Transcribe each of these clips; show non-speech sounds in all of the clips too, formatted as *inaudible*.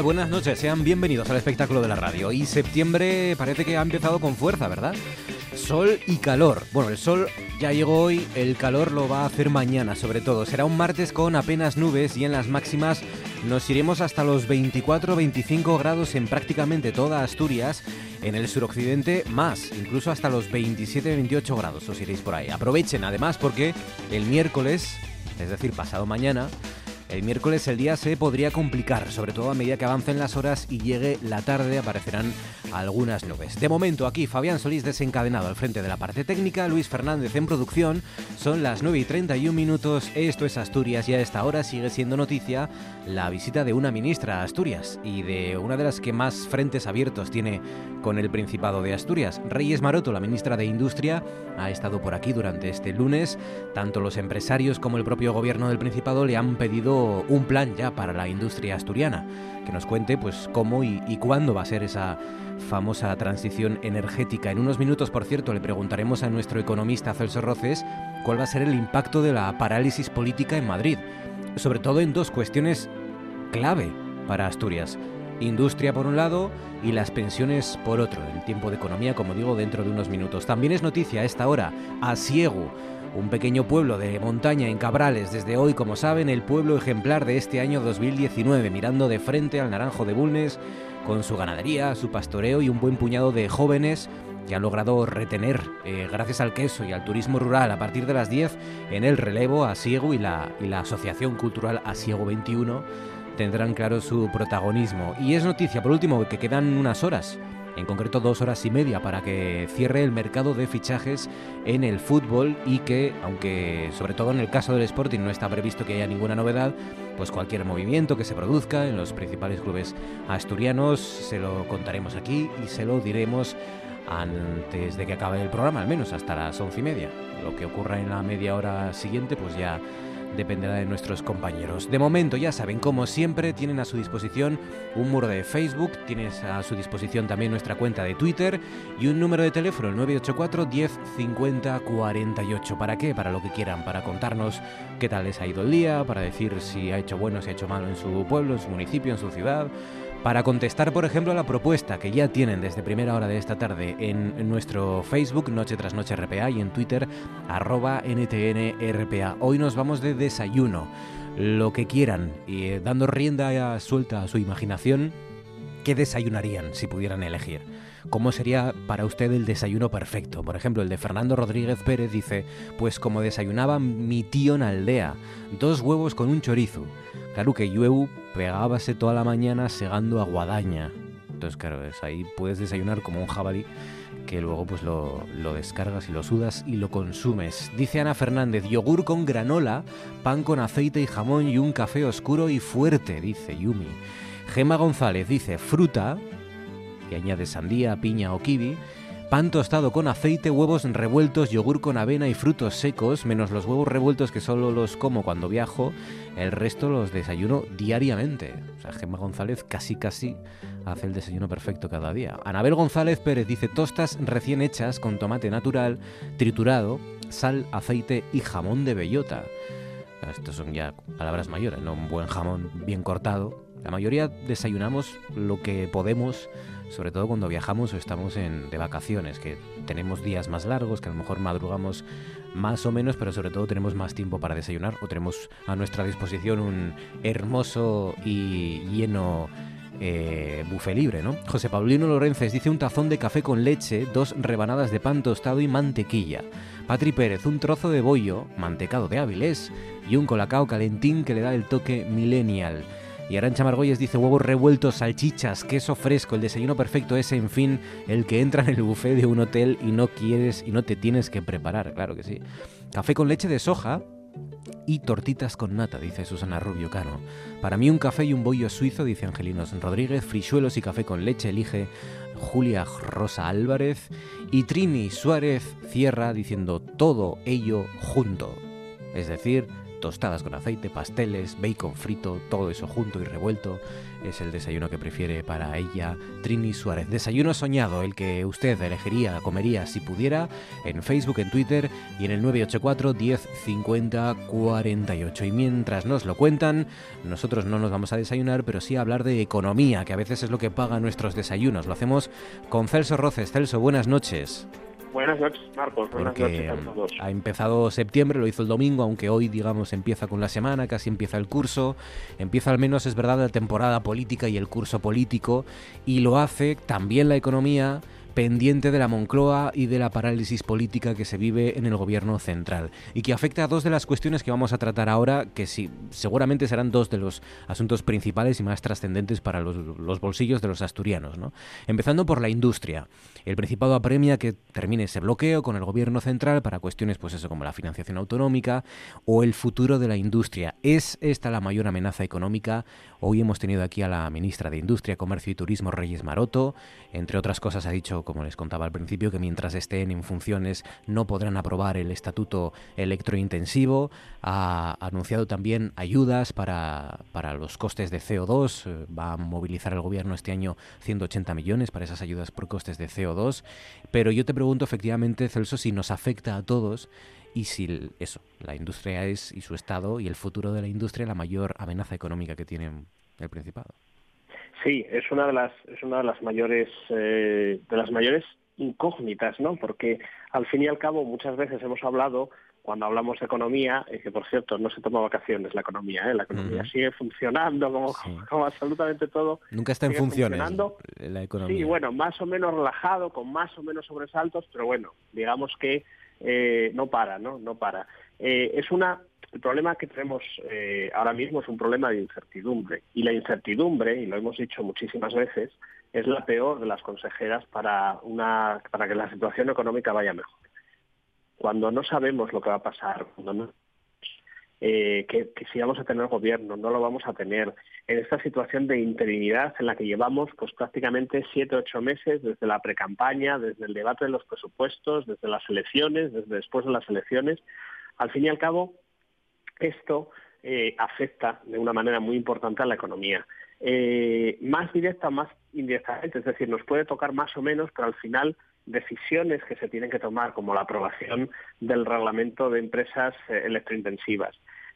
Buenas noches, sean bienvenidos al espectáculo de la radio. Y septiembre parece que ha empezado con fuerza, ¿verdad? Sol y calor. Bueno, el sol ya llegó hoy, el calor lo va a hacer mañana sobre todo. Será un martes con apenas nubes y en las máximas nos iremos hasta los 24-25 grados en prácticamente toda Asturias. En el suroccidente más, incluso hasta los 27-28 grados os iréis por ahí. Aprovechen además porque el miércoles, es decir, pasado mañana, el miércoles el día se podría complicar, sobre todo a medida que avancen las horas y llegue la tarde aparecerán algunas nubes. De momento aquí Fabián Solís desencadenado al frente de la parte técnica, Luis Fernández en producción, son las 9 y 31 minutos, esto es Asturias y a esta hora sigue siendo noticia la visita de una ministra a Asturias y de una de las que más frentes abiertos tiene con el Principado de Asturias. Reyes Maroto, la ministra de Industria, ha estado por aquí durante este lunes, tanto los empresarios como el propio gobierno del Principado le han pedido un plan ya para la industria asturiana, que nos cuente pues cómo y, cuándo va a ser esa famosa transición energética. En unos minutos, por cierto, le preguntaremos a nuestro economista Celso Roces cuál va a ser el impacto de la parálisis política en Madrid, sobre todo en dos cuestiones clave para Asturias. Industria por un lado y las pensiones por otro. El tiempo de economía, como digo, dentro de unos minutos. También es noticia a esta hora, a Ciego un pequeño pueblo de montaña en Cabrales, desde hoy, como saben, el pueblo ejemplar de este año 2019, mirando de frente al Naranjo de Bulnes, con su ganadería, su pastoreo y un buen puñado de jóvenes que han logrado retener, eh, gracias al queso y al turismo rural, a partir de las 10 en el relevo Asiego y y la Asociación Cultural Asiego 21 tendrán claro su protagonismo. Y es noticia, por último, que quedan unas horas en concreto dos horas y media para que cierre el mercado de fichajes en el fútbol y que, aunque sobre todo en el caso del Sporting no está previsto que haya ninguna novedad, pues cualquier movimiento que se produzca en los principales clubes asturianos se lo contaremos aquí y se lo diremos antes de que acabe el programa, al menos hasta las once y media. Lo que ocurra en la media hora siguiente, pues ya dependerá de nuestros compañeros. De momento, ya saben, como siempre, tienen a su disposición un muro de Facebook, tienes a su disposición también nuestra cuenta de Twitter y un número de teléfono, el 984 10 50 48. ¿Para qué? Para lo que quieran, para contarnos qué tal les ha ido el día, para decir si ha hecho bueno, si ha hecho malo en su pueblo, en su municipio, en su ciudad para contestar, por ejemplo, a la propuesta que ya tienen desde primera hora de esta tarde en nuestro Facebook, Noche tras Noche RPA, y en Twitter, arroba NTNRPA. Hoy nos vamos de desayuno, lo que quieran, y eh, dando rienda suelta a su imaginación, ¿qué desayunarían si pudieran elegir? ¿Cómo sería para usted el desayuno perfecto? Por ejemplo, el de Fernando Rodríguez Pérez dice, pues como desayunaba mi tío en aldea, dos huevos con un chorizo. Claro que yo pegábase toda la mañana segando a guadaña. Entonces, claro, es ahí puedes desayunar como un jabalí que luego pues lo, lo, descargas y lo sudas y lo consumes. Dice Ana Fernández, yogur con granola, pan con aceite y jamón y un café oscuro y fuerte, dice Yumi. Gema González dice fruta, y añade sandía, piña o kiwi, pan tostado con aceite, huevos revueltos, yogur con avena y frutos secos, menos los huevos revueltos que solo los como cuando viajo, el resto los desayuno diariamente. O sea, Gemma González casi casi hace el desayuno perfecto cada día. Anabel González Pérez dice tostas recién hechas con tomate natural, triturado, sal, aceite y jamón de bellota. Estos son ya palabras mayores, ¿no? Un buen jamón bien cortado. La mayoría desayunamos lo que podemos sobre todo cuando viajamos o estamos en, de vacaciones, que tenemos días más largos, que a lo mejor madrugamos más o menos, pero sobre todo tenemos más tiempo para desayunar o tenemos a nuestra disposición un hermoso y lleno eh, buffet libre, ¿no? José Paulino Lorences dice un tazón de café con leche, dos rebanadas de pan tostado y mantequilla. Patri Pérez, un trozo de bollo, mantecado de Avilés y un colacao calentín que le da el toque millennial. Y Arancha Margolles dice huevos revueltos, salchichas, queso fresco, el desayuno perfecto es, en fin, el que entra en el buffet de un hotel y no quieres y no te tienes que preparar, claro que sí. Café con leche de soja, Y tortitas con nata, dice Susana Rubio Cano. Para mí un café y un bollo suizo, dice Angelinos Rodríguez. Frisuelos y café con leche, elige Julia Rosa Álvarez. Y Trini Suárez cierra diciendo todo ello junto. Es decir, tostadas con aceite, pasteles, bacon frito, todo eso junto y revuelto. Es el desayuno que prefiere para ella Trini Suárez. Desayuno soñado, el que usted elegiría, comería si pudiera, en Facebook, en Twitter y en el 984 10 50 48. Y mientras nos lo cuentan, nosotros no nos vamos a desayunar, pero sí a hablar de economía, que a veces es lo que paga nuestros desayunos. Lo hacemos con Celso Roces. Celso, buenas noches. Buenas noches, Marcos. Buenas noches a todos. Ha empezado septiembre, lo hizo el domingo, aunque hoy, digamos, empieza con la semana, casi empieza el curso. Empieza al menos, es verdad, la temporada política y el curso político. Y lo hace también la economía pendiente de la Moncloa y de la parálisis política que se vive en el gobierno central y que afecta a dos de las cuestiones que vamos a tratar ahora, que sí, seguramente serán dos de los asuntos principales y más trascendentes para los, bolsillos de los asturianos. ¿no? Empezando por la industria. El Principado apremia que termine ese bloqueo con el gobierno central para cuestiones pues eso como la financiación autonómica o el futuro de la industria. ¿Es esta la mayor amenaza económica? Hoy hemos tenido aquí a la ministra de Industria, Comercio y Turismo, Reyes Maroto. Entre otras cosas ha dicho como les contaba al principio, que mientras estén en funciones no podrán aprobar el estatuto electrointensivo. Ha anunciado también ayudas para, para los costes de CO2. Eh, va a movilizar el gobierno este año 180 millones para esas ayudas por costes de CO2. Pero yo te pregunto efectivamente, Celso, si nos afecta a todos y si eso, la industria es y su estado y el futuro de la industria la mayor amenaza económica que tiene el Principado. Sí, es una de las es una de las mayores eh, de las mayores incógnitas, ¿no? Porque al fin y al cabo muchas veces hemos hablado cuando hablamos de economía, y que por cierto no se toma vacaciones la economía, ¿eh? la economía sigue funcionando como, *laughs* como, absolutamente todo. Nunca está en funciones la economía. Sí, bueno, más o menos relajado, con más o menos sobresaltos, pero bueno, digamos que eh, no para, ¿no? No para. Eh, es una el problema que tenemos eh, ahora mismo es un problema de incertidumbre. Y la incertidumbre, y lo hemos dicho muchísimas veces, es la peor de las consejeras para, una, para que la situación económica vaya mejor. Cuando no sabemos lo que va a pasar, cuando eh, que, si vamos a tener gobierno, no lo vamos a tener, en esta situación de interinidad en la que llevamos pues prácticamente siete, ocho meses desde la precampaña, desde el debate de los presupuestos, desde las elecciones, desde después de las elecciones, al fin y al cabo esto eh, afecta de una manera muy importante a la economía. Eh, más directa o más indirectamente, es decir, nos puede tocar más o menos, pero al final decisiones que se tienen que tomar, como la aprobación del reglamento de empresas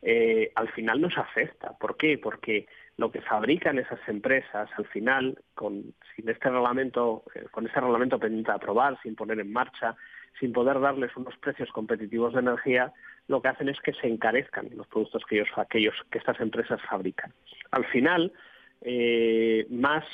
eh, al final nos afecta. ¿Por qué? Porque lo que fabrican esas empresas, al final, con, sin este reglamento, con ese reglamento pendiente de aprobar, sin poner en marcha, sin poder darles unos precios competitivos de energía, lo que hacen es que se encarezcan los productos que ellos, aquellos que estas empresas fabrican. Al final, eh, más,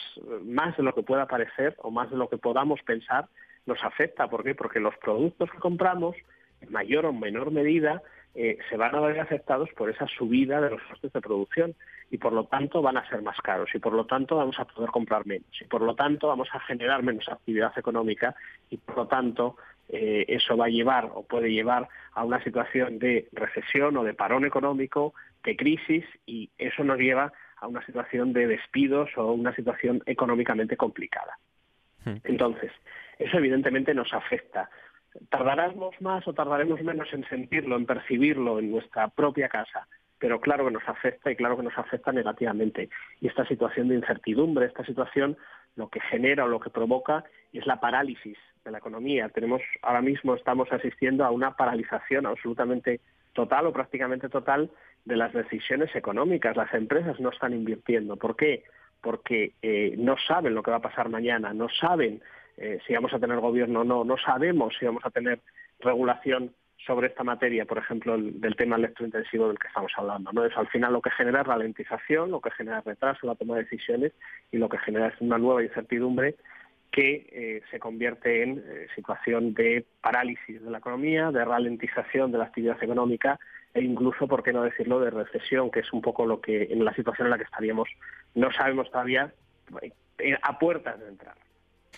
más de lo que pueda parecer o más de lo que podamos pensar, nos afecta. ¿Por qué? Porque los productos que compramos, en mayor o menor medida, eh, se van a ver afectados por esa subida de los costes de producción y por lo tanto van a ser más caros y por lo tanto vamos a poder comprar menos y por lo tanto vamos a generar menos actividad económica y por lo tanto eh, eso va a llevar o puede llevar a una situación de recesión o de parón económico, de crisis, y eso nos lleva a una situación de despidos o una situación económicamente complicada. Hmm. Entonces, eso evidentemente nos afecta. ¿Tardaremos más o tardaremos menos en sentirlo, en percibirlo en nuestra propia casa? Pero claro que nos afecta y claro que nos afecta negativamente. Y esta situación de incertidumbre, esta situación lo que genera o lo que provoca es la parálisis de la economía. Tenemos ahora mismo estamos asistiendo a una paralización absolutamente total o prácticamente total de las decisiones económicas. Las empresas no están invirtiendo. ¿Por qué? Porque eh, no saben lo que va a pasar mañana, no saben eh, si vamos a tener gobierno o no, no sabemos si vamos a tener regulación sobre esta materia, por ejemplo, del tema electrointensivo del que estamos hablando. ¿no? Es al final lo que genera ralentización, lo que genera retraso en la toma de decisiones y lo que genera es una nueva incertidumbre que eh, se convierte en eh, situación de parálisis de la economía, de ralentización de la actividad económica e incluso, por qué no decirlo, de recesión, que es un poco lo que en la situación en la que estaríamos, no sabemos todavía a puertas de entrar.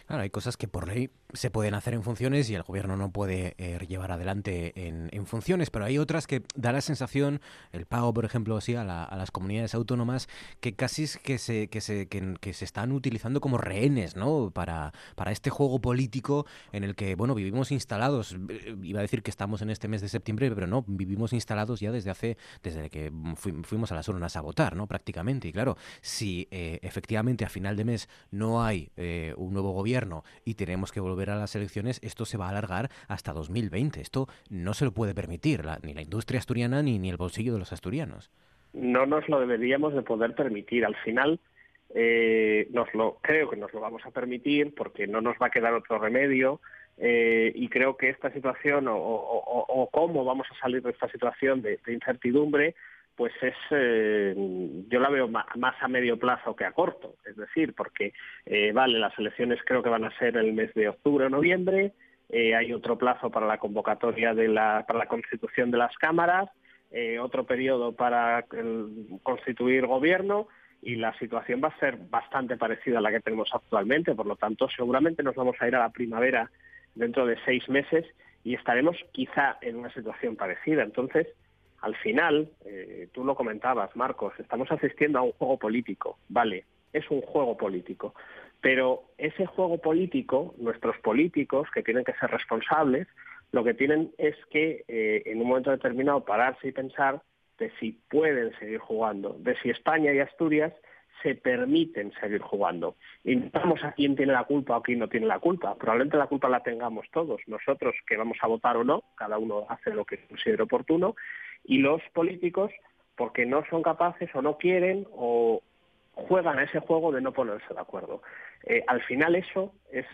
Claro, hay cosas que por ley se pueden hacer en funciones y el gobierno no puede eh, llevar adelante en, funciones, pero hay otras que da la sensación, el pago, por ejemplo, sí, a, las comunidades autónomas, que casi que se, que se, que, se están utilizando como rehenes, ¿no? Para, para este juego político en el que, bueno, vivimos instalados. Eh, iba a decir que estamos en este mes de septiembre, pero no, vivimos instalados ya desde hace, desde que fuimos a las urnas a votar, ¿no? Prácticamente. Y claro, si eh, efectivamente a final de mes no hay un nuevo gobierno y tenemos que volver a las elecciones, esto se va a alargar hasta 2020. Esto no se lo puede permitir ni la industria asturiana ni, ni el bolsillo de los asturianos. No nos lo deberíamos de poder permitir. Al final, eh, nos lo, creo que nos lo vamos a permitir porque no nos va a quedar otro remedio. Eh, y creo que esta situación o, cómo vamos a salir de esta situación de, incertidumbre pues es eh, yo la veo más, a medio plazo que a corto es decir porque vale las elecciones creo que van a ser el mes de octubre o noviembre hay otro plazo para la convocatoria de la para la constitución de las cámaras otro periodo para constituir gobierno y la situación va a ser bastante parecida a la que tenemos actualmente. Por lo tanto, seguramente nos vamos a ir a la primavera dentro de seis meses y estaremos quizá en una situación parecida. Entonces, al final, eh, tú lo comentabas, Marcos, estamos asistiendo a un juego político. Vale, es un juego político. Pero ese juego político, nuestros políticos, que tienen que ser responsables, lo que tienen es que eh, en un momento determinado pararse y pensar de si pueden seguir jugando, de si España y Asturias se permiten seguir jugando. Y a quién tiene la culpa o quién no tiene la culpa. Probablemente la culpa la tengamos todos, nosotros que vamos a votar o no, cada uno hace lo que considere oportuno, y los políticos porque no son capaces o no quieren o juegan a ese juego de no ponerse de acuerdo. Eh, al final eso es,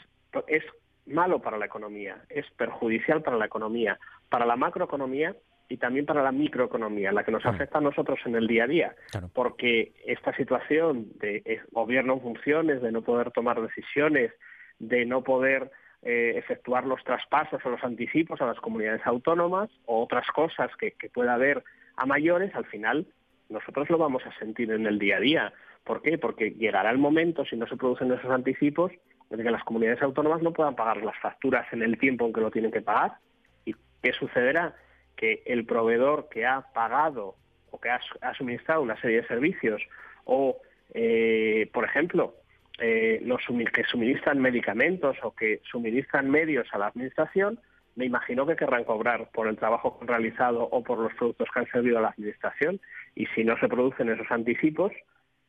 es malo para la economía, es perjudicial para la economía, para la macroeconomía y también para la microeconomía, la que nos afecta a nosotros en el día a día, porque esta situación de eh, gobierno en funciones, de no poder tomar decisiones, de no poder eh, efectuar los traspasos o los anticipos a las comunidades autónomas o otras cosas que, pueda haber a mayores, al final nosotros lo vamos a sentir en el día a día. ¿Por qué? Porque llegará el momento, si no se producen esos anticipos, de que las comunidades autónomas no puedan pagar las facturas en el tiempo en que lo tienen que pagar. ¿Y qué sucederá? que el proveedor que ha pagado o que ha, suministrado una serie de servicios o, eh, por ejemplo, eh, los que suministran medicamentos o que suministran medios a la administración, me imagino que querrán cobrar por el trabajo realizado o por los productos que han servido a la administración. Y si no se producen esos anticipos,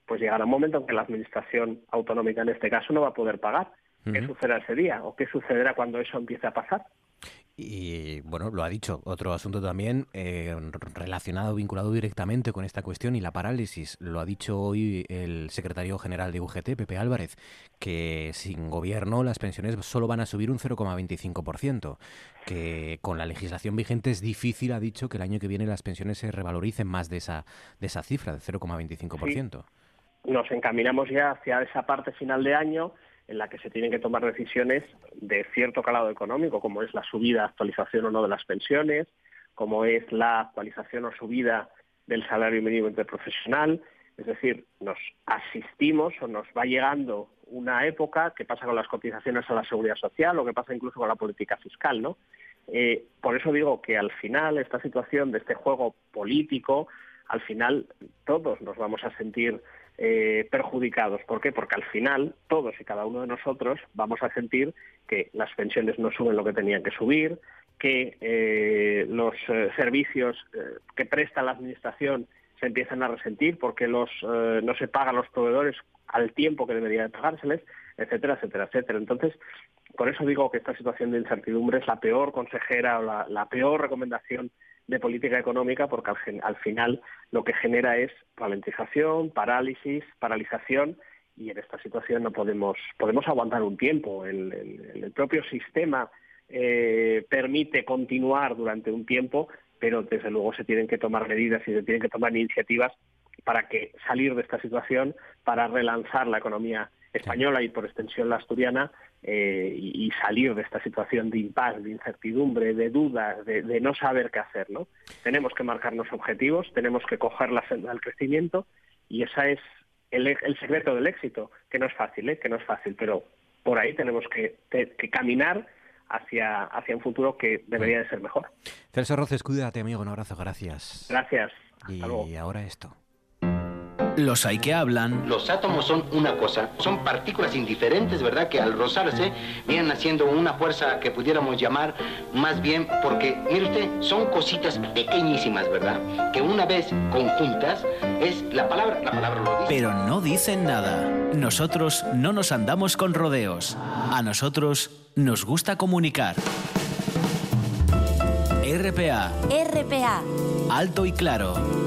pues llegará un momento en que la administración autonómica en este caso no va a poder pagar. ¿Qué sucederá ese día? ¿O qué sucederá cuando eso empiece a pasar? Y bueno, lo ha dicho, otro asunto también eh, relacionado, vinculado directamente con esta cuestión y la parálisis. Lo ha dicho hoy el secretario general de UGT, Pepe Álvarez, que sin gobierno las pensiones solo van a subir un 0,25%, que con la legislación vigente es difícil, ha dicho, que el año que viene las pensiones se revaloricen más de esa, de esa cifra, del 0,25%. Nos encaminamos ya hacia esa parte final de año en la que se tienen que tomar decisiones de cierto calado económico, como es la subida, actualización o no de las pensiones, como es la actualización o subida del salario mínimo interprofesional. Es decir, nos asistimos o nos va llegando una época que pasa con las cotizaciones a la seguridad social o que pasa incluso con la política fiscal, ¿no? Eh, por eso digo que al final esta situación de este juego político, al final todos nos vamos a sentir eh, perjudicados. ¿Por qué? Porque al final todos y cada uno de nosotros vamos a sentir que las pensiones no suben lo que tenían que subir, que eh, los eh, servicios que presta la Administración se empiezan a resentir porque los, no se pagan los proveedores al tiempo que debería de pagárseles, etcétera, etcétera, etcétera. Entonces, por eso digo que esta situación de incertidumbre es la peor consejera o la peor recomendación de política económica porque al, final lo que genera es ralentización, parálisis, paralización y en esta situación no podemos podemos aguantar un tiempo. El, propio sistema eh, permite continuar durante un tiempo, pero desde luego se tienen que tomar medidas y se tienen que tomar iniciativas para que salir de esta situación, para relanzar la economía española y por extensión la asturiana eh, y, salir de esta situación de impasse, de incertidumbre, de dudas, de, no saber qué hacer. ¿no? Tenemos que marcarnos objetivos, tenemos que coger la senda del crecimiento y ese es el, secreto del éxito, que no es fácil, ¿eh? que no es fácil, pero por ahí tenemos que, caminar hacia, hacia un futuro que debería de ser mejor. Celso Roces, cuídate, amigo. Un abrazo, gracias. Gracias. y ahora esto. Los hay que hablan. Los átomos son una cosa, son partículas indiferentes, ¿verdad? Que al rozarse vienen haciendo una fuerza que pudiéramos llamar más bien, porque, mire usted, son cositas pequeñísimas, ¿verdad? Que una vez conjuntas es la palabra, la palabra lo dice. Pero no dicen nada. Nosotros no nos andamos con rodeos. A nosotros nos gusta comunicar. RPA. RPA. Alto y claro.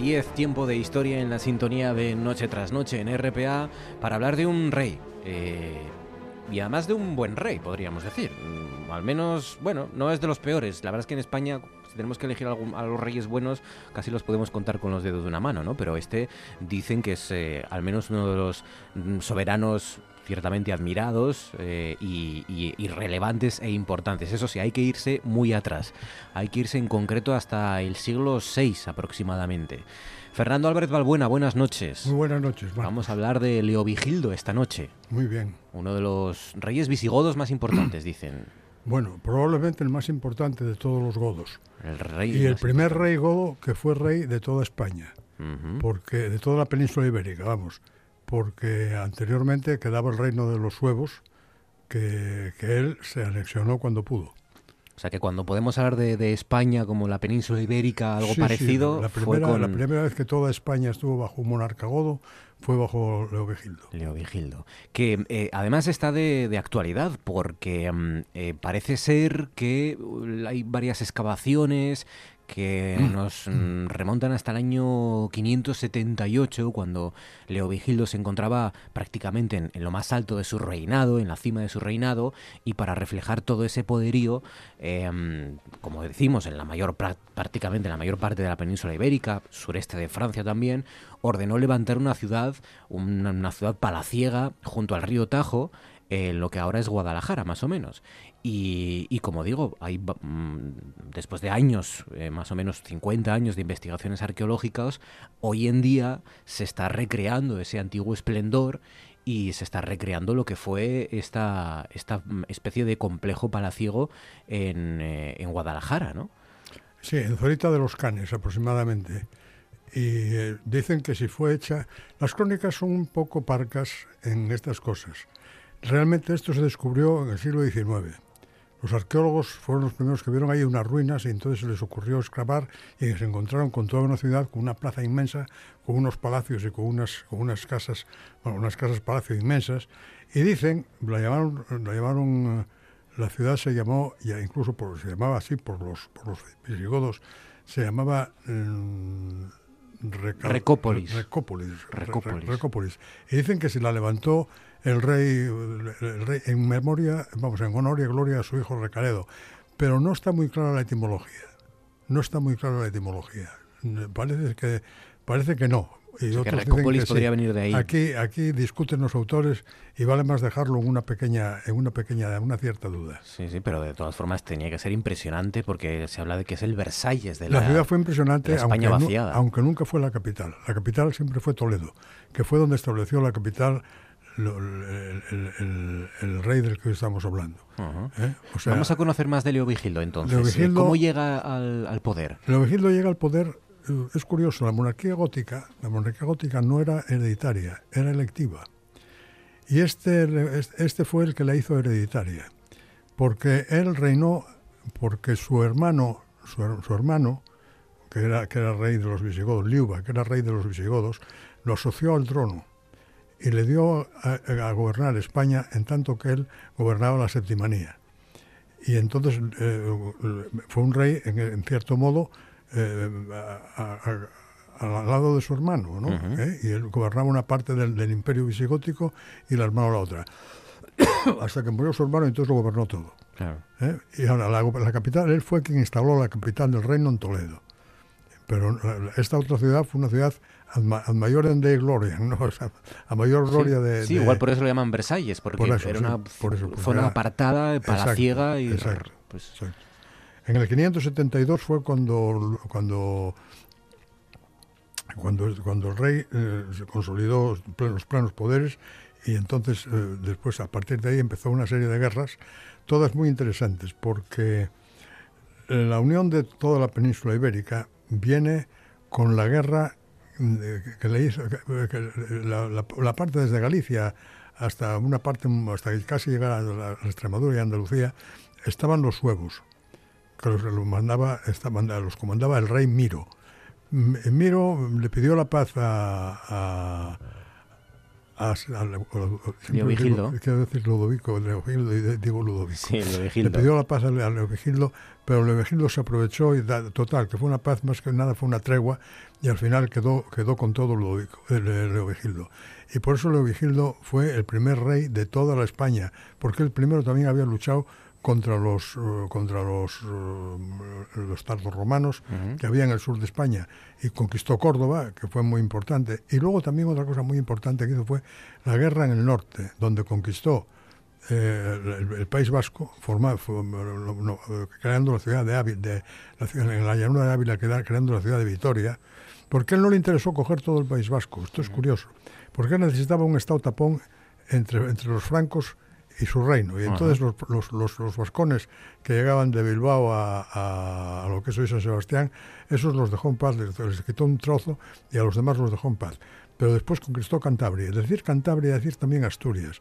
10, tiempo de historia en la sintonía de Noche tras Noche en RPA para hablar de un rey. Eh, y además de un buen rey, podríamos decir. Mm, al menos, bueno, no es de los peores. La verdad es que en España, si tenemos que elegir a los reyes buenos, casi los podemos contar con los dedos de una mano, ¿no? Pero este dicen que es eh, al menos uno de los mm, soberanos ciertamente admirados eh, y, relevantes e importantes. Eso sí, hay que irse muy atrás. Hay que irse en concreto hasta el siglo VI aproximadamente. Fernando Álvarez Balbuena, buenas noches. Muy buenas noches. Vamos a hablar de Leovigildo esta noche. Muy bien. Uno de los reyes visigodos más importantes, dicen. Bueno, probablemente el más importante de todos los godos. El rey y el primer rey godo que fue rey de toda España. Porque de toda la península ibérica, vamos porque anteriormente quedaba el reino de los suevos, que, él se anexionó cuando pudo. O sea que cuando podemos hablar de, España como la península ibérica, algo parecido, la, primera, la primera vez que toda España estuvo bajo un monarca godo fue bajo Leovigildo. Leovigildo, que eh, además está de, actualidad porque mm, eh, parece ser que hay varias excavaciones que mm. nos mm, remontan hasta el año 578, cuando Leovigildo se encontraba prácticamente en, lo más alto de su reinado, en la cima de su reinado, y para reflejar todo ese poderío, em, como decimos, en la mayor prácticamente en la mayor parte de la península ibérica, sureste de Francia también, ordenó levantar una ciudad, una ciudad palaciega junto al río Tajo, en lo que ahora es Guadalajara, más o menos. Y, como digo, hay, mm, después de años, eh, más o menos 50 años de investigaciones arqueológicas, hoy en día se está recreando ese antiguo esplendor y se está recreando lo que fue esta, esta especie de complejo palaciego en, eh, en Guadalajara, ¿no? Sí, en Zorita de los Canes aproximadamente. Y eh, dicen que si fue hecha... Las crónicas son un poco parcas en estas cosas. Realmente esto se descubrió en el siglo XIX los arqueólogos fueron los primeros que vieron ahí unas ruinas y entonces se les ocurrió excavar y se encontraron con toda una ciudad, con una plaza inmensa, con unos palacios y con unas, con unas casas, bueno, unas casas palacio inmensas. Y dicen, la llamaron, la llamaron, la ciudad se llamó, ya incluso por, se llamaba así por los, por los visigodos, se llamaba mm, Recópolis. Recópolis. Recópolis. Y dicen que se la levantó el rey, el rey en memoria, vamos, en honor y gloria a su hijo Recaredo. Pero no está muy clara la etimología. No está muy clara la etimología. Parece que, parece que no. Y O sea, que dicen que sí. podría venir de ahí. Aquí, aquí discuten los autores y vale más dejarlo en una pequeña, en una pequeña, una cierta duda. Sí, sí, pero de todas formas tenía que ser impresionante porque se habla de que es el Versalles de La la, ciudad fue impresionante, aunque nunca fue la capital. La capital siempre fue Toledo, que fue donde estableció la capital lo- el, el- el- el rey del que hoy estamos hablando. ¿eh? O sea, Vamos a conocer más de Leovigildo entonces. Leovigildo- ¿Cómo llega al, al poder? Leovigildo llega al poder, eh, es curioso, la monarquía gótica, la monarquía gótica no era hereditaria, era electiva. Y este, este fue el que la hizo hereditaria, porque él reinó, porque su hermano, su, su hermano, que era, que era rey de los visigodos, Liuba, que era rey de los visigodos, lo asoció al trono y le dio a, a gobernar España en tanto que él gobernaba la septimanía. Y entonces eh, fue un rey, en, en cierto modo, eh, a- al lado de su hermano, ¿no? Ujú. ¿Eh? Y él gobernaba una parte del, del imperio visigótico y el hermano la otra. *coughs* Hasta que murió su hermano entonces lo gobernó todo. Claro. ¿eh? Y ahora la, la capital, él fue quien instaló la capital del reino en Toledo. Pero esta otra ciudad fue una ciudad ad, ma- ad mayorem de gloria, *laughs* ¿no? O sea, a mayor gloria sí, de... sí, de- igual por eso lo llaman Versalles, porque Por eso, era sí, una por eso, porque zona era- apartada, palaciega y exacto. pues, Exacto. En el 572 fue cuando cuando cuando, cuando el rey eh, se consolidó los plenos poderes y entonces eh, después a partir de ahí empezó una serie de guerras, todas muy interesantes porque la unión de toda la península ibérica viene con la guerra que, le hizo que- la, la- la parte desde Galicia hasta una parte hasta casi llegar a la, a Extremadura y Andalucía estaban los suevos que los, los mandaba estaban- los comandaba el rey Miro. M- Miro le pidió la paz a, a, a- a- siempre Leovigildo. quiero decir Ludovico Leovigildo digo Ludovico. Sí, le pidió la paz a a Leovigildo, pero Leovigildo se aprovechó y da- total, que fue una paz más que nada, fue una tregua y al final quedó, quedó con todo Leovigildo. Y por eso Leovigildo fue el primer rey de toda la España, porque él primero también había luchado contra los eh, contra los eh, los tardorromanos Ujú. que había en el sur de España y conquistó Córdoba, que fue muy importante. Y luego también otra cosa muy importante que hizo fue la guerra en el norte, donde conquistó eh, el, el País Vasco, forma- no- creando la ciudad de Ávila, de, la ciudad- en la llanura de Ávila, creando la ciudad de Vitoria, porque a él no le interesó coger todo el País Vasco. Esto es curioso, porque él necesitaba un estado tapón entre, entre los francos y su reino. Y entonces los, los, los, los vascones que llegaban de Bilbao a, a- a lo que es hoy San Sebastián, esos los dejó en paz, les, les quitó un trozo y a los demás los dejó en paz. Pero después conquistó Cantabria. Es decir Cantabria, es decir también Asturias,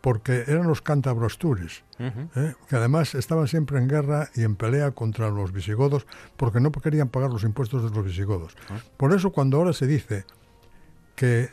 porque eran los cántabro-astures. Ujú. ¿eh? que además estaban siempre en guerra y en pelea contra los visigodos porque no querían pagar los impuestos de los visigodos. Ah. Por eso cuando ahora se dice que eh,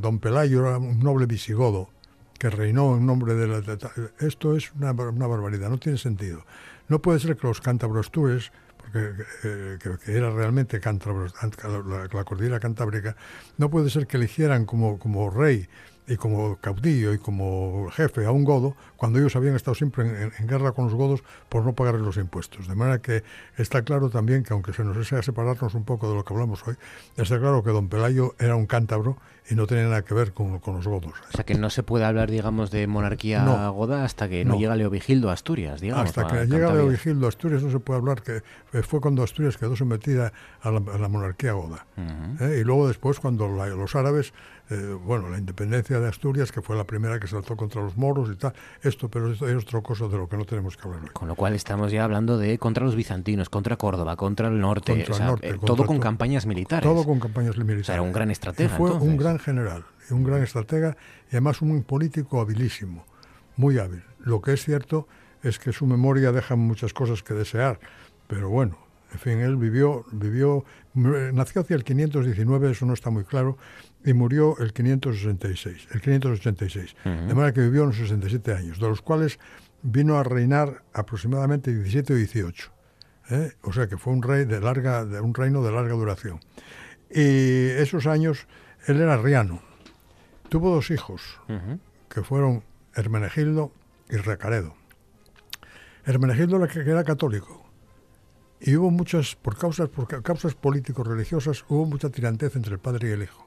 don Pelayo era un noble visigodo que reinó en nombre de la... de esto es una, bar- una barbaridad, no tiene sentido. No puede ser que los cántabro-astures, porque eh, que, que era realmente cántabro, la, la cordillera cantábrica, no puede ser que eligieran como, como rey y como caudillo y como jefe a un godo, cuando ellos habían estado siempre en, en- en guerra con los godos por no pagarles los impuestos. De manera que está claro también que, aunque se nos desea separarnos un poco de lo que hablamos hoy, está claro que don Pelayo era un cántabro y no tenía nada que ver con, con los godos. O sea que no se puede hablar, digamos, de monarquía No. goda hasta que no, No. llega Leovigildo a Asturias, digamos. Hasta que llega Cantabria. Leovigildo a Asturias no se puede hablar que eh, fue cuando Asturias quedó sometida a la, a la monarquía goda. ¿eh? Y luego después cuando la- los árabes, eh, bueno, la independencia de Asturias, que fue la primera que saltó contra los moros y tal, esto, pero esto es otra cosa de lo que no tenemos que hablar hoy. Con lo cual estamos ya hablando de contra los bizantinos, contra Córdoba, contra el norte, Contra o el norte, eh, contra todo con campañas militares. Todo con campañas militares. O sea, era un gran estratega, Y fue entonces. un gran general, y un gran estratega y además un político habilísimo, muy hábil. Lo que es cierto es que su memoria deja muchas cosas que desear, pero bueno, en fin, él vivió, vivió, m- nació hacia el 519, eso no está muy claro, y murió el 566, el 586. De manera que vivió unos 67 años, de los cuales vino a reinar aproximadamente 17 o 18. ¿eh? O sea que fue un rey de larga, de un reino de larga duración. Y esos años él era riano. Tuvo dos hijos, que fueron Hermenegildo y Recaredo. Hermenegildo era, católico. Y hubo muchas, por causas, por ca- causas políticos-religiosas, hubo mucha tirantez entre el padre y el hijo.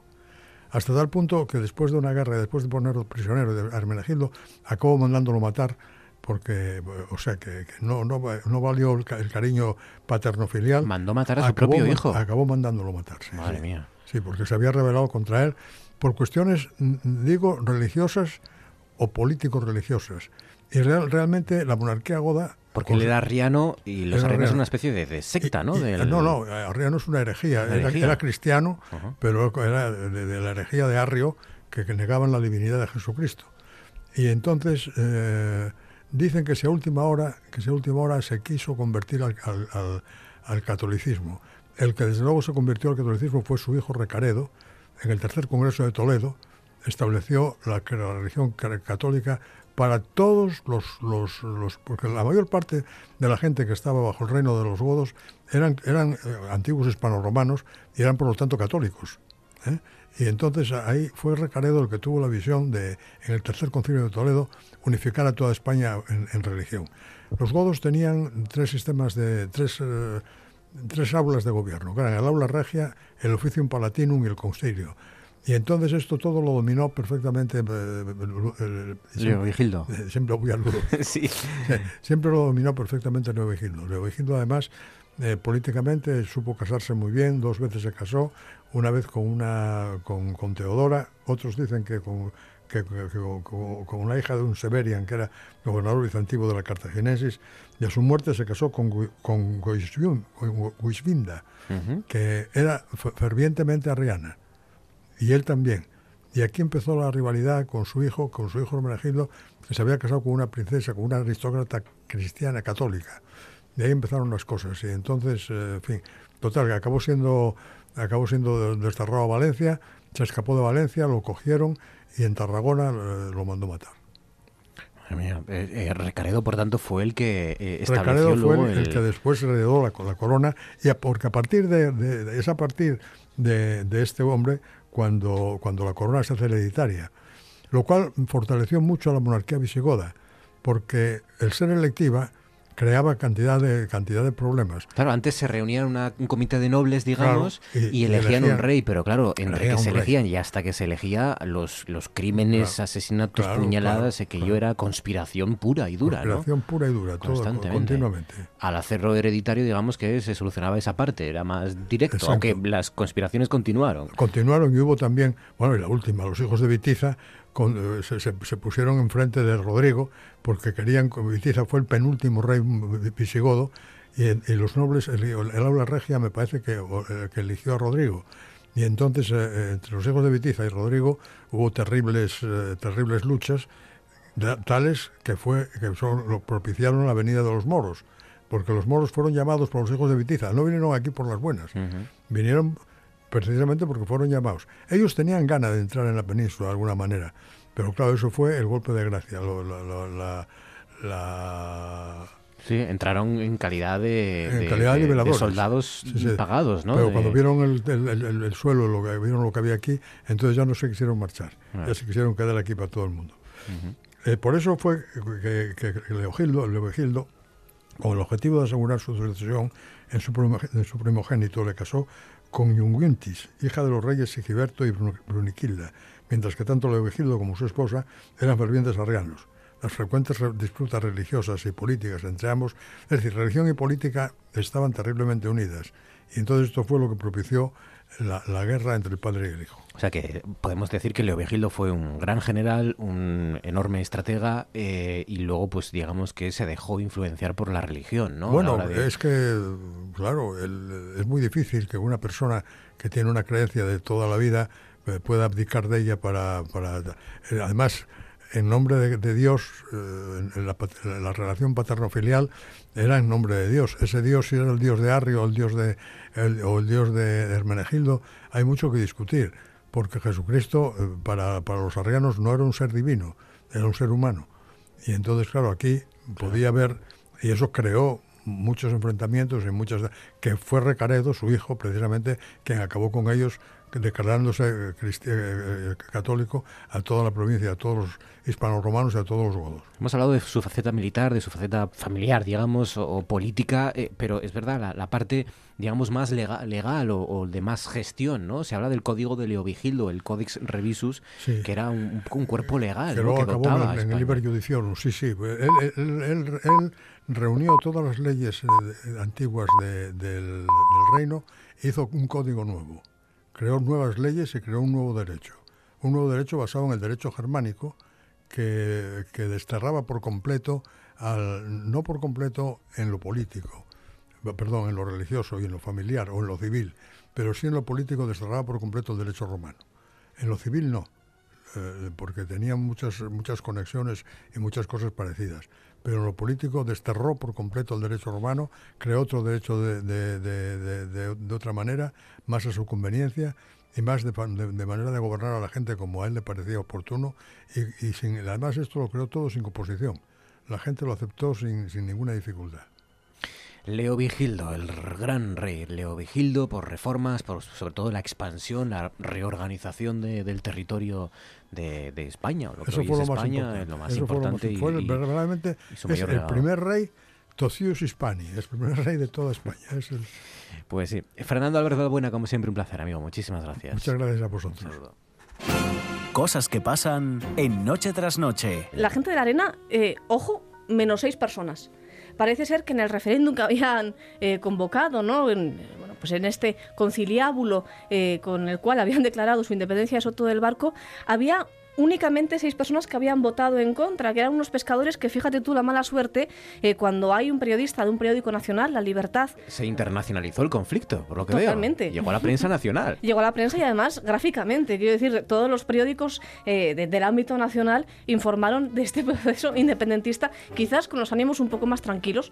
Hasta tal punto que después de una guerra, después de ponerlo prisionero de Hermenegildo, acabó mandándolo matar porque, o sea, que, no, no, no, valió el, cariño paterno-filial. Mandó matar a su propio hijo. Acabó mandándolo matar, sí. Madre mía. Sí, porque se había rebelado contra él por cuestiones, digo, religiosas o político-religiosas. Y realmente la monarquía goda... Porque él era arriano y los arrianos son una especie de, secta, ¿no? No, no, arriano es una herejía. Era, cristiano, pero era de, la herejía de Arrio, que, negaban la divinidad de Jesucristo. Y entonces eh, dicen que si a última hora, que si a última hora se quiso convertir al, al, catolicismo. El que desde luego se convirtió al catolicismo fue su hijo Recaredo, en el tercer congreso de Toledo, estableció la, la religión católica para todos los, los, porque la mayor parte de la gente que estaba bajo el reino de los godos eran, eran eh, antiguos hispanoromanos y eran por lo tanto católicos. ¿eh? Y entonces ahí fue Recaredo el que tuvo la visión de, en el tercer concilio de Toledo, unificar a toda España en, religión. Los godos tenían tres sistemas de, tres, eh, tres aulas de gobierno, que el aula regia, el oficium palatinum y el concilio. Y entonces esto todo lo dominó perfectamente. Eh, eh, Leo Vigildo. Siempre voy al *laughs* *laughs* sí. Siempre lo dominó perfectamente Leo Vigildo. Leo Vigildo, además, eh, políticamente supo casarse muy bien, dos veces se casó, una vez con una con, con Teodora, otros dicen que con, que, con, una hija de un Severian, que era gobernador bizantino de la Cartaginesis, y a su muerte se casó con, con Guisvinda, que era fervientemente arriana y él también. Y aquí empezó la rivalidad con su hijo, con su hijo Hermenegildo, que se había casado con una princesa, con una aristócrata cristiana católica. Y ahí empezaron las cosas. Y entonces, eh, en fin, total, que acabó siendo, acabó siendo desterrado a Valencia, se escapó de Valencia, lo cogieron y en Tarragona eh, lo mandó matar. Eh, Recaredo, por tanto, fue el que estableció Recaredo fue el, que después heredó la, la corona, y porque a partir de, de, es a partir de, de, este hombre cuando, cuando la corona se hace hereditaria, lo cual fortaleció mucho a la monarquía visigoda, porque el ser electiva creaba cantidad de cantidad de problemas. Claro, antes se reunían un comité de nobles, digamos, y, elegían, un rey, pero claro, entre que se elegían y hasta que se elegía los, los crímenes, asesinatos, puñaladas, aquello era conspiración pura y dura, conspiración pura y dura, Constantemente. continuamente. Al hacerlo hereditario, digamos que se solucionaba esa parte, era más directo, aunque las conspiraciones continuaron. Continuaron y hubo también, bueno, y la última, los hijos de Vitiza eh, se, se, pusieron enfrente de Rodrigo porque querían, Vitiza fue el penúltimo rey visigodo y, los nobles, el, el, aula regia me parece que, eh, que, eligió a Rodrigo. Y entonces eh, entre los hijos de Vitiza y Rodrigo hubo terribles, terribles luchas, tales que, fue, que son, lo propiciaron la venida de los moros, porque los moros fueron llamados por los hijos de Vitiza, no vinieron aquí por las buenas, vinieron precisamente porque fueron llamados. Ellos tenían ganas de entrar en la península de alguna manera, pero claro, eso fue el golpe de gracia. la, Sí, entraron en calidad de, soldados pagados, ¿no? Pero cuando vieron el, suelo, lo que, vieron lo que había aquí, entonces ya no se quisieron marchar, ah. ya se quisieron quedar aquí para todo el mundo. Eh, por eso fue que, que, Leogildo, Leogildo, con el objetivo de asegurar su sucesión en su, en su primogénito, le casó con Junguntis, hija de los reyes Sigiberto y Bruniquilda, mientras que tanto Leovigildo como su esposa eran fervientes arrianos. Las frecuentes disputas religiosas y políticas entre ambos, es decir, religión y política estaban terriblemente unidas. Y entonces esto fue lo que propició la, guerra entre el padre y el hijo. O sea que podemos decir que Leovigildo fue un gran general, un enorme estratega eh, y luego pues digamos que se dejó influenciar por la religión, ¿no? Bueno, es que, claro, es muy difícil que una persona que tiene una creencia de toda la vida eh, pueda abdicar de ella para... para eh, además, en nombre de, Dios, en la, relación paterno-filial era en nombre de Dios. Ese Dios, si era el Dios de Arrio o el Dios de, o el Dios de Hermenegildo, hay mucho que discutir porque Jesucristo eh, para, para, los arrianos no era un ser divino, era un ser humano. Y entonces, claro, aquí podía haber, y eso creó muchos enfrentamientos y muchas que fue Recaredo, su hijo, precisamente, quien acabó con ellos declarándose eh, eh, eh, católico a toda la provincia, a todos los hispano-romanos y a todos los godos. Hemos hablado de su faceta militar, de su faceta familiar, digamos, o, política, pero es verdad, la, parte, digamos, más legal, o, de más gestión, ¿no? Se habla del código de Leovigildo, el Codex Revisus, que era un, cuerpo legal. Que luego acabó en, el Liber Judicium, sí, sí. Él, reunió todas las leyes antiguas del reino e hizo un código nuevo creó nuevas leyes y creó un nuevo derecho. Un nuevo derecho basado en el derecho germánico que, desterraba por completo, al, no por completo en lo político, perdón, en lo religioso y en lo familiar o en lo civil, pero sí en lo político desterraba por completo el derecho romano. En lo civil no, eh, porque tenía muchas, muchas conexiones y muchas cosas parecidas pero en lo político desterró por completo el derecho romano, creó otro derecho de, de, otra manera, más a su conveniencia y más de, manera de gobernar a la gente como a él le parecía oportuno, y, sin, además esto lo creó todo sin oposición. La gente lo aceptó sin, sin ninguna dificultad. Leo Vigildo, el gran rey Leo Vigildo, por reformas, por sobre todo la expansión, la reorganización del territorio de, España, lo que Eso hoy fue es lo España, más lo más importante. fue verdaderamente es el primer rey Tocius Hispani, el primer rey de toda España. Es el... Pues sí. Fernando Alberto Buena, como siempre, un placer, amigo. Muchísimas gracias. Muchas gracias a vosotros. Cosas que pasan en Noche tras Noche. La gente de la arena, eh, ojo, menos seis personas parece ser que en el referéndum que habían eh, convocado, ¿no? En, bueno, pues en este conciliábulo eh, con el cual habían declarado su independencia de Soto del Barco, había únicamente seis personas que habían votado en contra, que eran unos pescadores que, fíjate tú, la mala suerte, eh, cuando hay un periodista de un periódico nacional, La Libertad... Se internacionalizó el conflicto, por lo que Totalmente. veo. Llegó a la prensa nacional. *laughs* Llegó a la prensa y además gráficamente. Quiero decir, todos los periódicos eh, del ámbito nacional informaron de este *laughs* proceso independentista, quizás con los ánimos un poco más tranquilos.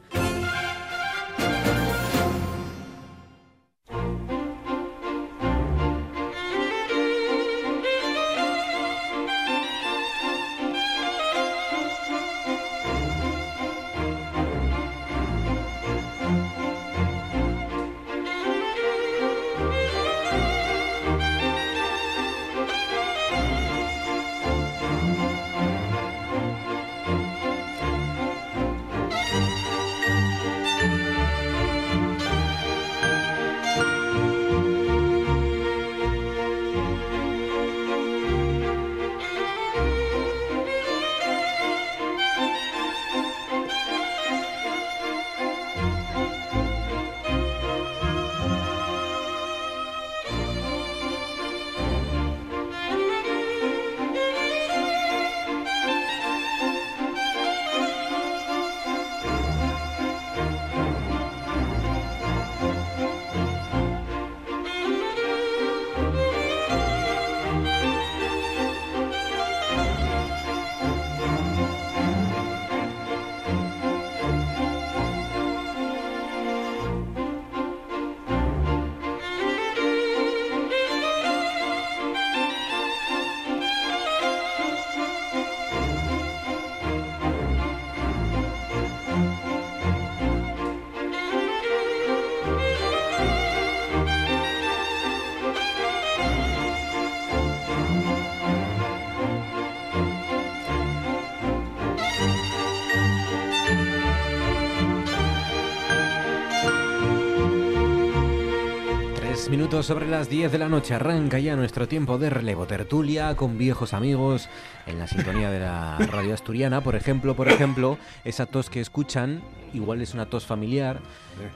Minutos sobre las 10 de la noche arranca ya nuestro tiempo de relevo tertulia con viejos amigos en la sintonía de la *laughs* radio asturiana. Por ejemplo, por ejemplo, esa tos que escuchan, igual es una tos familiar,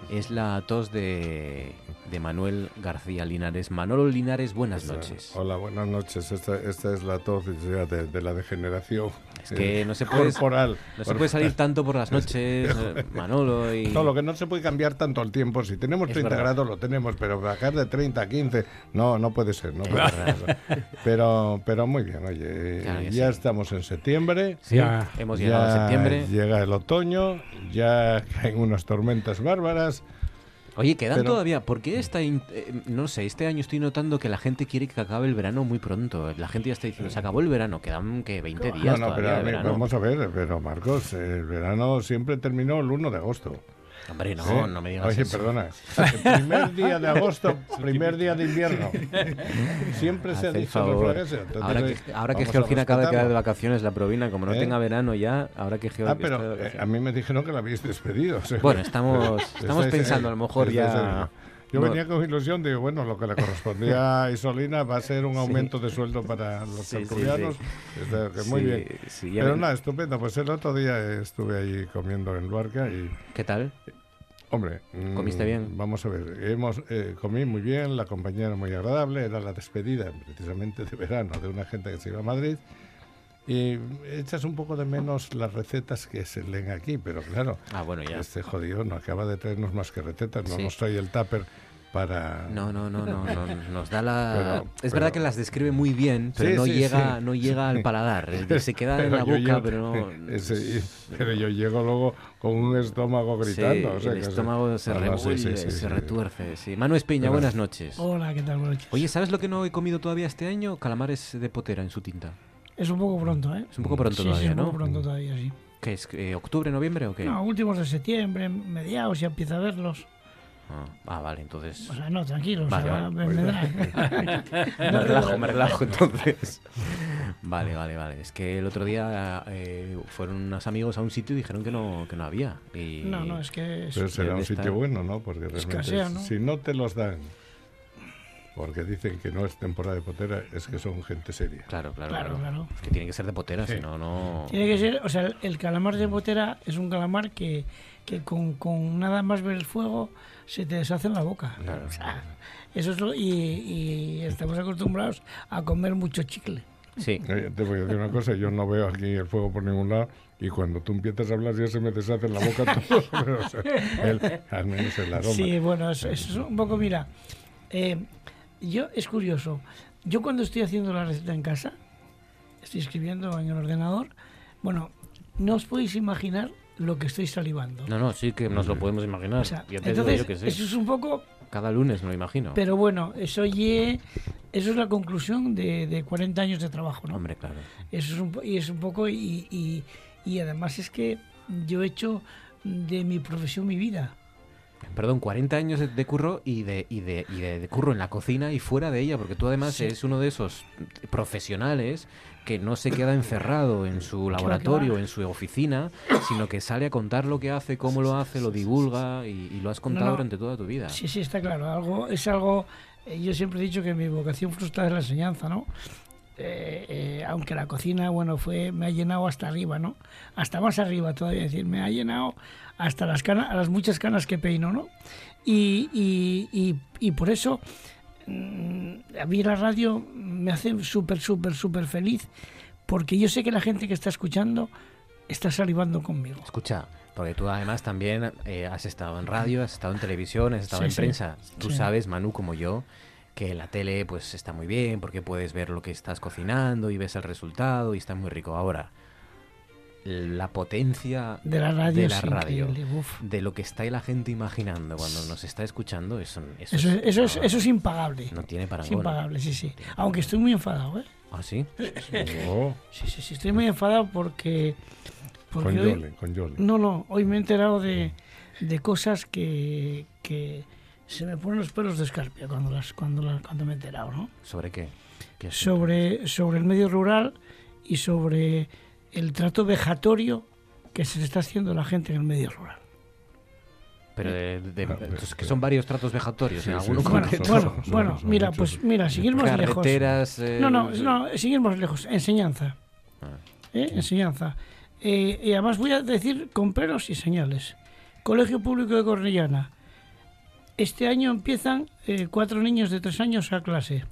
es la tos de, de Manuel García Linares. Manolo Linares, buenas noches. Hola, buenas noches. Esta, esta es la tos de, de la degeneración es que no se puede, corporal. No se puede salir tanto por las noches, eh, *laughs* Manolo. Y... No, lo que no se puede cambiar tanto el tiempo. Si tenemos 30 grados, lo tenemos, pero bajar de 30 a 15, no, no puede ser. No pero, pero muy bien, oye. ya estamos en septiembre. ya hemos llegado a septiembre. Llega el otoño, ya *laughs* caen unas tormentas bárbaras. Oye, quedan todavía, ¿por qué está, eh, no sé, este año estoy notando que la gente quiere que acabe el verano muy pronto. La gente ya está diciendo, se acabó el verano, quedan que 20 días. No, no, pero vamos a ver, pero Marcos, el verano siempre terminó el 1 de agosto. Hombre, no, no me digas Oye, eso. perdona. primer día de agosto, *laughs* primer día de invierno. Siempre se ha dicho los ahora que, ahora que Georgina acaba de quedar de vacaciones, la provina, como no ¿Eh? tenga verano ya, ahora que Georgina Ah, pero eh, a mí me dijeron que la habéis despedido. o sea, Bueno, estamos- *laughs* estamos pensando, a lo mejor ya- Yo no. venía con ilusión, digo, bueno, lo que le correspondía *laughs* a Isolina va a ser un aumento de sueldo para los Sí, tertulianos. que muy bien. Pero nada, estupendo. Pues el otro día estuve ahí comiendo en Luarca y, ¿Qué tal? hombre... mm, ¿Comiste bien? Vamos a ver, hemos, eh, comí muy bien, la compañía era muy agradable, era la despedida precisamente de verano de una gente que se iba a Madrid. Y echas un poco de menos las recetas que se leen aquí, pero claro, Ah, bueno, ya. este jodido no acaba de traernos más que recetas, no Sí. nos trae el tupper para... No, no, no, no, no, nos da la... *laughs* Pero- es pero- verdad que las describe muy bien, pero Sí, no sí, llega, sí. no llega al paladar. decir, *laughs* Se queda en la boca, llego- pero no. *laughs* ese- pero yo llego luego con un estómago Sí, gritando. o sea, el estómago se no, no, sí, revuelve, sí, sí, se retuerce. Sí. Manu Espiña, buenas noches. Hola, ¿qué tal? Buenas noches. Oye, ¿sabes lo que no he comido todavía este año? Calamares de potera en su tinta. Es un poco pronto, ¿eh? Es un poco pronto sí, sí, todavía, es un ¿no? poco pronto todavía, sí. ¿Qué es? eh, ¿Octubre, noviembre o qué? No, últimos de septiembre, mediados, ya empieza a verlos. Ah, ah, vale, entonces. O sea, no, tranquilos, Vale, o sea, vale. me- *laughs* relajo, me relajo entonces. Vale, vale, vale. Es que el otro día eh, fueron unos amigos a un sitio y dijeron que no, que no había. Y... No, no, es que es- Pero será un estar- sitio bueno, ¿no? Porque realmente Escasea, ¿no? si no te los dan, porque dicen que no es temporada de potera, es que son gente seria. Claro, claro, Claro, claro. claro. Es que tiene que ser de potera, Sí. si no, no. Tiene que ser, o sea, el- calamar de botera es un calamar que, que con, con nada más ver el fuego se te deshace en la boca. Claro. O sea, eso es lo, y, y estamos acostumbrados a comer mucho chicle. Sí. Oye, te voy a decir una cosa, yo no veo aquí el fuego por ningún lado y cuando tú empiezas a hablar ya se me deshace en la boca todo, pero, *laughs* o sea, el- al menos el aroma. Sí, bueno, eso, eso es un poco, mira, eh, yo es curioso, yo cuando estoy haciendo la receta en casa, estoy escribiendo en el ordenador, bueno, no os podéis imaginar lo que estoy salivando. No, no, sí que nos lo podemos imaginar. O sea, Ya te digo entonces, yo que sí. eso es un poco, Cada lunes me lo imagino. pero bueno, eso ye- eso es la conclusión de, de 40 años de trabajo, ¿no? Hombre, claro. Eso es un, y es un poco, y, y, y además es que yo he hecho de mi profesión mi vida. Perdón, 40 años de, de curro y, de, y, de, y de, de curro en la cocina y fuera de ella, porque tú además Sí. eres uno de esos profesionales que no se queda encerrado en su laboratorio, en su oficina, sino que sale a contar lo que hace, cómo lo hace, lo divulga y, y lo has contado no. durante toda tu vida. Sí, sí, está claro. Algo, es algo. eh, yo siempre he dicho que mi vocación frustrada es la enseñanza, ¿no? Eh, eh, aunque la cocina, bueno, fue me ha llenado hasta arriba, ¿no? Hasta más arriba todavía, es decir, me ha llenado hasta las canas, las muchas canas que peino, ¿no? Y, y, y, y por eso mm, a mí la radio me hace súper, súper, súper feliz, porque yo sé que la gente que está escuchando está salivando conmigo. Escucha, porque tú además también eh, has estado en radio, has estado en televisión, has estado Sí, en sí. prensa. Tú Sí. sabes, Manu, como yo, que la tele pues está muy bien porque puedes ver lo que estás cocinando y ves el resultado y está muy rico. Ahora, la potencia De la radio de la es radio, de lo que está la gente imaginando cuando nos está escuchando, eso, eso, Eso es, eso es, eso es impagable. no tiene Es parangón. impagable, sí, sí. Aunque estoy muy enfadado, ¿eh? ¿Ah, sí? *laughs* Oh, Sí, sí, sí, estoy muy enfadado porque... porque con hoy- Yole, con Yole. no, no, hoy me he enterado de, de cosas que, que se me ponen los pelos de escarpia cuando, las, cuando, las- cuando me he enterado, ¿no? ¿Sobre qué? ¿Qué? Sobre, sobre el medio rural y sobre el trato vejatorio que se le está haciendo a la gente en el medio rural. Pero de, de- Ah, entonces, que son varios tratos vejatorios, Sí, en sí, alguno sí. Bueno, concreto. bueno, son- bueno, son mira, pues mira, seguir más lejos. Carreteras... eh, No, no, no, seguir más lejos. Enseñanza. Ah. ¿eh? Enseñanza. Eh, y además voy a decir con pelos y señales. Colegio Público de Cornellana. Este año empiezan eh, cuatro niños de tres años a clase.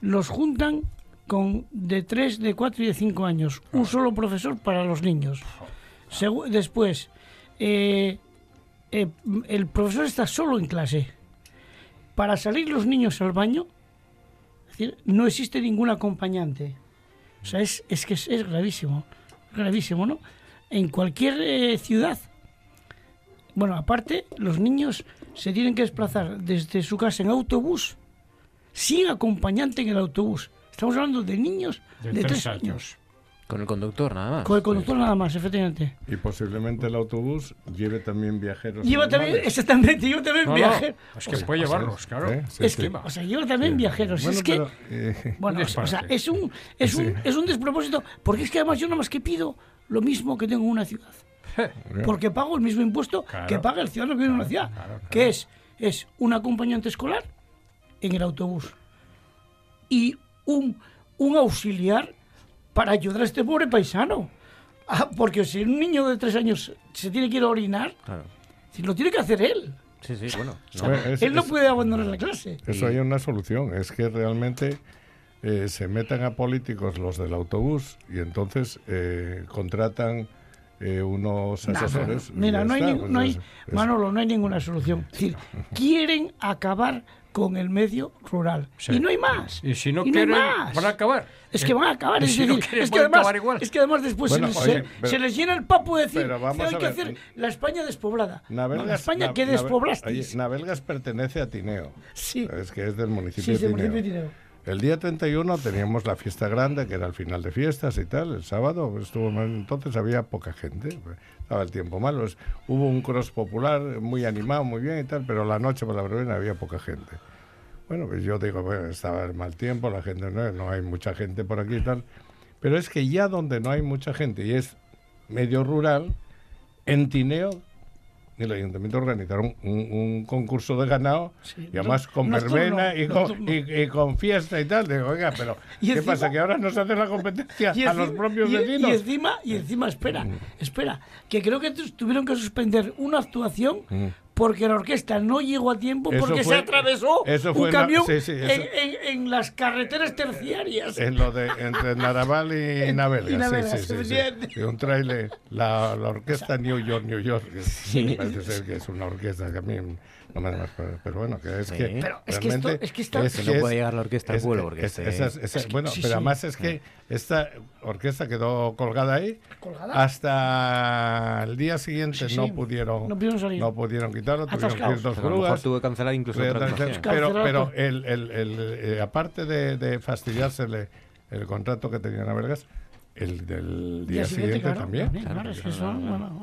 Los juntan con de tres, de cuatro y de cinco años. Un solo profesor para los niños. Segu- después, eh, eh, el profesor está solo en clase. Para salir los niños al baño, es decir, no existe ningún acompañante. O sea, es, es que es, es gravísimo. Gravísimo, ¿no? En cualquier eh, ciudad. Bueno, aparte, los niños se tienen que desplazar desde su casa en autobús, sin acompañante en el autobús. Estamos hablando de niños de, tres, años. Con el conductor, nada más. Con el conductor nada más, efectivamente. Y posiblemente el autobús lleve también viajeros. Lleva también, exactamente, lleva también No, no, viajeros. es que puede llevarlos, claro. ¿Eh? Sí, es sí. que, o sea, lleva también viajeros. Bueno, es que, eh, bueno, es- o sea, es un, es, un, es un despropósito, porque es que además yo nada más que pido lo mismo que tengo en una ciudad. Porque pago el mismo impuesto Claro. que paga el ciudadano que vive en una ciudad. claro, claro. Que es, es un acompañante escolar en el autobús y un, un auxiliar para ayudar a este pobre paisano. Ah, porque si un niño de tres años se tiene que ir a orinar, Claro. si lo tiene que hacer él. Sí, sí, bueno. no. Es- él no es- puede abandonar la clase. Eso hay una solución, es que realmente eh, se metan a políticos los del autobús y entonces eh, contratan eh, unos asesores. y Mira, ya no hay, está, pues no hay- Manolo, no hay ninguna solución. Es decir, quieren acabar con el medio rural. Sí. Y no hay más. Y si no hay quieren, más. van a acabar. Es que van a acabar. Y Es, si no decir, quieren, es que además, acabar igual. es que además después Bueno, se, les, oye, se- pero- se les llena el papo de decir pero vamos que hay a que ver, hacer la España despoblada. No, la Navelgas, España Nav- que despoblasteis. oye, Navelgas pertenece a Tineo. Sí. Es que es del municipio Sí, de Tineo. municipio de Tineo. El día 31 teníamos la fiesta grande, que era el final de fiestas y tal. El sábado estuvo entonces había poca gente. Estaba el tiempo malo. Hubo un cross popular muy animado, muy bien y tal, pero la noche por la verbena había poca gente. Bueno, pues yo digo, bueno, estaba el mal tiempo, la gente no, no hay mucha gente por aquí y tal. Pero es que ya donde no hay mucha gente y es medio rural, en Tineo el ayuntamiento organizaron un, un concurso de ganado Sí, y además con verbena y con, y- y con fiesta y tal. Digo, oiga, pero *laughs* Y ¿qué encima- pasa? ¿Que ahora nos hace la competencia Y a encima- los propios y- vecinos? Y encima, y encima espera, espera, que creo que tu- tuvieron que suspender una actuación porque la orquesta no llegó a tiempo Eso porque fue- se atravesó eso un camión sí, sí, en, eso- en- en las carreteras terciarias. En lo de entre Naraval y *laughs* Navelgas, y Navelgas, sí, sí, sí, sí. efectivamente. Y un trailer, la, la orquesta New York, New York, parece ser que es una orquesta que a mí no me más, pero, pero bueno, que es Sí. que Pero es que esto- realmente es que está- Que no puede llegar la orquesta al pueblo, porque es- este- esas- esas- Es bueno, sí, pero sí. además es que esta orquesta quedó colgada ahí ¿Colgada? hasta el día siguiente Sí, sí. no pudieron No pudieron salir. no pudieron quitarlo, tuvieron que ir dos Pero a lo mejor grúas. tuvo que cancelar incluso otra Pero, pero, el, el- el- eh, aparte de, de fastidiársele el contrato que tenía Navelgas, el del día, siguiente, claro, también. claro, es que son, bueno,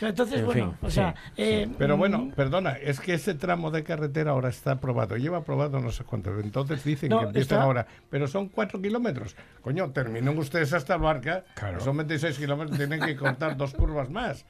Entonces, En bueno, fin, o sea, sí, eh, pero mm, bueno, perdona, es que ese tramo de carretera ahora está aprobado. Lleva aprobado no sé cuánto. Entonces dicen No, que empiezan está- ahora. Pero son cuatro kilómetros. Coño, terminen ustedes hasta Barca. Claro. Son 26 kilómetros. Tienen que cortar dos curvas más.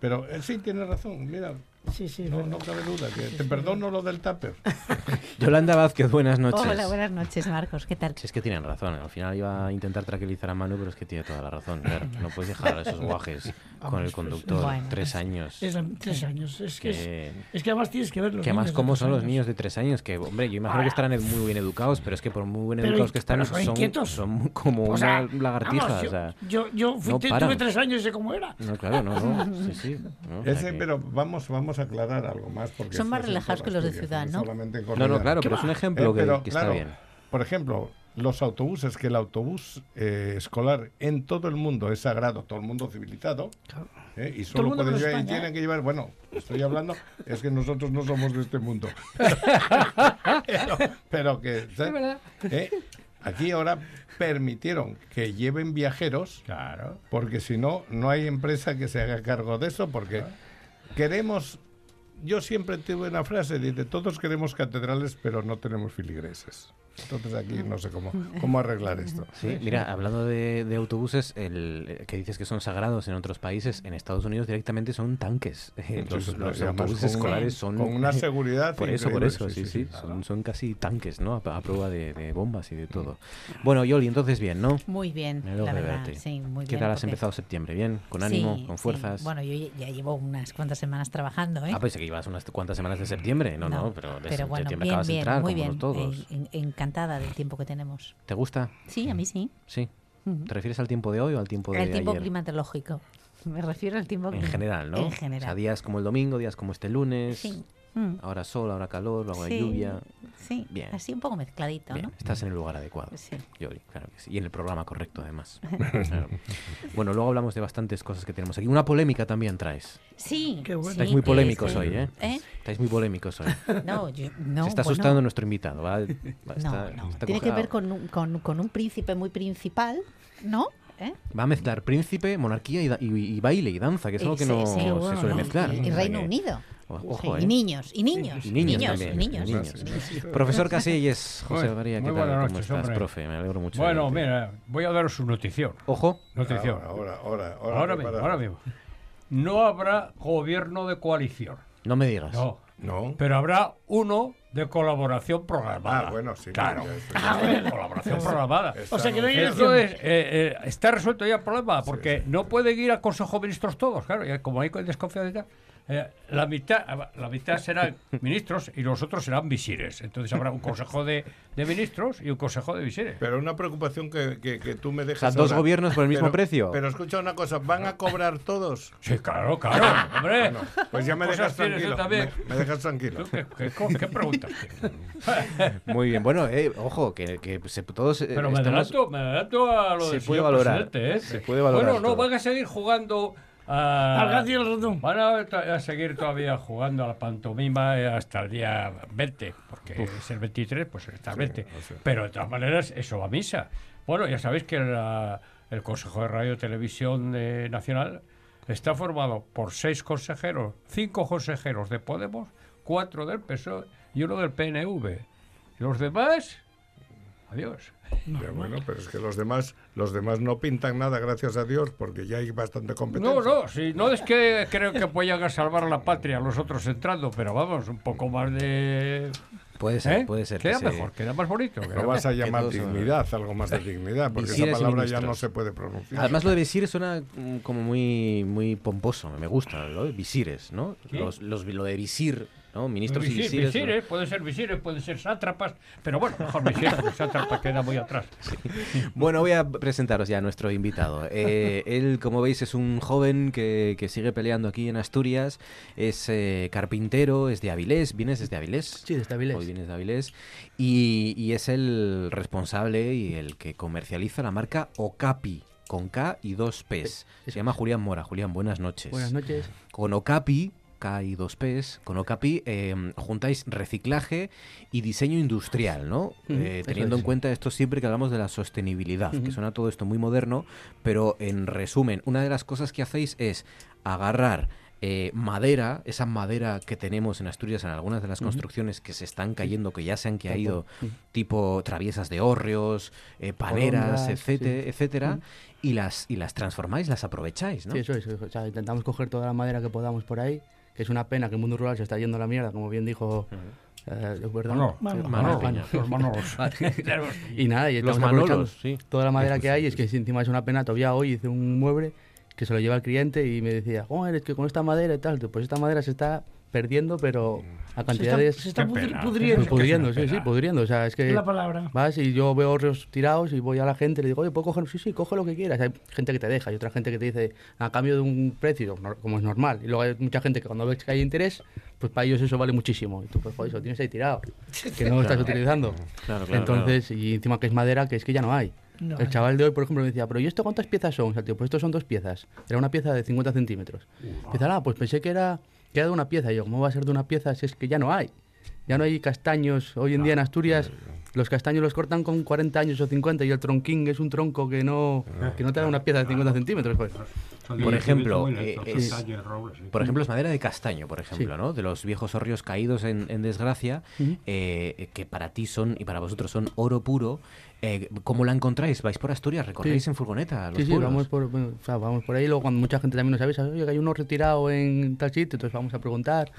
Pero eh, sí, tiene razón. Mira, sí, sí, no, no cabe duda. Que te perdono lo del tupper. *laughs* Yolanda Vázquez, buenas noches. Hola, buenas noches, Marcos. ¿Qué tal? Si es que tienen razón, al final iba a intentar tranquilizar a Manu, pero es que tiene toda la razón. Ver, no puedes dejar a *laughs* esos guajes con el conductor Bueno, tres años. Es, tres años. Es que, Que- es, es que además tienes que ver los Que además, ¿cómo son los niños de tres años? Que, hombre, yo imagino que estarán muy bien educados, pero es que por muy bien educados que están, son son, son como O una sea, lagartija. vamos, o yo, sea, yo, yo fui- no tuve tres años y sé cómo era. no, claro, no, no. Sí, sí. *laughs* no, o Ese, que- pero vamos, vamos a aclarar algo más. Porque Son más relajados que los de ciudad, ¿no? solamente en No, no, claro, ¿Qué pero es un ejemplo Eh, que, pero, que claro, está bien. Por ejemplo, los autobuses, que el autobús eh, escolar en todo el mundo es sagrado, todo el mundo civilizado, ¿eh? y solo pueden llevar, y tienen que llevar, bueno, estoy hablando, es que nosotros no somos de este mundo. *laughs* pero, pero que, ¿sabes? ¿Eh? Aquí ahora permitieron que lleven viajeros, Claro. porque si no, no hay empresa que se haga cargo de eso, porque queremos... Yo siempre tuve una frase, dice, todos queremos catedrales, pero no tenemos filigreses. Entonces aquí no sé cómo, cómo arreglar esto. Sí, mira, hablando de, de autobuses, el, eh, que dices que son sagrados en otros países, en Estados Unidos directamente son tanques. *laughs* Eh, Los, Sí, sí, los autobuses con una- escolares son... con una *laughs* seguridad Por eso, por eso, sí, sí. claro. Son, son casi tanques, ¿no? A, a prueba de, de bombas y de todo. Bueno, Yoli, entonces bien, ¿no? Muy bien, Me alegro la de verdad. verte. Sí, muy ¿Qué bien. tal has porque- empezado septiembre? ¿Bien? ¿Con ánimo? Sí, ¿Con sí. fuerzas? Bueno, yo ya- llevo unas cuantas semanas trabajando, ¿eh? Ah, pensé que ibas unas cuantas semanas de septiembre. No, no, pero de pero bueno, septiembre bien, acabas de entrar, muy como bien. todos. En- en- encantada del tiempo que tenemos. ¿Te gusta? Sí, a mí sí. Sí. ¿Te refieres al tiempo de hoy o al tiempo de El tiempo ayer? climatológico. *laughs* Me refiero al tiempo En general, ¿no? En O sea, general. días como el domingo, días como este lunes. Sí. Mm. Ahora sol, ahora calor, luego Sí, lluvia. Sí, Bien. así un poco mezcladito, Bien, ¿no? estás en el lugar adecuado. Sí. Yoli, claro que sí. Y en el programa correcto, además. *laughs* Claro. Bueno, luego hablamos de bastantes cosas que tenemos aquí. Una polémica también traes. Sí. Qué bueno. Estáis sí, muy polémicos este- hoy, ¿eh? ¿Eh? Estáis muy polémicos hoy. No, yo, no. Se está bueno, asustando nuestro invitado. *laughs* ¿va? Va, No, está- no. está Tiene que ver con un, con, con un príncipe muy principal, ¿no? ¿eh? Va a mezclar príncipe, monarquía y, da- y- y baile y danza, que es algo que Sí, no sí, se bueno, suele ¿no? mezclar. Y Reino que- Unido. Ojo, Sí, ¿eh? Y niños, y niños. Y niños, niños, también, niños. y niños. Profesor Casillas, José Muy- María, ¿qué tal? ¿Cómo estás, hombre. profe? Me alegro mucho. Bueno, mira, voy a daros una notición. Ojo. Notición. Ahora, ahora, ahora. Ahora mismo, ahora mismo. No habrá gobierno de coalición. No me digas. No. No. Pero habrá uno de colaboración programada. Ah, bueno, sí. Claro. Ah, bueno, colaboración programada. O sea que no hay Esto es, eh, eh, está resuelto ya el problema, porque no pueden ir al Consejo de Ministros todos, claro, ya como hay desconfianza, eh, la mitad la mitad serán *laughs* ministros y los otros serán visires. Entonces habrá un Consejo de, de Ministros y un Consejo de visires. Pero una preocupación que, que, que tú me O dejas. sea, dos ahora. gobiernos por el mismo Pero- precio. Pero escucha una cosa, ¿van a cobrar todos? Sí, claro, claro, hombre. Pues ya me dejas tranquilo. Me, me dejas tranquilo. ¿Tú ¿Qué, qué, *laughs* preguntas? Muy bien. Bueno, eh, ojo, que, que se- todos eh, Pero me estamos- adelanto, me adelanto a lo Se del puede señor valorar, presidente, ¿eh? se puede valorar Bueno, no, todo. van a seguir jugando a... Al gato y al ratón. Van a, seguir todavía jugando a la pantomima eh, hasta el día 20, porque es el 23, pues está el 20. o sea. Pero de todas maneras, eso va a misa. Bueno, ya sabéis que la- el Consejo de Radio y Televisión eh, Nacional está formado por seis consejeros, cinco consejeros de Podemos, cuatro del PSOE y uno del PNV. Y los demás, adiós. Ya, bueno, pero es que los demás, los demás no pintan nada, gracias a Dios, porque ya hay bastante competencia. No, no, si no es que creo que a salvar a la patria los otros entrando, pero vamos, un poco más de... Puede ser, ¿Eh? puede ser. Queda que se- mejor, queda más bonito. Lo vas a llamar dignidad, algo más de dignidad, porque esa palabra ya no se puede pronunciar. Además, lo de visir suena mm, como muy, muy pomposo. Me gusta, ¿no? Visires, ¿no? Los, los- lo de visir, ¿no? Ministros y Visir- visires. ¿no? visires, puede ser visires, puede ser sátrapas, pero bueno, mejor visires, porque sátrapa queda muy atrás. *laughs* Bueno, voy a presentaros ya a nuestro invitado. Eh, él, como veis, es un joven que, que sigue peleando aquí en Asturias. Es eh, carpintero, es de Avilés. ¿Vienes desde Avilés? Sí, desde Avilés. Hoy vienes de Avilés. Y, y es el responsable y el que comercializa la marca Okapi, con K y dos P's. Se llama Julián Mora. Julián, buenas noches. Buenas noches. Con Okapi, K y dos P's, con Okapi eh, juntáis reciclaje y diseño industrial, ¿no? Eh, teniendo es. en cuenta esto siempre que hablamos de la sostenibilidad, que suena todo esto muy moderno, pero en resumen, una de las cosas que hacéis es agarrar eh, madera, esa madera que tenemos en Asturias en algunas de las construcciones que se están cayendo, que ya se han caído, tipo traviesas de hórreos, eh, paneras, etcétera, sí. etcétera, y las y las transformáis, las aprovecháis, ¿no? Sí, eso es. O sea, intentamos coger toda la madera que podamos por ahí, que es una pena que el mundo rural se está yendo a la mierda, como bien dijo... eh. Manolo, Manolo. Manolo, Manolo. Los Manolos. *laughs* *laughs* Y nada, y Los estamos aprovechando Manolos, sí. toda la madera que hay, es que encima es una pena, todavía hoy hice un mueble que se lo lleva al cliente y me decía, joder, es que con esta madera y tal, pues esta madera se está perdiendo, pero a Se está, cantidades... se está pudri- pena. pudriendo. Pues pudriendo, Es sí, sí, pudriendo. O sea, es que Es la palabra. vas y yo veo hórreos tirados y voy a la gente y le digo, oye, ¿puedo coger? Sí, sí, coge lo que quieras. Hay gente que te deja y otra gente que te dice, a cambio de un precio, como es normal. Y luego hay mucha gente que cuando ves que hay interés, pues para ellos eso vale muchísimo. Y tú, pues joder, eso tienes ahí tirado, que no lo estás utilizando. Claro, claro, Entonces, y encima que es madera, que es que ya no hay. No el chaval de hoy, por ejemplo, me decía, pero ¿y esto cuántas piezas son? O sea, tío, pues estos son dos piezas. Era una pieza de 50 centímetros. Dice, ah, pues pensé que era, que era de una pieza. Y yo, ¿cómo va a ser de una pieza si es que ya no hay? Ya no hay castaños. Hoy en día en Asturias, los castaños los cortan con 40 años o 50 y el tronquín es un tronco que no, que no te da una pieza de 50 centímetros. Pues. Por ejemplo, eh, es-. Por ejemplo, es madera de castaño, por ejemplo, Sí. ¿no? De los viejos hórreos caídos en, en desgracia, eh, que para ti son y para vosotros son oro puro. Eh, ¿Cómo la encontráis? ¿Vais por Asturias? ¿Recorréis Sí. en furgoneta los Sí, sí, vamos por, bueno, o sea, vamos por ahí. Luego, cuando mucha gente también nos avisa, oye, que hay uno retirado en tal sitio, entonces vamos a preguntar.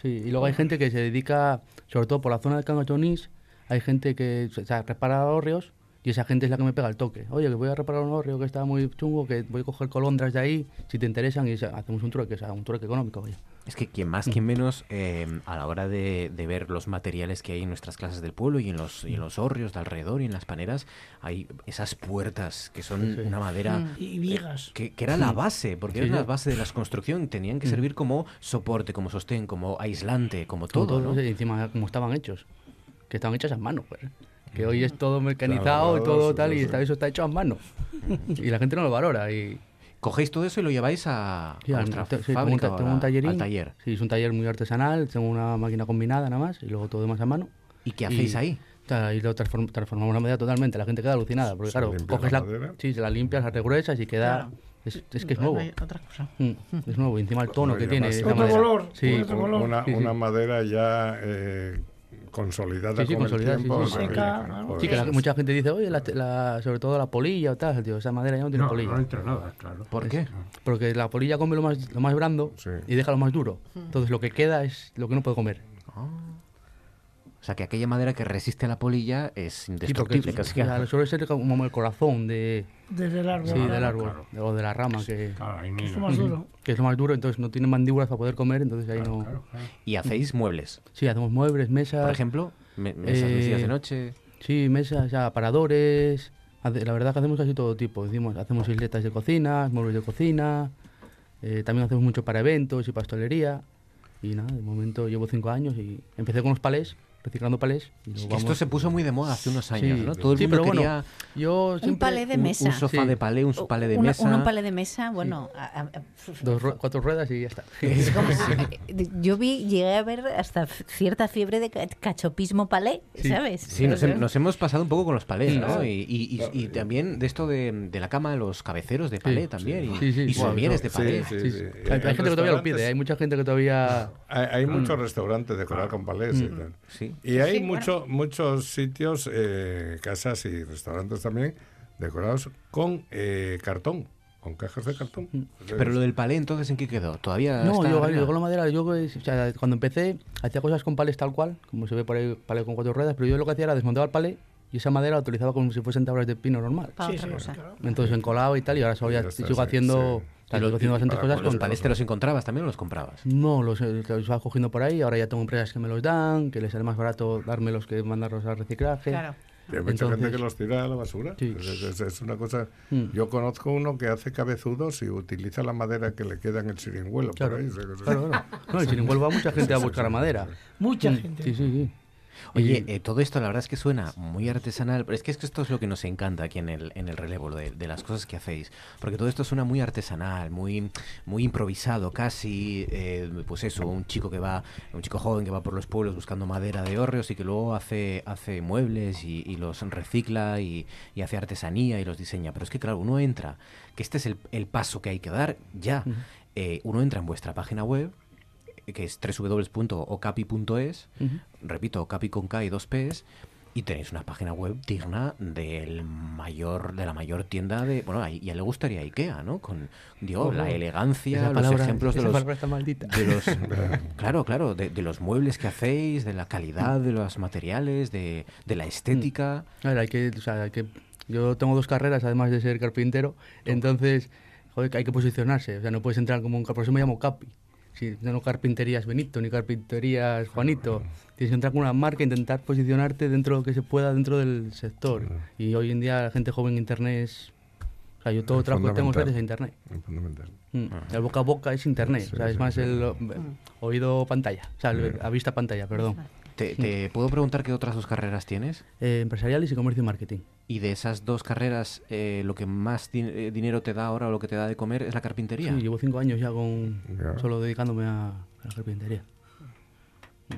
Sí, y luego hay gente que se dedica, sobre todo por la zona de Cangatonís, hay gente que o sea, repara hórreos y esa gente es la que me pega el toque. Oye, que voy a reparar un hórreo que está muy chungo, que voy a coger colondras de ahí, si te interesan, y o sea, hacemos un trueque, o sea, un trueque económico. vaya. Es que quien más, quien menos, eh, a la hora de, de ver los materiales que hay en nuestras casas del pueblo y en los, y en los hórreos de alrededor y en las paneras, hay esas puertas que son Sí, sí. una madera Mm. Y vigas. que, que era la base, porque Sí, era la base de las construcciones, tenían que Mm. servir como soporte, como sostén, como aislante, como Como todo, ¿no? y encima como estaban hechos, que estaban hechas a mano, pues. Que hoy es todo mecanizado Claro, y todo tal, sí, y está, eso está hecho a mano. y la gente no lo valora. Y, Cogéis todo eso y lo lleváis a, Sí, a sí, tengo, un, tengo a- un tallerín. al taller. Sí, es un taller muy artesanal, tengo una máquina combinada nada más y luego todo demás a mano. ¿Y qué hacéis Y ahí? Y lo transform- transformamos la madera totalmente. La gente queda alucinada. Porque, claro, coges la la. Sí, se la limpias, la regruesas y queda. Claro. Es, es que es nuevo. hay otra cosa. Mm, es nuevo. Y encima el tono que tiene. Otro madera. color, Sí, otro color. Una madera ya eh, consolidada Sí, sí, con consolidada, el sí, tiempo. sí. Oye, Seca, joder. ¿no? Sí, que la- mucha gente dice, oye, la, la- sobre todo la polilla o tal, tío, esa madera ya no tiene No, polilla. no entra nada, claro. ¿Por qué? Porque la polilla come lo más, lo más blando Sí. y deja lo más duro. Entonces lo que queda es lo que no puede comer. O sea, que aquella madera que resiste a la polilla es Sí, porque indestructible. es- casi. sea, suele ser como el corazón de, Desde el árbol. sí, del árbol claro. o de la rama, que, Claro, ahí Es lo más duro. que es lo más duro, entonces no tiene mandíbulas para poder comer, entonces ahí no... Claro, claro. Y hacéis muebles. Sí, hacemos muebles, mesas... Por ejemplo, me- mesas, Eh, de noche. Sí, mesas, ya, aparadores... La verdad que hacemos casi todo tipo. Decimos, hacemos isletas de cocina, muebles de cocina... eh, también hacemos mucho para eventos y pastelería. Y nada, de momento llevo cinco años y empecé con los palés, reciclando palés. Y Que esto se puso muy de moda hace unos años, Sí. ¿no? Todo el Sí, mundo pero bueno, quería Yo Un palé de mesa. un sofá Sí. de palé, un palé de Una- mesa. Un palé de mesa, bueno. a- a- Dos, cuatro ruedas y ya está. *laughs* Es como si- yo vi, llegué a ver hasta cierta fiebre de ca- cachopismo palé, Sí. ¿sabes? Sí, nos, hem- nos hemos pasado un poco con los palés, Sí, ¿no? claro. Y, y- y- y también de esto de, de la cama, los cabeceros de palé también. Y, y somieres de palé. Hay, hay en gente que todavía lo pide, hay mucha gente que todavía... Hay, hay muchos restaurantes decorados con palés y tal. Sí. Y hay Sí, mucho- muchos sitios, eh, casas y restaurantes también, decorados con eh, cartón, con cajas de cartón. Pero lo del palé, entonces, ¿en qué quedó? ¿Todavía No, está yo, yo con la madera, yo pues, o sea, cuando empecé hacía cosas con palés tal cual, como se ve por ahí, palé con cuatro ruedas, pero yo lo que hacía era desmontaba el palé y esa madera la utilizaba como si fuesen tablas de pino normal. Para Sí, otra sí, cosa. claro. Entonces encolado y tal, y ahora sigo sí, haciendo, sí. o sea, ¿Y los- sigo haciendo bastantes cosas ¿Los con palés te los encontrabas también o los comprabas? No, los, eh, los iba cogiendo por ahí, ahora ya tengo empresas que me los dan, que les sale más barato dármelos que mandarlos al reciclaje. Claro. Hay mucha Entonces- gente que los tira a la basura. Sí. Es, es- es una cosa. Mm. Yo conozco uno que hace cabezudos y utiliza la madera que le queda en el siringuelo. Claro, por ahí. Claro, claro. No, sin igual va mucha gente a buscar madera. Mucha Mm, gente. Sí, sí, sí. Oye, eh, todo esto la verdad es que suena muy artesanal, pero es que, es que esto es lo que nos encanta aquí en el, en el relevo, de, de las cosas que hacéis. Porque todo esto suena muy artesanal, muy, muy improvisado, casi, eh, pues eso, un chico que va, un chico joven que va por los pueblos buscando madera de hórreos y que luego hace, hace muebles y, y los recicla y, y hace artesanía y los diseña. Pero es que claro, uno entra, que este es el, el paso que hay que dar ya. Eh, uno entra en vuestra página web, que es www.ocapi.es, Ujú. repito, Ocapi con K y dos P's, y tenéis una página web digna del mayor, de la mayor tienda de. Bueno, a- ya le gustaría a Ikea, ¿no? Con digo, la elegancia, Esa los palabra- ejemplos de los. palabra está maldita. De los *laughs* claro, claro, de, de los muebles que hacéis, de la calidad de los materiales, de, de la estética. A ver, hay que, o sea, hay que, yo tengo dos carreras, además de ser carpintero, entonces, joder, hay que posicionarse. O sea, no puedes entrar como un... Por eso me llamo Capi. Si no carpinterías Benito, ni carpinterías Juanito. Tienes que entrar con una marca e intentar posicionarte dentro de lo que se pueda dentro del sector. Y hoy en día la gente joven en Internet es... O sea, yo todo Es trabajo que tengo es fundamental. gracias a Internet. Es fundamental. Mm. El boca a boca es Internet. Sí, o sea, es sí, más sí. el eh, oído pantalla. O sea, el- a vista pantalla, perdón. ¿Te, te puedo preguntar qué otras dos carreras tienes? Eh, empresariales y comercio y marketing. Y de esas dos carreras, eh, lo que más din- eh, dinero te da ahora o lo que te da de comer es la carpintería. Sí, llevo cinco años ya con solo dedicándome a, a la carpintería.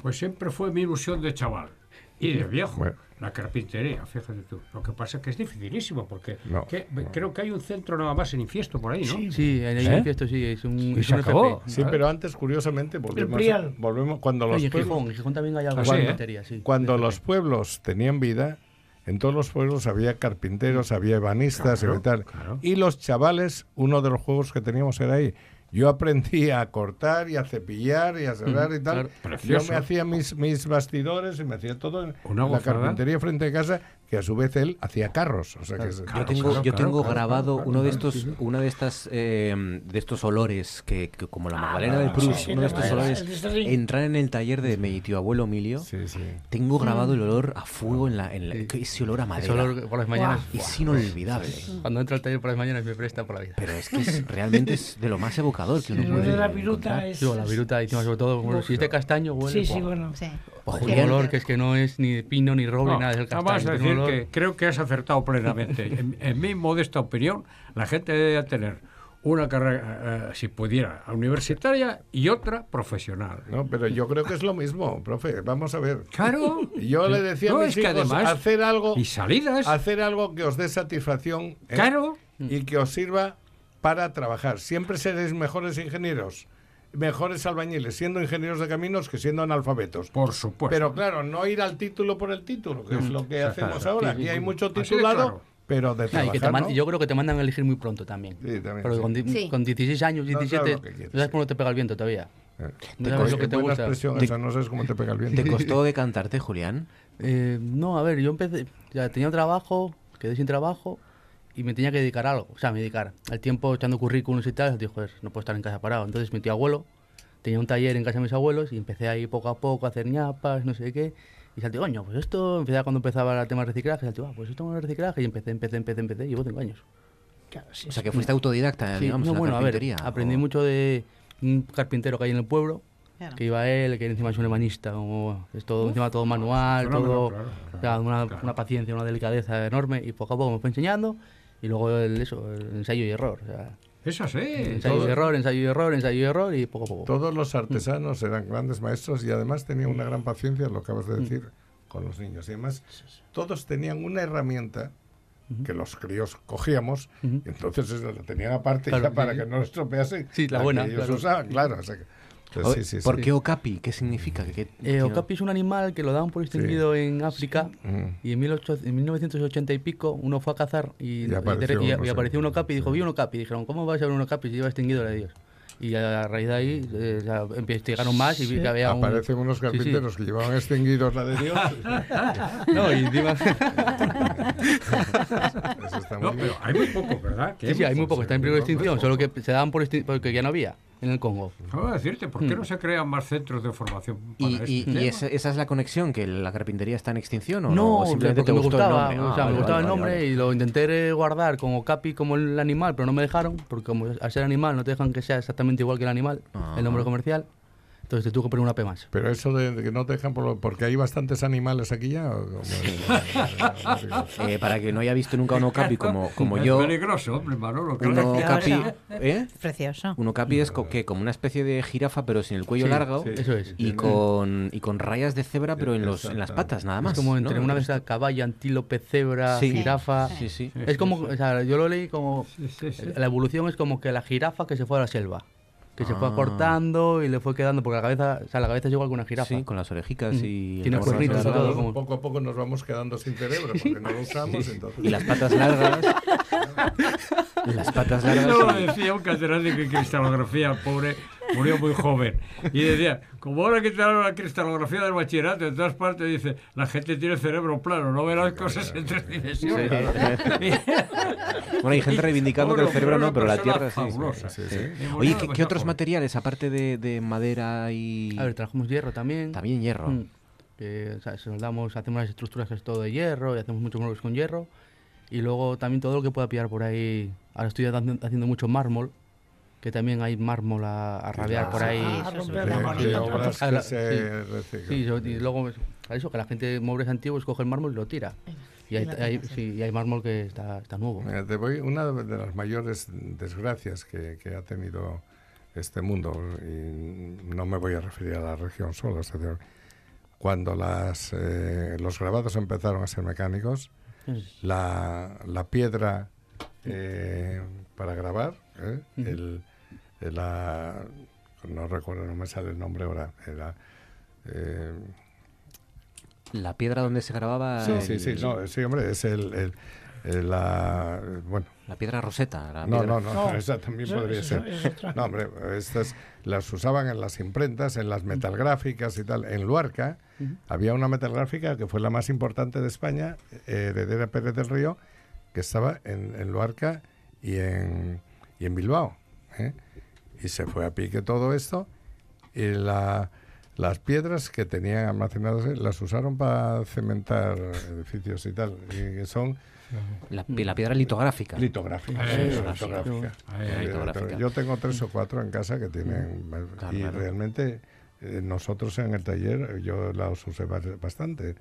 Pues siempre fue mi ilusión de chaval. Y de viejo, Bueno. la carpintería, fíjate tú. Lo que pasa es que es dificilísimo, porque No, que- no. creo que hay un centro nada más en Infiesto por ahí, ¿no? Sí, en el ¿Eh? Infiesto sí, es un, Y es se un acabó. FP. Sí, pero antes, curiosamente, volvemos, Prial. volvemos cuando los Oye, en pueblos- Gijón, en Gijón también hay algo Ah, sí, ¿eh? sí. Cuando los pueblos tenían vida, en todos los pueblos había carpinteros, había ebanistas Claro, y tal. claro. Y los chavales, uno de los juegos que teníamos era ahí. Yo aprendí a cortar y a cepillar y a cerrar y tal. claro. Yo me hacía mis, mis bastidores y me hacía todo en la carpintería frente de casa, que a su vez él hacía carros. O sea que se- Yo tengo, claro, yo claro, tengo claro, grabado uno de estos, una de estas, eh, de estos olores que, que como la Magdalena del sí, Prus, sí, uno de estos olores, entrar en el taller de mi tío abuelo Emilio, Sí, sí. tengo grabado el olor a fuego en la, en la- ese olor a Ese madera, olor por las mañanas. es inolvidable. Cuando entro al taller por las mañanas me presta por la vida. Pero es que es, realmente es de lo más evocador que uno puede la encontrar. viruta es... La viruta, encima sobre todo, si es de castaño huele. Sí, sí, bueno. Sí. Un Julián, olor que es que no es ni de pino, ni roble, No, nada, es el castaño. tiene un decir olor- que creo que has acertado plenamente. *laughs* en, en mi modesta opinión, la gente debe tener una carrera, eh, si pudiera, universitaria y otra profesional. No, pero yo creo que es lo mismo, profe. Vamos a ver. Claro. Yo le decía No, a mis es que hijos, además- hacer algo, Y salidas. hacer algo que os dé satisfacción ¿eh? Claro. y que os sirva para trabajar. Siempre seréis mejores ingenieros, mejores albañiles, siendo ingenieros de caminos que siendo analfabetos. Por supuesto. Pero claro, no ir al título por el título, que es Mm, lo que claro, hacemos claro. ahora. Aquí hay mucho titulado, claro. pero de trabajar, que te man- ¿no? Yo creo que te mandan a elegir muy pronto también. Sí, también, sí. con, Sí. con 16 años, No sabes 17, lo que quieres, no sabes dónde te pega el viento todavía. Eh, No sabes lo que te buena gusta. expresión Te- esa, no sabes cómo te pega el viento. ¿Te costó *laughs* decantarte, Julián? Eh, no, a ver, yo empecé, ya tenía un trabajo, quedé sin trabajo y me tenía que dedicar a algo. O sea, me dedicar al tiempo echando currículums y tal. Dijo, joder, no puedo estar en casa parado. Entonces mi tío abuelo tenía un taller en casa de mis abuelos y empecé ahí poco a poco a hacer ñapas, no sé qué. Y salté, coño, pues esto, empecé cuando empezaba el tema de reciclaje, salté, "Ah, pues esto es reciclaje y empecé, empecé, empecé, empecé, llevo cinco años. Claro, sí, O sea, que fuiste autodidacta, Sí, digamos, no, en la bueno, a ver, carpintería. aprendí o- mucho de un carpintero que hay en el pueblo, Claro. que iba él, que encima es un ebanista, como es todo, encima todo manual, todo, claro, o sea, una, claro. una paciencia, una delicadeza enorme, y poco a poco me fue enseñando, y luego el, eso, el ensayo y error, o sea, Es así. ensayo todo- y error, ensayo y error, ensayo y error, y poco a poco. Todos los artesanos eran grandes maestros y además tenían una gran paciencia, lo acabas de decir, con los niños. Y además, todos tenían una herramienta que los críos cogíamos, Ujú. y entonces esa la tenían aparte Claro, ya para sí. que no estropease. Sí, la que buena, ellos claro. usaban, claro. o sea que- sí, sí, sí. ¿Por qué okapi? ¿Qué significa? ¿Qué- qué- Eh, okapi es un animal que lo daban por extinguido en África Mm. y en, 18 en 1980 y pico uno fue a cazar y, Y apareció, y- y no sé. apareció un okapi y dijo, Sí. vi un okapi. Dijeron, ¿cómo va a ser un okapi si lleva extinguido la de Dios? Y a raíz de ahí eh, investigaron más y vi que había un... Aparecen unos Sí, sí. carpinteros que llevaban extinguidos la de Dios. *laughs* No, y encima... Eso está No, muy bien. pero hay muy poco, ¿verdad? Que Sí, sí, hay muy poco, está en peligro de extinción, solo que se daban por extin- porque ya no había en el Congo. Acabo de decirte, ¿por qué Mm. no se crean más centros de formación para ¿Y, este y- y tema? esa, esa es la conexión? ¿Que la carpintería está en extinción o no? No, ¿O simplemente te me gustó gustaba, el nombre? o Ah, sea, me vale, gustaba vale, el nombre vale. y lo intenté guardar como capi como el animal, pero no me dejaron, porque como al ser animal no te dejan que sea exactamente igual que el animal, Ah. el nombre comercial. Entonces te tuve que poner una P más. Pero eso de, de que no te dejan por lo- porque hay bastantes animales aquí ya. ¿o cómo es? *laughs* Eh, para que no haya visto nunca un okapi como, como es yo, peligroso, hombre, Manolo. un okapi, Precioso. ¿eh? Precioso. Un okapi es co- que como una especie de jirafa pero sin el cuello Sí, largo sí. Eso es. y con y con rayas de cebra pero en los en las patas nada más. Es como entre ¿no? una de esas caballo, antílope, cebra, Sí. jirafa. Sí, sí. Sí, Es como, o sea, yo lo leí como Sí, sí, sí. la evolución es como que la jirafa que se fue a la selva, que se fue Ah. acortando y le fue quedando porque la cabeza, o sea, la cabeza es igual que una jirafa. Sí, con las orejicas Mm. y Tiene cuernitos y todo, como- Poco a poco nos vamos quedando sin cerebro porque no lo usamos. Entonces... y las patas largas. *laughs* y las patas largas. Y- decía un catedrático en cristalografía, pobre, murió muy joven. Y decía, como ahora quitaron la cristalografía del bachillerato, en todas partes dice, la gente tiene cerebro plano, no ve las cosas en tres dimensiones. *laughs* Bueno, hay gente reivindicando que el cerebro no, pero la Tierra sí. fabulosa. sí. Sí, sí. Oye, ¿qué, qué otros materiales, aparte de, de madera y... A ver, trabajamos hierro también. También hierro. Mm. Que, o sea, soldamos, hacemos las estructuras que es todo de hierro y hacemos muchos muebles con hierro. Y luego también todo lo que pueda pillar por ahí. Ahora estoy haciendo mucho mármol, que también hay mármol a, a rabiar por ahí. Ah, Ah. Sí, y luego a eso, que la gente muebles antiguos coge el mármol y lo tira. Y hay, hay- sí, y hay mármol que está, está nuevo. Mira, te voy, una de las mayores desgracias que, que ha tenido este mundo, y no me voy a referir a la región solo, es decir, cuando las, eh, los grabados empezaron a ser mecánicos, la, la piedra eh, para grabar, ¿eh? El, el- la, no recuerdo, no me sale el nombre ahora, era... eh, La piedra donde se grababa... sí, el- sí, sí, no, sí, hombre, es el, el- el- la, bueno, La piedra roseta. la no, piedra- no, no, No, esa también podría eso- ser. es. No, hombre, estas las usaban en las imprentas, en las metalgráficas y tal. En Luarca había una metalgráfica que fue la más importante de España, eh, heredera Pérez del Río, que estaba en, en Luarca y en, y en Bilbao. ¿eh? Y se fue a pique todo esto y la, las piedras que tenían almacenadas ahí las usaron para cementar edificios y tal. Y que son La, pi- la piedra litográfica. Litográfica. Eh, sí, litográfica. Eh. Yo tengo tres o cuatro en casa que tienen. Claro, y claro. realmente eh, nosotros en el taller yo las usé bas- bastante.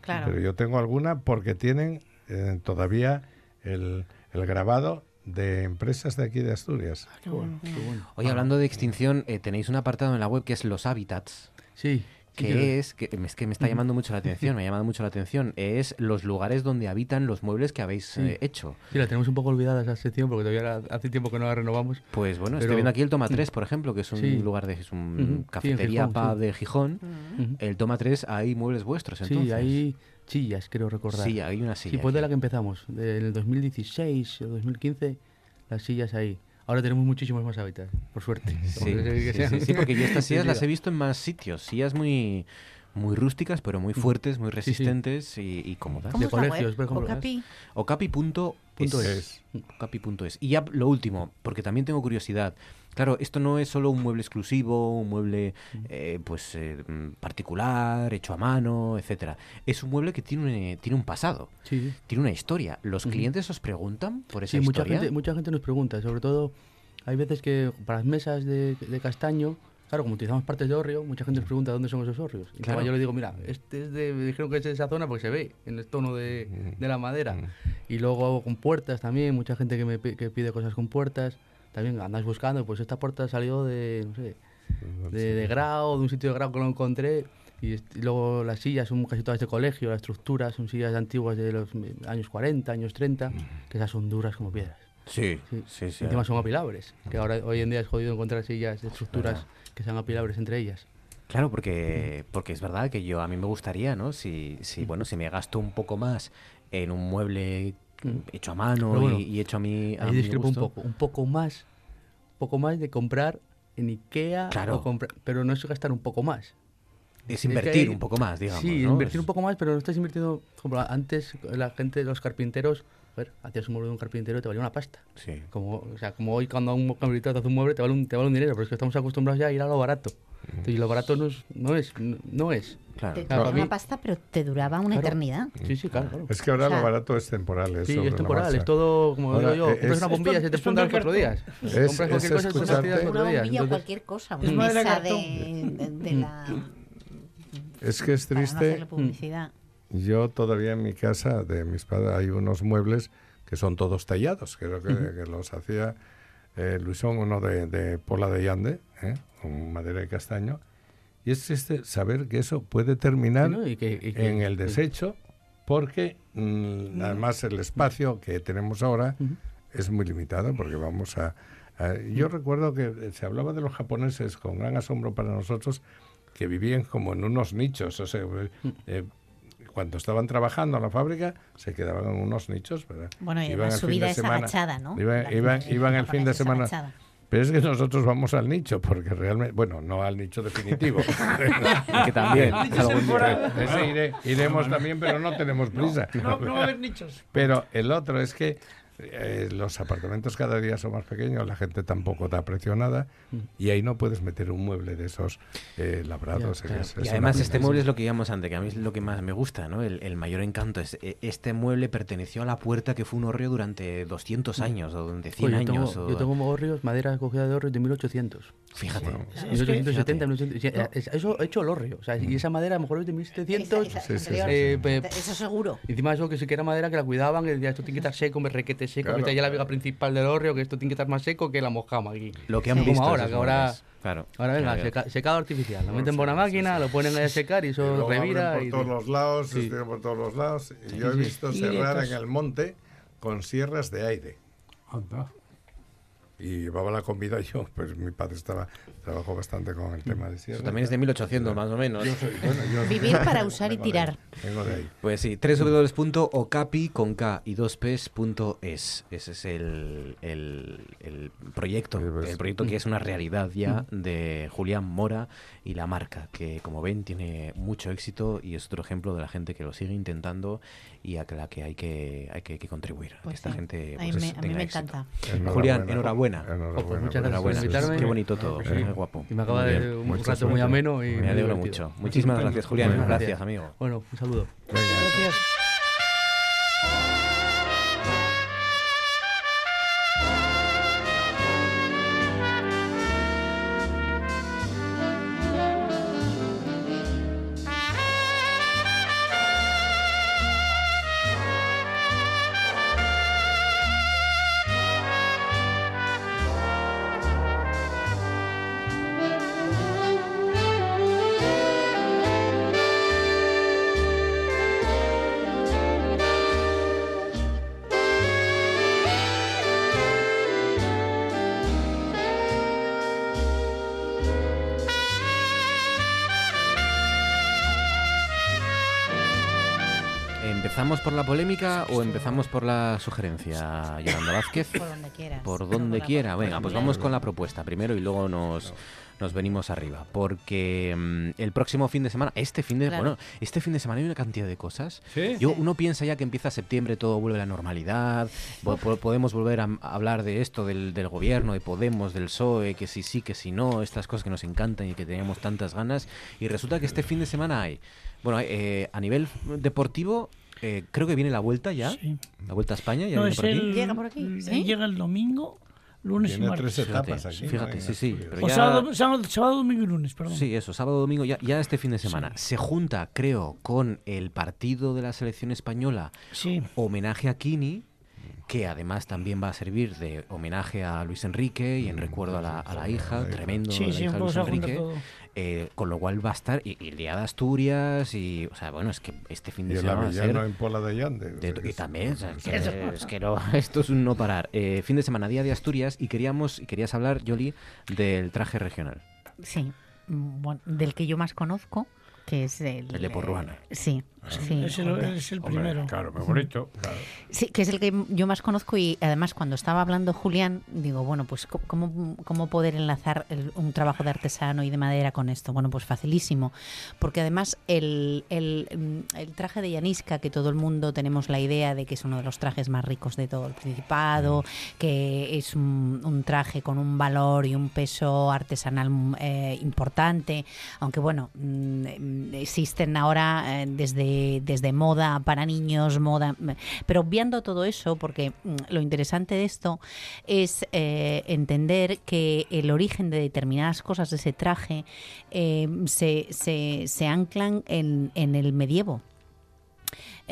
Claro. Pero yo tengo alguna porque tienen eh, todavía el, el grabado de empresas de aquí de Asturias. Ah, Qué bueno, qué bueno. Oye, hablando de extinción, eh, tenéis un apartado en la web que es los hábitats. Sí. sí que que- es, que es que me está llamando mucho la *laughs* atención, me ha llamado mucho la atención, es los lugares donde habitan los muebles que habéis Sí. eh, hecho. Sí, la tenemos un poco olvidada esa sección porque todavía la- hace tiempo que no la renovamos. Pues bueno, estoy Pero- viendo aquí el Toma 3, por ejemplo, que es un Sí. lugar de es un cafetería Gijón, sí. de Gijón. El Toma 3 hay muebles vuestros, entonces. Sí, hay sillas, creo recordar. Sí, hay una silla Sí, pues de la que empezamos, de- en el 2016 o 2015, las sillas ahí. Ahora tenemos muchísimos más hábitats, por suerte. *laughs* Sí, sí, sean- sí, sí, porque yo estas Sí, sillas las he visto en más sitios. Sillas muy, muy rústicas, pero muy fuertes, muy sí. resistentes y, y cómodas. ¿Cómo de colegios, por ejemplo, Ocapi. Ocapi.es. Punto es. Ocapi.es. Y ya lo último, porque también tengo curiosidad. Claro, esto no es solo un mueble exclusivo, un mueble eh, pues eh, mm, particular, hecho a mano, etcétera. Es un mueble que tiene, tiene un pasado, Sí, tiene una historia. ¿Los clientes os preguntan por esa sí mucha historia? gente, mucha gente nos pregunta, sobre todo hay veces que para las mesas de, de castaño, claro, como utilizamos partes de hórreo, mucha gente nos pregunta dónde son esos hórreos. Y Claro. yo le digo, mira, este es de, me dijeron que es de esa zona porque se ve en el tono de, de la madera. Y luego hago con puertas también, mucha gente que me que pide cosas con puertas. También andáis buscando, pues esta puerta salió de, no sé, de, de grado, de un sitio de grado que lo encontré. Y, y luego las sillas son casi todas de colegio, las estructuras son sillas antiguas de los eh, años 40, años 30, que esas son duras como piedras. Sí, Sí. sí, sí. Encima son apilables, que ahora hoy en día es jodido encontrar sillas estructuras que sean apilables entre ellas. Claro, porque, porque es verdad que yo a mí me gustaría, ¿no? Si, si bueno, si me gasto un poco más en un mueble hecho a mano bueno, y, y hecho a mí a Ahí discrepo un gusto. poco, un poco más, un poco más de comprar en Ikea, Claro. o comprar- pero no es gastar un poco más. Es que invertir hay- un poco más, digamos. Sí, ¿no? invertir Es- un poco más, pero no estás invirtiendo. Antes la gente, los carpinteros, a ver, hacías un mueble de un carpintero y te valía una pasta. Sí. Como, o sea, como hoy cuando un carpintero te hace un mueble te vale un, te vale un dinero, pero es que estamos acostumbrados ya a ir a lo barato. Y lo barato no es, no es, no es. Claro. Te Claro, una pasta, pero te duraba una Claro. eternidad. Sí, sí, claro, claro. Es que ahora O sea, lo barato es temporal. Es Sí, es temporal, es todo, como Ahora, digo yo, eh, compras una bombilla es y se te es en cuatro días. Es- compras es cualquier cosa y se te cuatro Una días. bombilla o Entonces, cualquier cosa, Es una mesa de, de, de la... *laughs* Es que es Para no triste. publicidad. Yo todavía en mi casa de mis padres hay unos muebles que son todos tallados, creo que, que los hacía eh, Luisón, uno de, de Pola de Yande, ¿eh? con madera y castaño. Y es triste saber que eso puede terminar Sí, ¿no? Y que- y que- en el desecho porque mm, además el espacio que tenemos ahora es muy limitado porque vamos a... a- yo recuerdo que se hablaba de los japoneses con gran asombro para nosotros que vivían como en unos nichos, o sea, eh, cuando estaban trabajando en la fábrica se quedaban en unos nichos, ¿verdad? Bueno, y Iban además el su fin vida de es semana- agachada, ¿no? Iban, La iban, gente iban el fin de semana. agachada. Pero es que nosotros vamos al nicho, porque realmente, bueno, no al nicho definitivo. *laughs* que también. Ese iré- iremos también, pero no tenemos prisa. No, no va a haber nichos. Pero el otro es que eh, los apartamentos cada día son más pequeños, la gente tampoco da precio a nada y ahí no puedes meter un mueble de esos eh, labrados. Ya, claro. es- es Y además este mueble es lo que llamamos antes, que a mí es lo que más me gusta, ¿no? El, el mayor encanto es eh, este mueble perteneció a la puerta que fue un horreo durante 200 años o durante 100 Oye, yo tengo, años. o- yo tengo hórreos, madera cogida de hórreos de 1800. Fíjate. Es que- 1870, 1800. Sí, es- Eso he hecho el hórreo. O sea, y esa madera a lo mejor es de 1700. Esa- esa Sí, sí, anterior. sí, eh, pe- Eso seguro. Encima eso que sí que era madera que la cuidaban, que decía, esto tiene que estar seco, me requete seco, Claro. que está ya la viga principal del hórreo, que esto tiene que estar más seco que la mojama aquí. Lo que han visto como ahora, que ahora. Claro. ahora venga, Claro. seca- secado artificial. Lo meten por una máquina, lo ponen a secar y eso revira. por y- todos los lados, Sí. estira por todos los lados. Y yo he sí. visto cerrar en el monte con sierras de aire. Anda. Y llevaba la comida *laughs* yo, pues mi padre estaba trabajó bastante con el tema de sierras. Eso también es de 1800 más o menos. Yo soy- bueno, yo- Vivir para usar y tirar. Vengo de ahí. Pues sí, www.ocapi con K y 2ps.es. Ese es el, el, el proyecto, Sí, pues. el proyecto que es una realidad ya de Julián Mora y la marca, que como ven tiene mucho éxito y es otro ejemplo de la gente que lo sigue intentando y a la que hay que, hay que, que contribuir, a que Pues esta sí. gente A mí pues, me- a mí me éxito. encanta. Julián, enhorabuena. Enhorabuena. Pues muchas gracias por Enhorabuena. invitarme. Qué bonito todo, Claro que sí. Qué guapo. Y me acaba Muy de bien. un rato muy ameno y Me alegro mucho. Muchísimas gracias, Julián. Bueno, Gracias, amigo. Bueno, un saludo. Gracias. ¿Empezamos por la polémica o empezamos por la sugerencia, Yolanda Vázquez? Por donde quieras. Por donde quiera. Venga, pues vamos con la propuesta primero y luego nos, nos venimos arriba. Porque mm, el próximo fin de semana, este fin de Claro. bueno, este fin de semana hay una cantidad de cosas. ¿Sí? Yo, uno piensa ya que empieza septiembre, todo vuelve a la normalidad, po- po- podemos volver a, a hablar de esto, del, del gobierno, de Podemos, del PSOE, que si sí, que si no, estas cosas que nos encantan y que teníamos tantas ganas. Y resulta que este fin de semana hay, bueno, eh, a nivel deportivo, eh, creo que viene la vuelta ya, Sí. la vuelta a España, ya No, viene es por aquí. el, Llega por aquí, el- ¿sí? Llega el domingo, lunes y martes. tres Fíjate, etapas aquí. fíjate, ¿no? sí, sí, pero O ya- sábado, sábado, sábado, domingo y lunes, perdón. Sí, eso, sábado, domingo, ya, ya este fin de semana. Se junta, creo, con el partido de la selección española, Sí. homenaje a Kini, que además también va a servir de homenaje a Luis Enrique y en recuerdo a la, a la hija, tremendo, Sí, la sí, hija Luis Enrique. eh, con lo cual va a estar, y, y el día de Asturias, y, o sea, bueno, es que este fin de semana va a ser... En Pola de Llande. De- y también, o sea, es, *laughs* que, es que no, *laughs* esto es un no parar. Eh, fin de semana, día de Asturias, y queríamos, y querías hablar, Yoli, del traje regional. Sí, mm, bueno, del que yo más conozco, que es el... El de Porruana. eh, sí, sí. Es el, es el Hombre, primero. claro, muy bonito. Claro. Sí, que es el que yo más conozco y además cuando estaba hablando Julián, digo, bueno, pues ¿cómo, cómo poder enlazar el- un trabajo de artesano y de madera con esto? Bueno, pues facilísimo, porque además el, el, mm, el traje de Yanisca, que todo el mundo tenemos la idea de que es uno de los trajes más ricos de todo el Principado, que es un, un traje con un valor y un peso artesanal mm, eh, importante, aunque bueno, mm, mm, existen ahora eh, desde, desde moda para niños, moda, mm, pero obviando todo eso, porque mm, lo interesante de esto es eh, entender que el origen de determinadas cosas de ese traje eh, se, se, se anclan en, en el medievo.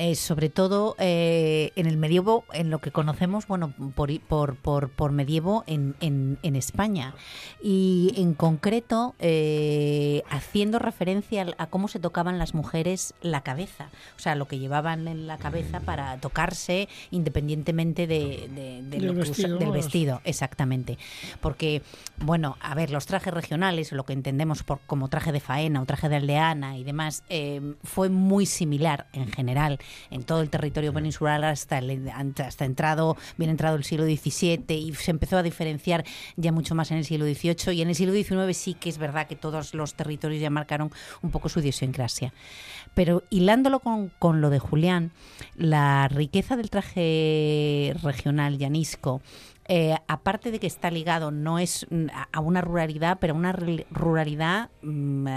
Eh, sobre todo eh, en el medievo, en lo que conocemos, bueno, por, por, por, por medievo en, en, en España. Y en concreto, eh, haciendo referencia a cómo se tocaban las mujeres la cabeza. O sea, lo que llevaban en la cabeza para tocarse independientemente de, de- de Del lo usa- del vestido, exactamente. Porque, bueno, a ver, los trajes regionales, lo que entendemos por, como traje de faena o traje de aldeana y demás, eh, fue muy similar en general en todo el territorio peninsular hasta, el- hasta entrado, bien entrado el siglo XVII y se empezó a diferenciar ya mucho más en el siglo XVIII y en el siglo XIX sí que es verdad que todos los territorios ya marcaron un poco su idiosincrasia. Pero hilándolo con, con lo de Julián, la riqueza del traje regional llanisco eh, aparte de que está ligado no es mm, a- una ruralidad, pero a una ruralidad mm,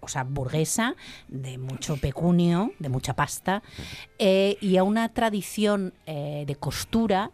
o sea, burguesa, de mucho pecunio, de mucha pasta, eh, y a una tradición eh, de costura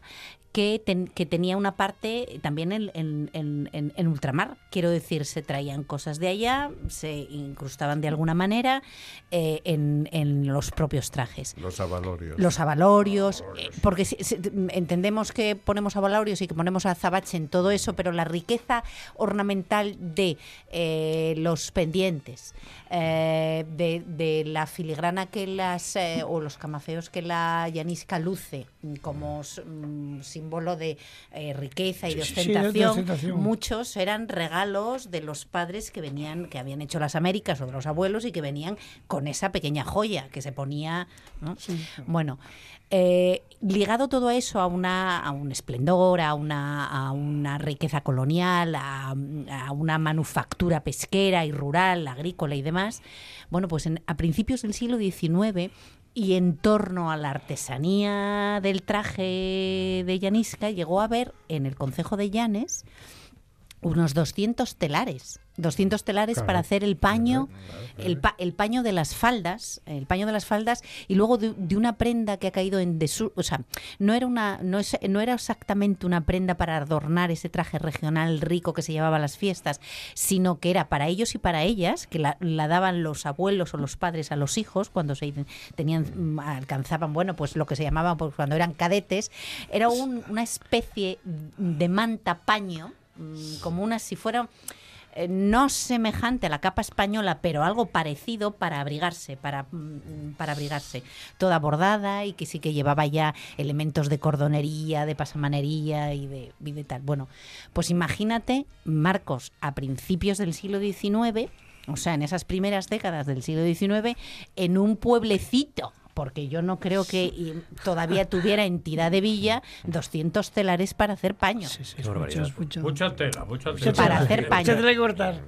que, ten- que tenía una parte también en, en- en- en- ultramar. Quiero decir, se traían cosas de allá, se incrustaban de alguna manera eh, en, en los propios trajes. Los avalorios. Los avalorios, eh, porque si- si- entendemos que ponemos avalorios y que ponemos azabache en todo eso, pero la riqueza ornamental de eh, los pendientes, eh, de, de la filigrana que las, o los camafeos que la llanisca luce como mm, símbolo de eh, riqueza y de sí, ostentación, muchos eran regalos de los padres que venían, que habían hecho las Américas o de los abuelos y que venían con esa pequeña joya que se ponía. ¿no? Bueno, eh, ligado todo eso, a, una, a un esplendor, a una, a una riqueza colonial, a, a una manufactura pesquera y rural, agrícola y demás, bueno, pues en- a principios del siglo XIX y en torno a la artesanía del traje de Llanisca, llegó a haber en el concejo de Llanes unos 200 telares. 200 telares Claro. para hacer el paño, el, pa- el paño de las faldas, el paño de las faldas y luego de, de una prenda que ha caído en desuso, o sea, no era una no, es- no era exactamente una prenda para adornar ese traje regional rico que se llevaba a las fiestas, sino que era para ellos y para ellas, que la, la daban los abuelos o los padres a los hijos cuando se tenían mm, alcanzaban, bueno, pues lo que se llamaba pues, cuando eran cadetes, era un- una especie de manta paño mm, como una si fuera eh, no semejante a la capa española, pero algo parecido para abrigarse, para, mm, para abrigarse. Toda bordada y que sí que llevaba ya elementos de cordonería, de pasamanería y de, y de tal. Bueno, pues imagínate, Marcos, a principios del siglo XIX, o sea, en esas primeras décadas del siglo XIX, en un pueblecito porque yo no creo que y, todavía tuviera entidad de villa 200 telares para hacer paños. Sí, sí, es mucho. Mucha tela, mucha Mucha tela. Para hacer paños. Mucha tela que cortar.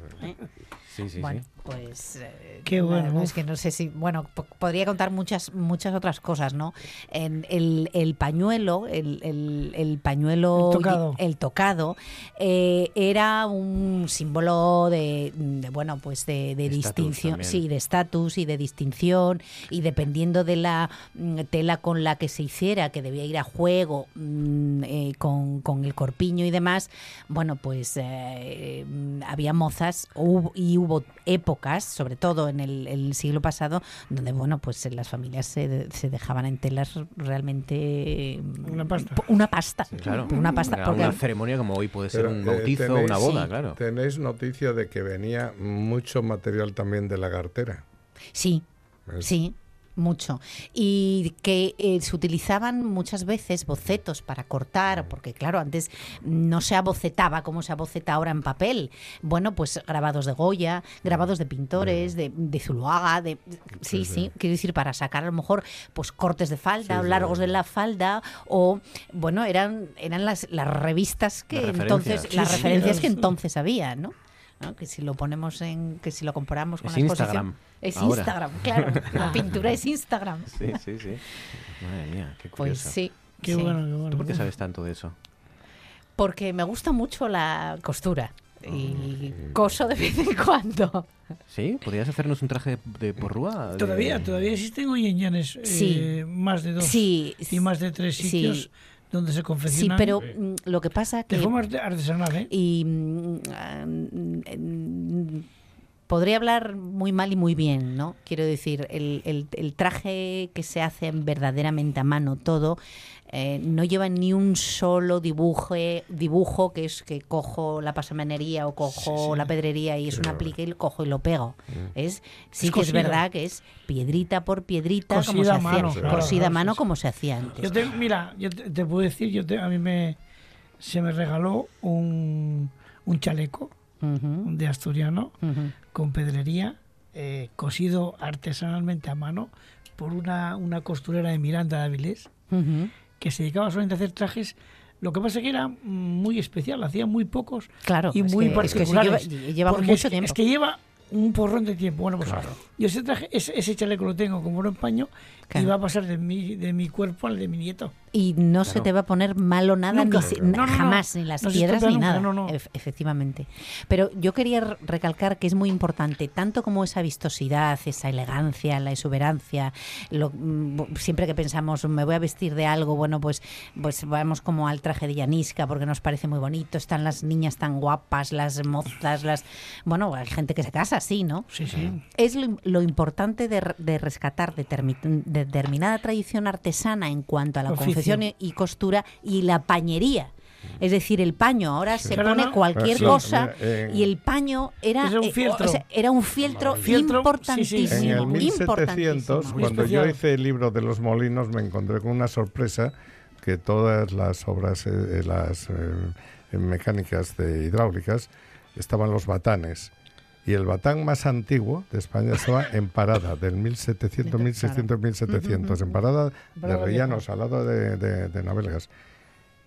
Sí, sí, bueno, sí. Pues eh, Qué bueno, es que no sé si, bueno, po- podría contar muchas muchas otras cosas, ¿no? En el, el pañuelo, el, el- el pañuelo, El tocado. el tocado, eh, era un símbolo de, de, bueno, pues de, distinción, también. sí, de estatus y de distinción y dependiendo de la mm, tela con la que se hiciera, que debía ir a juego mm, eh, con, con el corpiño y demás, bueno, pues eh, mm, había mozas hubo- y hubo épocas, sobre todo en el, el siglo pasado, donde, bueno, pues las familias se, se dejaban en telas realmente... mm, Una pasta. Una pasta. Claro. Una pasta. Era porque- una ceremonia como hoy puede ser Pero, un eh, bautizo tenéis- una boda, sí. claro. Tenéis noticia de que venía mucho material también de la cartera. Sí, ¿ves? Sí, mucho. Y que eh, se utilizaban muchas veces bocetos para cortar, porque claro, antes no se abocetaba como se aboceta ahora en papel. Bueno, pues grabados de Goya, grabados de pintores, de, de Zuluaga, de... Sí, sí, quiero decir, para sacar a lo mejor pues cortes de falda Sí, o largos de la falda, o bueno, eran, eran las, las revistas que Las entonces, las referencias que entonces había, ¿no? ¿no? Que si lo ponemos en, que si lo comparamos con Es la exposición. Instagram, Es ahora. Instagram, claro. La *laughs* pintura es Instagram. Sí, sí, sí. Madre mía, qué Pues curioso. sí. Qué sí. bueno, qué bueno. ¿Tú por qué sabes tanto de eso? Porque me gusta mucho la costura. Y coso de vez en *laughs* cuando. ¿Sí? ¿Podrías hacernos un traje de porrúa? De- Todavía, todavía existen hoy en Llanes eh, Sí. más de dos Sí, y más de tres sí. sitios donde se Sí, confeccionan pero mm, lo que pasa que... de forma arte- artesanal, ¿eh? Y mm, ah, mm, podría hablar muy mal y muy bien, ¿no? Quiero decir, el, el- el traje que se hace verdaderamente a mano todo eh, no lleva ni un solo dibujo, dibujo que es que cojo la pasamanería o cojo la pedrería y es un aplique y lo cojo y lo pego. Es sí Es que es verdad que es piedrita por piedrita como se Cosida a hacía, mano, claro, cosida a claro, mano sí, sí. como se hacía antes. Yo te- mira, yo te, te puedo decir, yo te- a mí me se me regaló un, un chaleco De asturiano con pedrería eh, cosido artesanalmente a mano por una, una costurera de Miranda de Avilés que se dedicaba solamente a hacer trajes. Lo que pasa es que era muy especial, hacía muy pocos Claro, y muy que- es que particulares. lleva- mucho es, que- tiempo. Es que lleva un porrón de tiempo. Bueno, pues yo ese traje, ese, ese chaleco lo tengo como un paño Claro. y va a pasar de mi, de mi cuerpo al de mi nieto. Y no se te va a poner malo nada, Nunca. ni No, no, jamás, ni las No piedras ni nada. no, no. Ef- efectivamente. Pero yo quería recalcar que es muy importante, tanto como esa vistosidad, esa elegancia, la exuberancia, lo- mm, siempre que pensamos, me voy a vestir de algo, bueno, pues, pues vamos como al traje de Yanisca porque nos parece muy bonito, están las niñas tan guapas, las mozas, las... Bueno, hay gente que se casa así, ¿no? Sí, sí. es lo, lo importante de, de rescatar determi- determinada tradición artesana en cuanto a la Oficio. Confección y- y costura y la pañería. Es decir, el paño ahora se pone cualquier Sí, cosa mira, eh, y el paño era, Era un eh, o fieltro. sea, era un fieltro, Fieltro, importantísimo. sí. En el importantísimo. 1700, Muy cuando yo hice el libro de los molinos, me encontré con una sorpresa que todas las obras, eh, eh, las eh, mecánicas de hidráulicas, estaban los batanes. Y el batán más antiguo de España estaba *laughs* en Parada, del 1700, 1600, 1700, en Parada de Rellanos, al lado de, de, de Navelgas.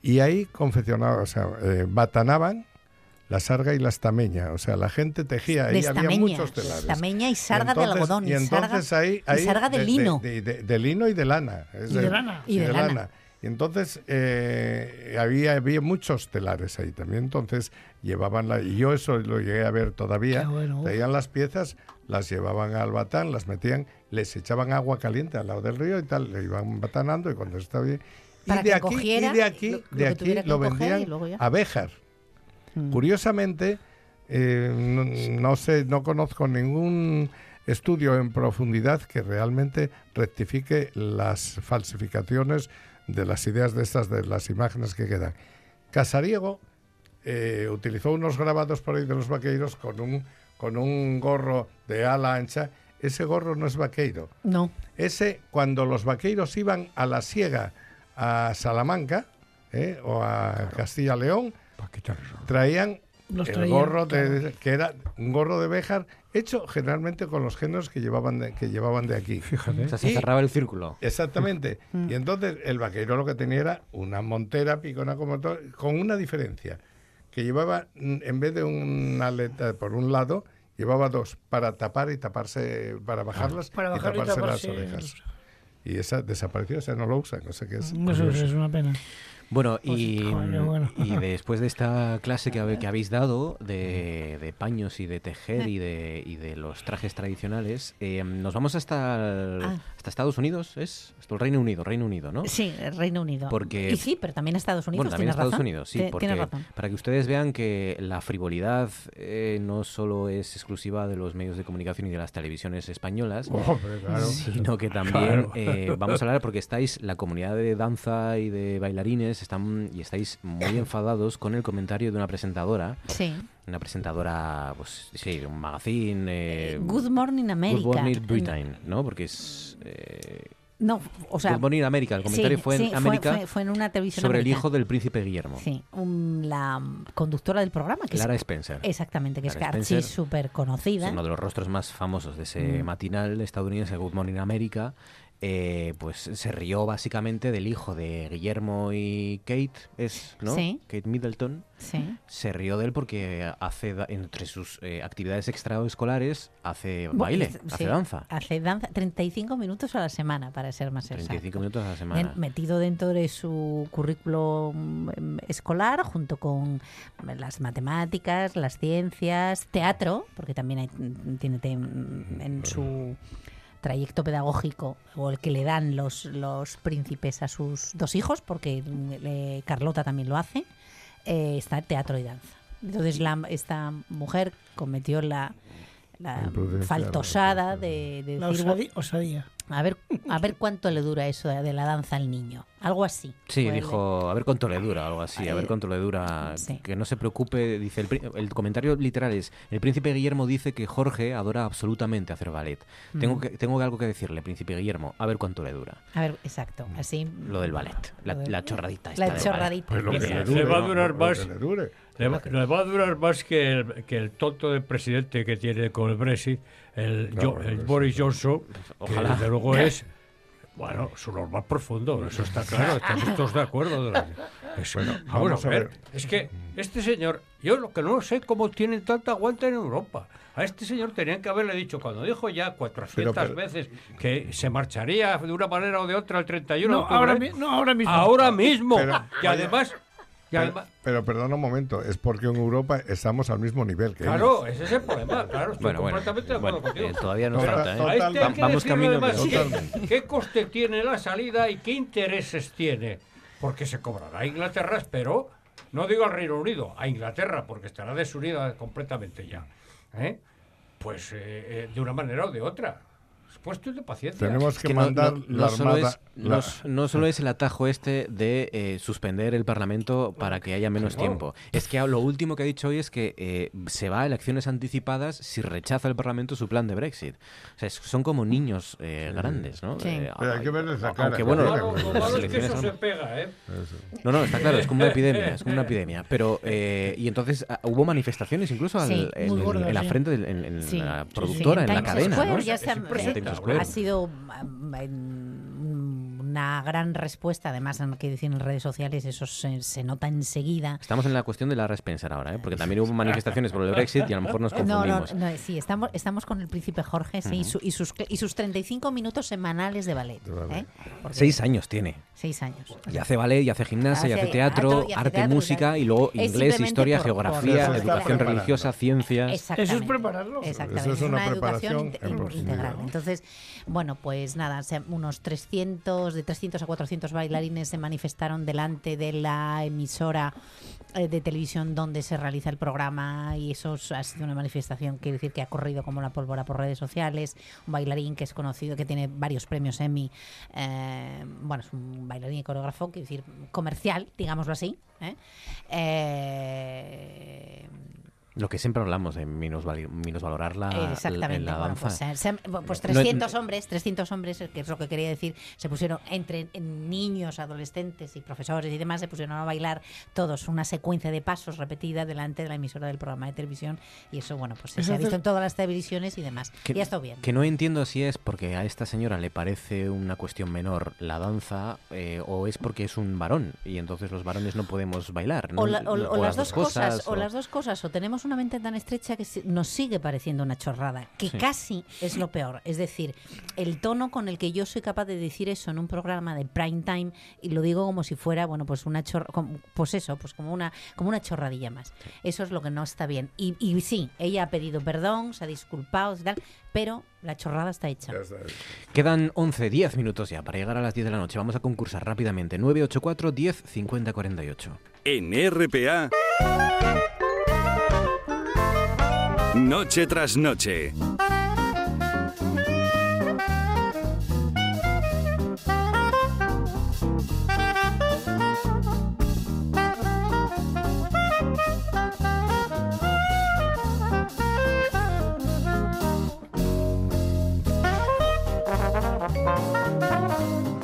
Y ahí confeccionaban, o sea, eh, batanaban la sarga y la estameña. O sea, la gente tejía, ahí había estameña, muchos telares. estameña y sarga entonces- de algodón. Y entonces sarga, ahí, y ahí sarga de, de, lino. De, de- de lino y de lana. es Y de lana. Y de lana. Y entonces eh, había, había muchos telares ahí también. Entonces llevaban la. Y yo eso lo llegué a ver todavía. Bueno. Traían las piezas, las llevaban al batán, las metían, les echaban agua caliente al lado del río y tal, le iban batanando y cuando estaba bien. Y de que aquí, cogiera y de aquí, lo- de aquí lo vendían a Béjar. Mm. Curiosamente, eh, no, no sé, no conozco ningún estudio en profundidad que realmente rectifique las falsificaciones de las ideas de estas, de las imágenes que quedan. Casariego eh, utilizó unos grabados por ahí de los vaqueiros con un, con un gorro de ala ancha. Ese gorro no es vaqueiro. No, Ese, cuando los vaqueiros iban a la siega a Salamanca eh, o a Castilla-León, traían Los el traían, gorro de, claro. que era un gorro de Béjar hecho generalmente con los géneros que llevaban de, que llevaban de aquí. Fíjate. O sea, se Y- cerraba el círculo. Exactamente. y entonces el vaquero lo que tenía era una montera picona como todo, con una diferencia, que llevaba, mm, en vez de una aleta por un lado, llevaba dos, para tapar y taparse, para bajarlas Para y bajar y taparse, taparse las orejas. Y esa desapareció, o sea, no lo usan, no sé qué es. No curioso. es una pena. Bueno, Pues, y, joder, qué bueno. y después de esta clase que, habéis dado de, de paños y de tejer y de, y de los trajes tradicionales, eh, nos vamos hasta, el- Ah. hasta Estados Unidos, ¿es? Esto, el Reino Unido, Reino Unido, ¿no? Sí, el Reino Unido. Porque- Y sí, pero también Estados Unidos. Bueno, también Estados razón. Unidos, sí, porque razón. para que ustedes vean que la frivolidad eh, no solo es exclusiva de los medios de comunicación y de las televisiones españolas, Hombre, claro. sino que *laughs* también Claro. eh, vamos a hablar porque estáis, la comunidad de danza y de bailarines están y estáis muy *coughs* enfadados con el comentario de una presentadora, Sí. una presentadora, pues sí, de un magazine. eh, Good Morning America. Good Morning Britain, ¿no? Porque es. eh, No, o sea. Good Morning America. El comentario sí, fue en sí, fue- América Fue, fue en una televisión sobre el americana. hijo del príncipe Guillermo. Sí, un- la conductora del programa, que Clara es. Spencer. Exactamente, que Clara es súper Es conocida. uno de los rostros más famosos de ese Mm. matinal estadounidense, Good Morning America. Eh, pues se rió básicamente del hijo de Guillermo y Kate, es, ¿no? Sí. Kate Middleton. Sí. Se rió de él porque hace entre sus eh, actividades extraescolares hace baile, es- hace sí, danza. Hace danza 35 minutos a la semana, para ser más exacto. 35 minutos a la semana. metido dentro de su currículo mm, escolar, junto con las matemáticas, las ciencias, teatro, porque también hay- mm, tiene mm, en su trayecto pedagógico o el que le dan los, los príncipes a sus dos hijos, porque eh, Carlota también lo hace, eh, está teatro y danza. Entonces la, esta mujer cometió la, la faltosada de, de La decir, osadi- osadía. A ver, a ver cuánto le dura eso de, la danza al niño. Algo así. Sí, dijo, a ver cuánto le dura, algo así, a ver Eh, cuánto le dura, sí. que no se preocupe, dice, el, el comentario literal es, el príncipe Guillermo dice que Jorge adora absolutamente hacer ballet. Tengo, Mm. que, tengo algo que decirle, príncipe Guillermo, a ver cuánto le dura. A ver, exacto. Así. Lo del ballet, la, Lo del- la chorradita esta La chorradita. Pues lo que Le- va a durar más. le dure. Le va, le va a durar más que el, que el tonto del presidente que tiene con el Brexit, el, No, Jo- el Brexit, Boris Johnson, Ojalá. que desde luego *laughs* es, bueno, su normal profundo, eso está claro, estamos todos de acuerdo. Es- Bueno, vamos, vamos a a ver, es que este señor, yo lo que no sé cómo tienen tanta aguanta en Europa. A este señor tenían que haberle dicho, cuando dijo ya 400 Pero, pero- veces que se marcharía de una manera o de otra el 31 de No, octubre, ahora, mi- no, ahora mismo. ahora mismo. Pero- y además... y Pero, además pero perdona un momento, es porque en Europa estamos al mismo nivel que ellos. Claro, ese es el problema, claro, estoy Bueno, bueno, completamente de acuerdo bueno, contigo. eh, todavía nos Total- falta, ¿eh? Este Vamos decirle camino además de- qué- Totalmente. qué coste tiene la salida y qué intereses tiene. Porque se cobrará a Inglaterra, espero, no digo al Reino Unido, a Inglaterra, porque estará desunida completamente ya. ¿eh? Pues eh, eh, de una manera o de otra. Es cuestión de paciencia. Tenemos Es que, mandar no- no la solo armada. es, la- no, no solo es el atajo este de eh, suspender el Parlamento para que haya menos No. tiempo. Es que lo último que ha dicho hoy es que eh, se va a elecciones anticipadas si rechaza el Parlamento su plan de Brexit. O sea, es- son como niños eh, grandes, ¿no? Sí. Eh, Pero hay que verles la aunque cara, bueno, que Lo tiene, malo, lo pues, malo es que eso son- se pega, ¿eh? No, no, está claro, es como una epidemia, es como una *laughs* epidemia. Pero, eh, y entonces ah, hubo manifestaciones incluso al- Sí, en, la frente, del- en, en Sí, la productora, sí, en la cadena, Square ¿no? ya se ha, sido en- una gran respuesta, además, en que dicen en redes sociales, eso se, se nota enseguida. Estamos en la cuestión de la Spencer ahora, ¿eh? porque también hubo manifestaciones por el *laughs* Brexit y a lo mejor nos No, no, confundimos. no, sí, estamos, estamos con el príncipe Jorge sí, y, su- y sus, y sus 35 minutos semanales de ballet. ¿eh? Porque- Seis años tiene. Seis años. Y hace ballet, y hace gimnasia, y Hace teatro, teatro, y hace arte, teatro, y música, y luego inglés, historia, por- geografía, por- educación religiosa, ciencias. Exactamente. Eso es prepararlo. Exactamente. Eso es una educación preparación inte- en in- profundidad, integral. ¿no? Entonces, bueno, pues nada, unos 300, de 300 a 400 bailarines se manifestaron delante de la emisora eh, de televisión donde se realiza el programa y eso es- ha sido una manifestación, quiere decir que ha corrido como la pólvora por redes sociales. Un bailarín que es conocido, que tiene varios premios Emmy. eh, bueno, es un bailarín y coreógrafo, quiere decir comercial, digámoslo así. ¿eh? Eh, Lo que siempre hablamos de minusvalorar la, Exactamente. la bueno, danza. pues, eh, se- pues No- 300 hombres, 300 hombres, que es lo que quería decir, se pusieron entre en niños, adolescentes y profesores y demás, se pusieron a bailar todos una secuencia de pasos repetida delante de la emisora del programa de televisión y eso, bueno, pues se ha visto en todas las televisiones y demás. Que, y ha estado bien. que no entiendo si es porque a esta señora le parece una cuestión menor la danza eh, o es porque es un varón y entonces los varones no podemos bailar. ¿no? O, la- o- O o las dos cosas, o o- las dos cosas, o tenemos una mente tan estrecha que nos sigue pareciendo una chorrada, que Sí. casi es lo peor. Es decir, el tono con el que yo soy capaz de decir eso en un programa de prime time y lo digo como si fuera, bueno, pues una chorra, pues eso, pues como una, como una chorradilla más. Eso es lo que no está bien. Y, y sí, ella ha pedido perdón, se ha disculpado y tal, pero la chorrada está hecha. Quedan 11, 10 minutos ya para llegar a las 10 de la noche. Vamos a concursar rápidamente. 984 10 50 48. En RPA. Noche tras noche.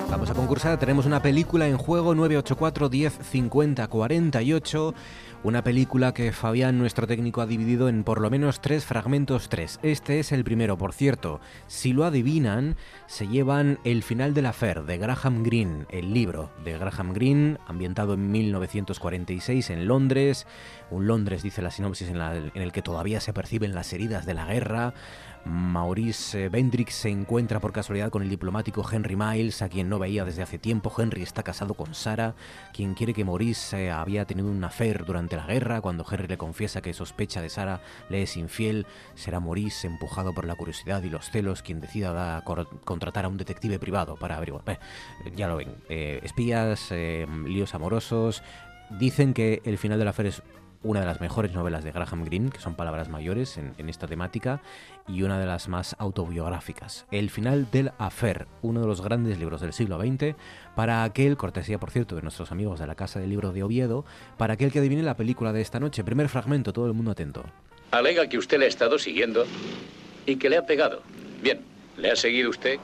Vamos a concursar, tenemos una película en juego 984 10 50 48. Una película que Fabián, nuestro técnico, ha dividido en por lo menos tres fragmentos, tres. Este es el primero, por cierto. Si lo adivinan, se llevan El final de la Fer de Graham Greene, el libro de Graham Greene, ambientado en 1946 en Londres. Un Londres, dice la sinopsis, en, la- en el que todavía se perciben las heridas de la guerra. Maurice Bendrix se encuentra por casualidad con el diplomático Henry Miles, a quien no veía desde hace tiempo. Henry está casado con Sara, quien quiere que Maurice había tenido un affair durante la guerra. Cuando Henry le confiesa que sospecha de Sara, le es infiel, será Maurice, empujado por la curiosidad y los celos, quien decida contratar a un detective privado para averiguar. Ya lo ven, eh, espías, eh, líos amorosos. Dicen que el final de la affair es una de las mejores novelas de Graham Greene, que son palabras mayores en, en esta temática, y una de las más autobiográficas. El final del Affair, uno de los grandes libros del siglo XX, para aquel, cortesía por cierto de nuestros amigos de la Casa del Libro de Oviedo, para aquel que adivine la película de esta noche. Primer fragmento, todo el mundo atento. Alega que usted le ha estado siguiendo y que le ha pegado. Bien, ¿le ha seguido usted?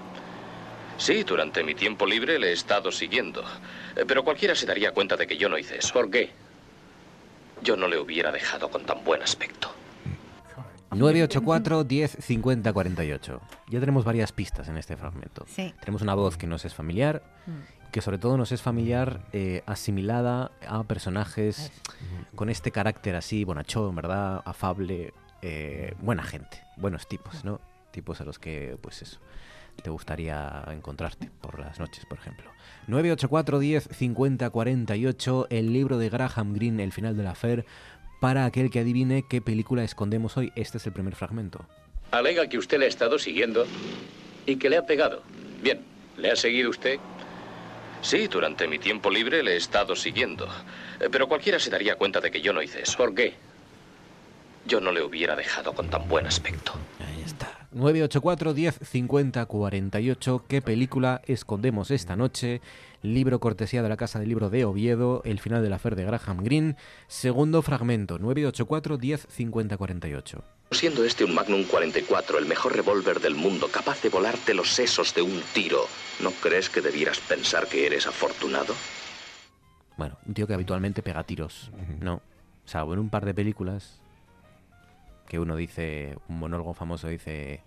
Sí, durante mi tiempo libre le he estado siguiendo. Eh, Pero cualquiera se daría cuenta de que yo no hice eso. ¿Por qué? Yo no le hubiera dejado con tan buen aspecto. 984 10 50 48. Ya tenemos varias pistas en este fragmento. Sí. Tenemos una voz que nos es familiar, que sobre todo nos es familiar eh, asimilada a personajes con este carácter así, bonachón, ¿verdad? Afable, eh, buena gente, buenos tipos, ¿no? Tipos a los que, pues eso, te gustaría encontrarte por las noches, por ejemplo. 984 10 50 48, el libro de Graham Greene, El final de la Fer, para aquel que adivine qué película escondemos hoy. Este es el primer fragmento. Alega que usted le ha estado siguiendo y que le ha pegado. Bien, ¿le ha seguido usted? Sí, durante mi tiempo libre le he estado siguiendo. Eh, Pero cualquiera se daría cuenta de que yo no hice eso. ¿Por qué? Yo no le hubiera dejado con tan buen aspecto. 984 10 50 48. ¿Qué película escondemos esta noche? Libro cortesía de la Casa del Libro de Oviedo, El final de la Fer de Graham Greene. Segundo fragmento, 984 10 50 48. Siendo este un Magnum 44, el mejor revólver del mundo, capaz de volarte los sesos de un tiro, ¿no crees que debieras pensar que eres afortunado? Bueno, un tío que habitualmente pega tiros, ¿no? Salvo en un par de películas que uno dice, un monólogo famoso dice,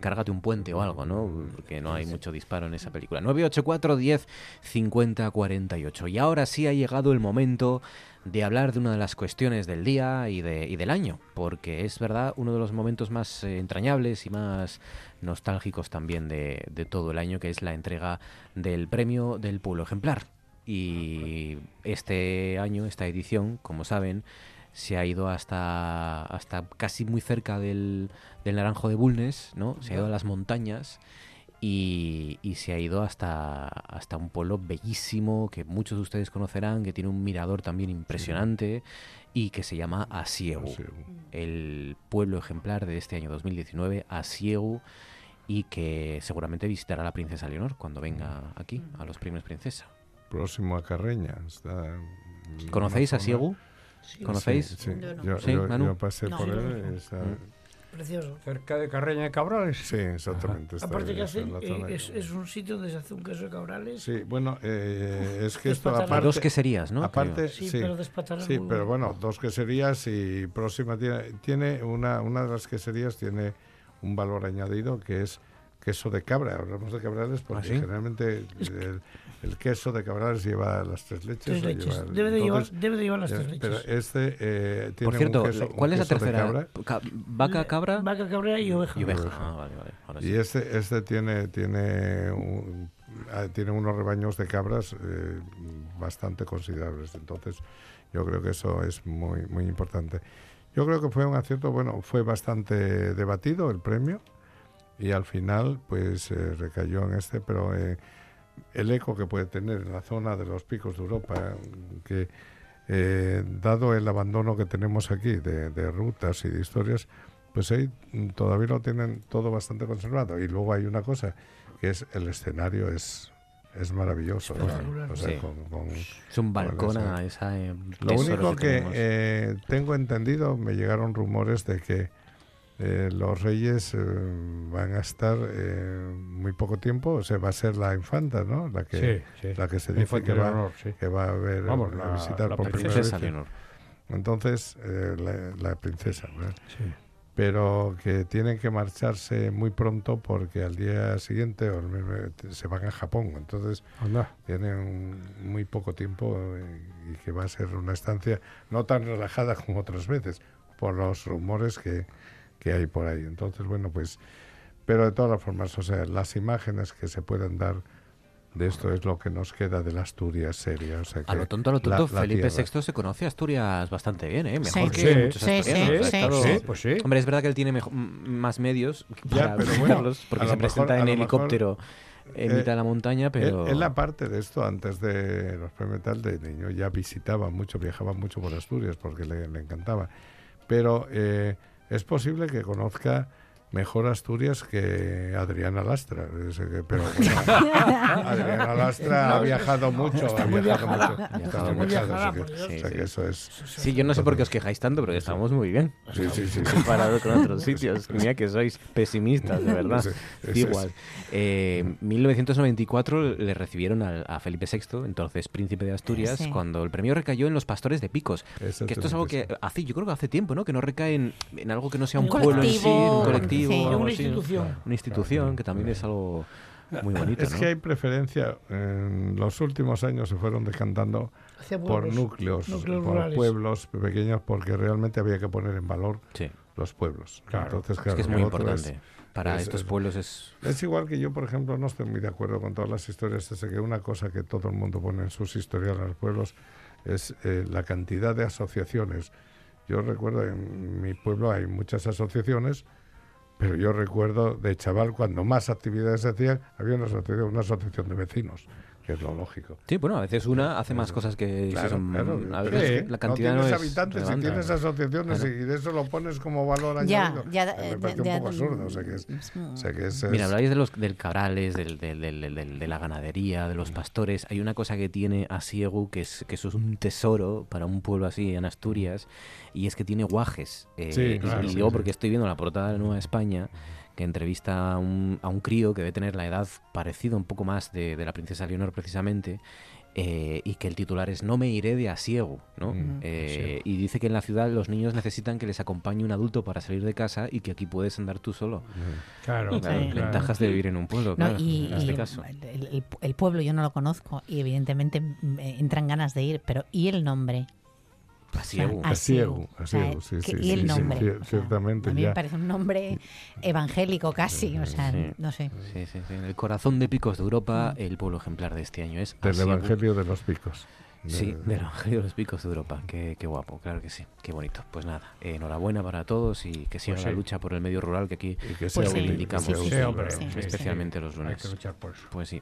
cárgate un puente o algo, ¿no? Porque no hay mucho disparo en esa película. 984 10 50 48. Y ahora sí ha llegado el momento de hablar de una de las cuestiones del día y, de, y del año, porque es verdad uno de los momentos más eh, entrañables y más nostálgicos también de, de todo el año, que es la entrega del premio del pueblo ejemplar. Y este año, esta edición, como saben, se ha ido hasta, hasta casi muy cerca del, del Naranjo de Bulnes, ¿no? Se ha ido a las montañas y, y se ha ido hasta, hasta un pueblo bellísimo que muchos de ustedes conocerán, que tiene un mirador también impresionante y que se llama Asiegu, el pueblo ejemplar de este año 2019, Asiegu, y que seguramente visitará la princesa Leonor cuando venga aquí a los premios princesa. Próximo a Carreña. Está ¿Conocéis a Siegu? ¿Conocéis? Sí, sí. Yo no. Yo, Sí, yo- Manu. yo pasé No. por Sí, él. esa- Precioso. Cerca de Carreña de Cabrales. Sí, exactamente. está Aparte que la eh, es, es un sitio donde se hace un queso de cabrales. Sí, bueno, eh, es que Es esto aparte... Dos queserías, ¿no? Aparte. Sí, sí, pero sí, muy pero bueno. dos queserías y próxima tiene, tiene una, una de las queserías tiene un valor añadido que es queso de cabra. Hablamos de cabrales porque ¿Ah, sí? generalmente el, el queso de cabrales lleva las tres leches. Tres leches. lleva- Debe de, llevar, debe de llevar las eh, tres leches. Pero este eh, tiene Por cierto, un queso, ¿cuál un es la queso tercera? cabra. Ca- ¿Vaca, cabra? Vaca, cabra y oveja. Y oveja. Oveja. Ah, vale, vale. Ahora sí. Y este, este tiene, tiene, un- ah, tiene unos rebaños de cabras eh, bastante considerables. Entonces, yo creo que eso es muy, muy importante. Yo creo que fue un acierto, bueno, fue bastante debatido el premio y al final, pues eh, recayó en este, pero eh, el eco que puede tener en la zona de los picos de Europa, que eh, dado el abandono que tenemos aquí de, de rutas y de historias, pues ahí todavía lo tienen todo bastante conservado. Y luego hay una cosa, que es el escenario es, es maravilloso. ¿no? Espectacular. O sea, Sí. con- con- Es un balcón esa- a esa. eh, lo único que eh, tengo entendido, me llegaron rumores de que eh, los reyes eh, van a estar eh, muy poco tiempo, o sea, va a ser la infanta, ¿no? La que, Sí, sí. la que se dice infanta que va, Leonor, sí. que va a ver Vamos, a la- visitar la por primera Princesa vez. Leonor. Entonces, eh, la, la princesa, ¿verdad? Sí. pero que tienen que marcharse muy pronto porque al día siguiente o el mismo- se van a Japón. Entonces Anda. tienen muy poco tiempo y que va a ser una estancia no tan relajada como otras veces por los rumores que, que hay por ahí. Entonces, bueno, pues, pero de todas las formas, o sea, las imágenes que se pueden dar de esto es lo que nos queda de la Asturias seria. O sea, A lo tonto, a lo la- tonto, la Felipe tierra. VI se conoce a Asturias bastante bien, ¿eh? Mejor Sí. que Sí. muchos Sí, asturianos. sí, sí, pues sí. Hombre, es verdad que él tiene más medios Ya, para pero bueno, porque se presenta mejor- a en lo mejor, helicóptero en eh, mitad de la montaña, pero... Él, él, aparte de esto, antes de los premios tal de niño, ya visitaba mucho, viajaba mucho por Asturias porque le, le encantaba. Pero eh, es posible que conozca mejor Asturias que Adriana Lastra. Pero *laughs* bueno, Adriana Lastra ha viajado mucho. Está ha muy viajado viajada. mucho. Está muy viajada, viajada, o sea que- por Dios. o sea que Sí, eso es... Sí, yo no sé por qué os quejáis tanto, pero que estamos muy bien. Sí, sí, sí. sí. Comparado con otros sitios. Mira que sois pesimistas, de verdad. Sí, es. Igual. Eh, 1994 le recibieron al- a, Felipe VI, entonces príncipe de Asturias, Sí. cuando el premio recayó en los pastores de Picos. Que esto es algo que hace, yo creo que hace tiempo, ¿no? Que no recae en, en algo que no sea un Un pueblo en sí, un colectivo, sí. algo Una así, ¿no? institución. Una institución, que también es algo muy bonito, Es ¿no? que hay preferencia, en los últimos años se fueron decantando Hacia por núcleos, núcleos por rurales. pueblos pequeños, porque realmente había que poner en valor Sí. los pueblos. Claro. Entonces, es claro, que es muy importante. Para es- estos es- pueblos es... Es, igual que yo, por ejemplo, no estoy muy de acuerdo con todas las historias. Es que una cosa que todo el mundo pone en sus historias en los pueblos es eh, la cantidad de asociaciones. Yo recuerdo en mi pueblo hay muchas asociaciones, pero yo recuerdo de chaval cuando más actividades se hacían, había una asociación, una asociación de vecinos, que es lo lógico. Sí, bueno, a veces una hace más cosas que... si Claro, son- claro, a veces es que la cantidad no no, tienes es habitantes y relevante. tienes asociaciones Claro. y de eso lo pones como valor Ya, añadido. ya, me eh, parece de- un poco absurdo. O sea que es, o sea que es- Mira, es- habláis de los del cabrales, del, del- del- del- del- de la ganadería, de los pastores. Hay una cosa que tiene Asiegu que es que eso es un tesoro para un pueblo así en Asturias y es que tiene guajes. Eh, Sí, y- claro, y, sí, digo sí. porque estoy viendo la portada de Nueva España que entrevista a un, a un crío que debe tener la edad parecida un poco más de, de la princesa Leonor precisamente eh, y que el titular es No me iré de Asiegu, ¿no? Mm, Eh, Y dice que en la ciudad los niños necesitan que les acompañe un adulto para salir de casa y que aquí puedes andar tú solo. Claro, Claro, Sí. ventajas de vivir en un pueblo, No, claro, y, en este y caso. el, el- el pueblo yo no lo conozco y evidentemente me entran ganas de ir, pero ¿y el nombre? Asiegu. O sea, Asiegu, O sea, Asiegu, sí, sí, y el sí, sí, nombre. o sea, ciertamente, a mí ya. me parece un nombre evangélico casi, o sea, Sí. no sé. Sí, sí, sí. En el corazón de Picos de Europa, el pueblo ejemplar de este año es del. Evangelio de los Picos. Sí, De- del Evangelio de los Picos de Europa. Qué, qué guapo, claro que sí. Qué bonito. Pues nada, eh, enhorabuena para todos y que siga Pues la sí. lucha por el medio rural que aquí y que Pues sí, reivindicamos. sí, Sí, sí, sí. especialmente los Hay lunes. que luchar por eso. Pues sí.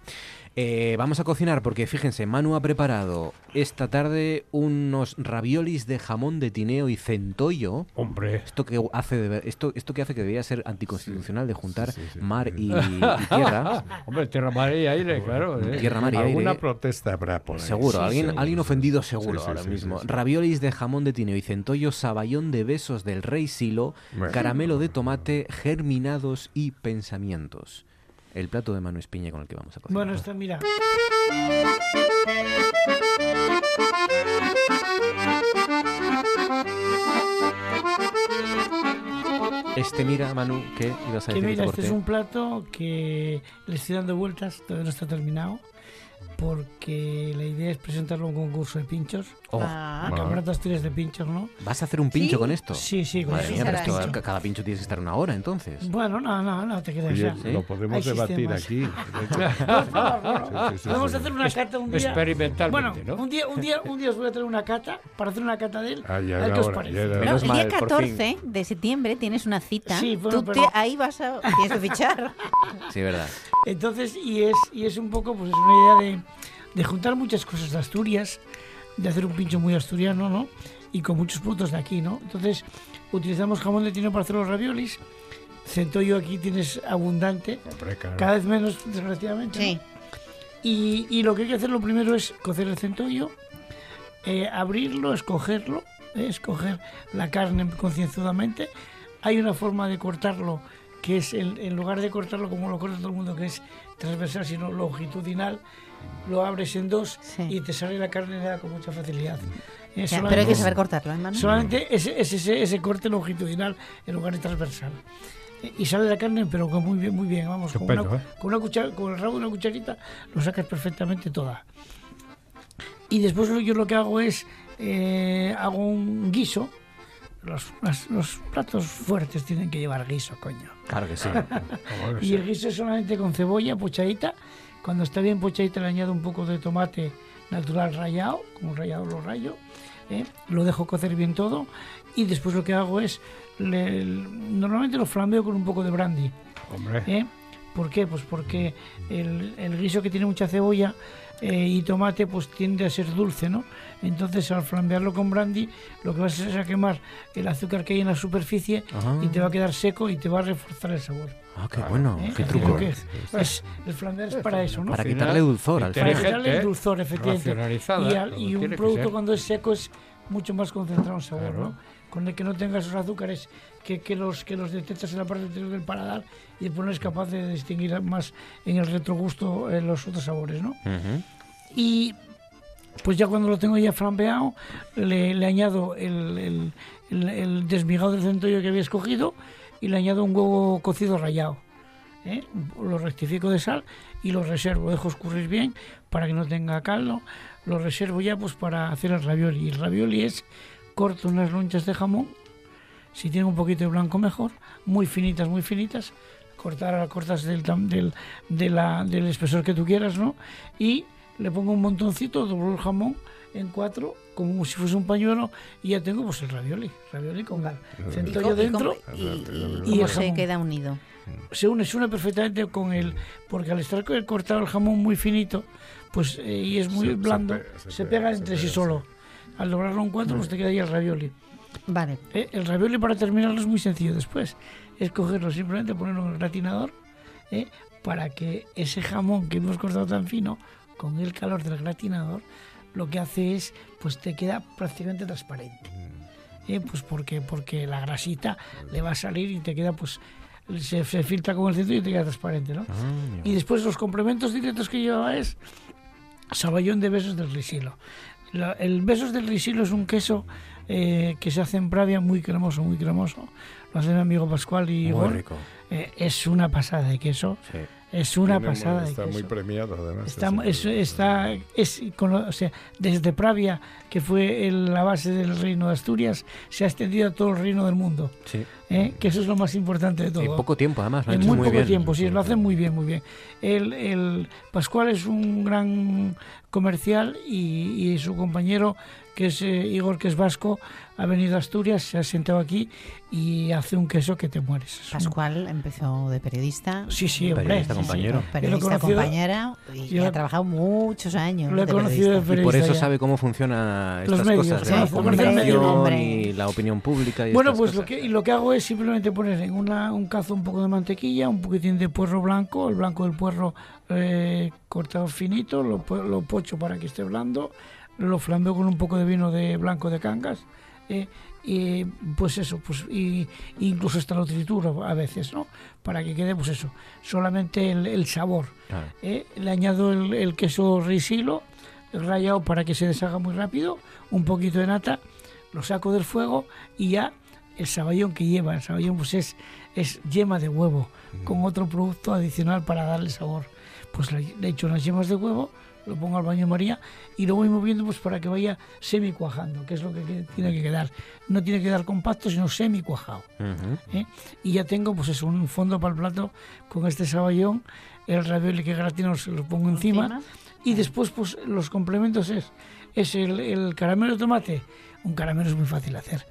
Eh, vamos a cocinar porque fíjense, Manu ha preparado esta tarde unos raviolis de jamón de tineo y centollo. Hombre. Esto que hace de esto, esto que hace que debería ser anticonstitucional de juntar sí, sí. mar y, y *laughs* tierra. Hombre, tierra, mar y aire, claro. ¿eh? Tierra, mar y Alguna aire. protesta habrá por ahí. Seguro, Sí, alguien, seguro. alguien ofendido seguro Sí, sí, ahora sí, mismo. sí, sí. Raviolis de jamón de tineo y centollo, saballón de besos del rey Silo, Bueno. caramelo de tomate, germinados y pensamientos. El plato de Manu Espiña con el que vamos a cocinar. Bueno, está, mira. Este mira, Manu, ¿qué ibas a Que decir? mira, te este es un plato que le estoy dando vueltas, todavía no está terminado, porque la idea es presentarlo a un concurso de pinchos. Oh. Ah. Campeonato de Asturias de pinchos, ¿no? ¿Vas a hacer un pincho ¿Sí? con esto? Sí, sí, con Madre eso. mía, pero Será esto, pincho. ca- cada pincho tienes que estar una hora, entonces. Bueno, no, no, no te. Oye, ya. lo podemos Hay debatir sistemas. aquí. *laughs* No. Sí, Podemos sí. hacer una cata un día. Experimentalmente, Bueno, ¿no? un día, un día, un día os voy a traer una cata para hacer una cata de él. Ah, ya a ver qué os parece. No, el día por 14 de septiembre tienes una cita. Sí, bueno, Tú pero- te- ahí vas a... Tienes que fichar. Sí, verdad. Entonces, y es, y es un poco, pues es una idea de, de juntar muchas cosas de Asturias, de hacer un pincho muy asturiano, ¿no? Y con muchos productos de aquí, ¿no? Entonces, utilizamos jamón de tino para hacer los raviolis. Centollo aquí tienes abundante, Hombre, claro. cada vez menos, desgraciadamente. ¿no? Sí. Y, y lo que hay que hacer lo primero es cocer el centollo, eh, abrirlo, escogerlo, eh, escoger la carne concienzudamente. Hay una forma de cortarlo que es, el- en lugar de cortarlo como lo corta todo el mundo, que es transversal, sino longitudinal, lo abres en dos y te sale la carne con mucha facilidad. Eh, Ya, solamente- pero hay que saber cortarlo, ¿eh? Solamente ese, ese, ese, ese corte longitudinal en lugar de transversal. Eh, Y sale la carne, pero con muy bien, muy bien, vamos, con una, Estupendo, ¿eh? con, una cuchara, con el rabo de una cucharita lo sacas perfectamente toda. Y después yo lo que hago es, eh, hago un guiso. Los, las- los platos fuertes tienen que llevar guiso, coño. Claro que sí. *laughs* Y el guiso es solamente con cebolla pochadita. Cuando está bien pochadita le añado un poco de tomate natural rallado, como rallado lo rayo. ¿eh? Lo dejo cocer bien todo. Y después lo que hago es, le- normalmente lo flambeo con un poco de brandy. Hombre. ¿eh? ¿Por qué? Pues porque el, el guiso que tiene mucha cebolla eh, y tomate pues tiende a ser dulce, ¿no? Entonces al flambearlo con brandy lo que vas a hacer es a quemar el azúcar que hay en la superficie Ah. y te va a quedar seco y te va a reforzar el sabor. Ah, qué bueno, ¿Eh? qué truco. que es- es- el flambear es para eso, ¿no? Para quitarle dulzor al Para final. quitarle el ¿eh? dulzor, efectivamente. Y, al- y un producto cuando es seco es mucho más concentrado en sabor, Claro. ¿no? Con el que no tenga esos azúcares que, que los que los detectas en la parte interior del paladar y después no eres capaz de distinguir más en el retrogusto eh, los otros sabores, ¿no? Ujú. Y pues ya cuando lo tengo ya flambeado, le, le añado el, el- el- el desmigado del centollo que había escogido y le añado un huevo cocido rallado. ¿eh? Lo rectifico de sal y lo reservo, dejo escurrir bien para que no tenga caldo. Lo reservo ya pues para hacer el ravioli. Y el ravioli es corto unas lonchas de jamón, si tiene un poquito de blanco mejor, muy finitas, muy finitas. Cortar, cortas del, del, del espesor que tú quieras, ¿no? Y le pongo un montoncito, doblo el jamón en cuatro, como si fuese un pañuelo, y ya tengo pues el ravioli, ravioli con ¿Y centollo y dentro y- y y el se jamón. queda unido? Se une, se une perfectamente con el, porque al estar co- cortado el jamón muy finito, pues eh, y es muy Se- se blando, pega, se se, pega, entre sí solo. Al doblarlo en cuatro, pues te queda ahí el ravioli. Vale. Eh, el ravioli para terminarlo es muy sencillo después. Es cogerlo simplemente, ponerlo en el gratinador, eh, para que ese jamón que hemos cortado tan fino, con el calor del gratinador, lo que hace es, pues te queda prácticamente transparente. Eh, pues porque, porque la grasita le va a salir y te queda, pues, se, se filtra con el centro y te queda transparente, ¿no? Y después los complementos directos que llevaba es saballón de besos del risilo. La- el besos del risilo es un queso eh, que se hace en Pravia muy cremoso, muy cremoso. Lo hace mi amigo Pascual y Muy Igor. rico. Eh, es una pasada de queso. Sí. Es una Tiene pasada Está muy premiado, además. Está, es, está es con o sea, desde Pravia, que fue el- la base del reino de Asturias, se ha extendido a todo el reino del mundo. Sí. ¿eh? Que eso es lo más importante de todo. En poco tiempo, además. lo En muy, muy poco bien. tiempo, sí, lo hacen muy bien, muy bien. El, el Pascual es un gran comercial y, y su compañero, que es eh, Igor, que es vasco, ha venido a Asturias, se ha sentado aquí y hace un queso que te mueres. Es un- Pascual empezó de periodista. Sí, sí, hombre. Periodista, sí, sí. compañero. Periodista conocido- compañera y, yo- ha trabajado muchos años. Lo he de conocido de periodista. Y por eso periodista ya. sabe cómo funcionan Los estas medios, cosas sí, la conoce el medio, comunicación y la opinión pública. Y Bueno, estas pues lo que, y lo que hago es simplemente poner en una, un cazo un poco de mantequilla, un poquitín de puerro blanco, el blanco del puerro eh, cortado finito, lo, lo pocho para que esté blando, lo flambeo con un poco de vino de blanco de cangas, eh, y pues eso, pues y incluso hasta lo trituro a veces, ¿no? Para que quede pues eso, solamente el, el sabor. Claro. Eh, le añado el, el queso risilo rallado para que se deshaga muy rápido, un poquito de nata, lo saco del fuego y ya el saballón que lleva, el saballón pues es, es yema de huevo, con otro producto adicional para darle sabor. Pues le, le echo las yemas de huevo, lo pongo al baño María y lo voy moviendo pues para que vaya semi cuajando, que es lo que tiene que quedar. No tiene que quedar compacto, sino semi cuajado. Ujú. ¿eh? Y ya tengo pues eso, un fondo para el plato con este saballón, el ravioli que gratino se lo pongo encima, y después pues los complementos es, es el, el caramelo de tomate. Un caramelo es muy fácil de hacer.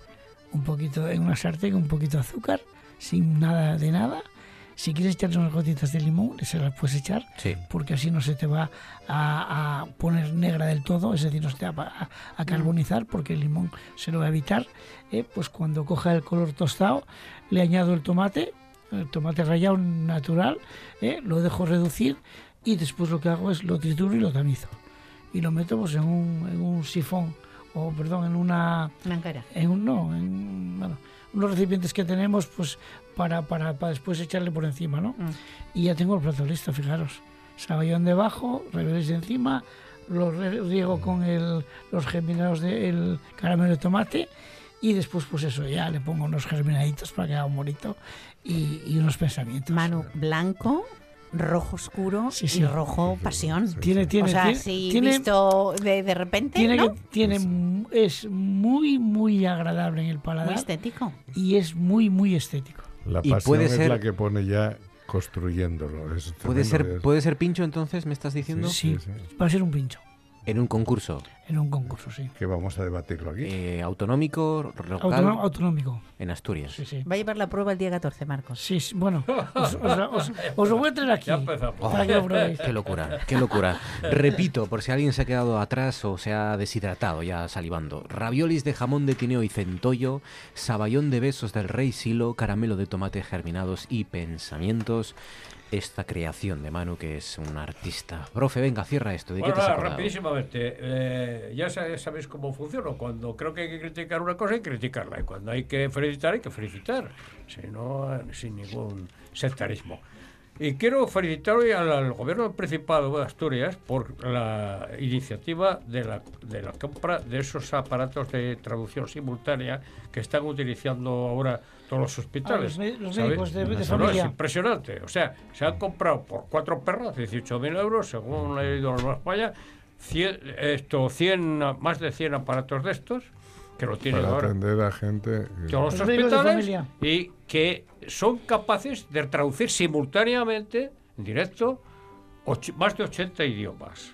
Un poquito en una sartén, un poquito de azúcar, sin nada de nada. Si quieres echarle unas gotitas de limón, se las puedes echar, Sí. porque así no se te va a, a poner negra del todo, es decir, no se te va a, a carbonizar, porque el limón se lo va a evitar. ¿eh? Pues cuando coja el color tostado, le añado el tomate, el tomate rallado natural, ¿eh? lo dejo reducir y después lo que hago es lo trituro y lo tamizo. Y lo meto pues en un, en un sifón, o perdón, en una... Blanquera. En un, no, en bueno, unos recipientes que tenemos pues para, para, para después echarle por encima, ¿no? Y ya tengo el plato listo, fijaros. Saballón debajo, raviolis de encima, lo riego con el, los germinados del caramelo de tomate y después pues eso, ya le pongo unos germinaditos para que haga un bonito y, y unos pensamientos. Manu, blanco, rojo oscuro sí. y rojo pasión. Tiene, tiene, o sea, tiene- si tiene- visto de, de repente, Tiene, ¿no? que- tiene es muy, muy agradable en el paladar. Muy estético. Y es muy, muy estético. La Y pasión puede es ser- la que pone ya construyéndolo. Es ¿Puede ser, ¿Puede ser pincho entonces, me estás diciendo? Sí, va a ser un pincho. En un concurso. En un concurso, sí. Que vamos a debatirlo aquí. Eh, autonómico, local. Autonómico. En Asturias. Sí, sí. Va a llevar la prueba el día 14, Marcos. Sí, sí, bueno, os, os- os- os lo voy a traer aquí. Para que lo probéis. Qué locura, qué locura. Repito, por si alguien se ha quedado atrás o se ha deshidratado ya salivando. Raviolis de jamón de tineo y centollo, saballón de besos del rey Silo, caramelo de tomate germinados y pensamientos. Esta creación de Manu, que es un artista. Profe, venga, cierra esto. ¿De Bueno, qué te has nada, acordado? rapidísimamente. eh, ya sa- sabéis cómo funciona. Cuando creo que hay que criticar una cosa, hay que criticarla. Y cuando hay que felicitar, hay que felicitar. Si no, eh, sin ningún sectarismo. Y quiero felicitar hoy al, al gobierno del Principado de Asturias por la iniciativa de la, de la compra de esos aparatos de traducción simultánea que están utilizando ahora todos los hospitales. Ah, los me- los ¿sabes? médicos de- de No, es impresionante. O sea, se han comprado por cuatro perras 18.000 euros, según he leído en España, 100, esto, 100, más de 100 aparatos de estos, que lo tienen para ahora atender a gente. que- todos los Los médicos de hospitales y que son capaces de traducir simultáneamente, en directo, más de 80 idiomas.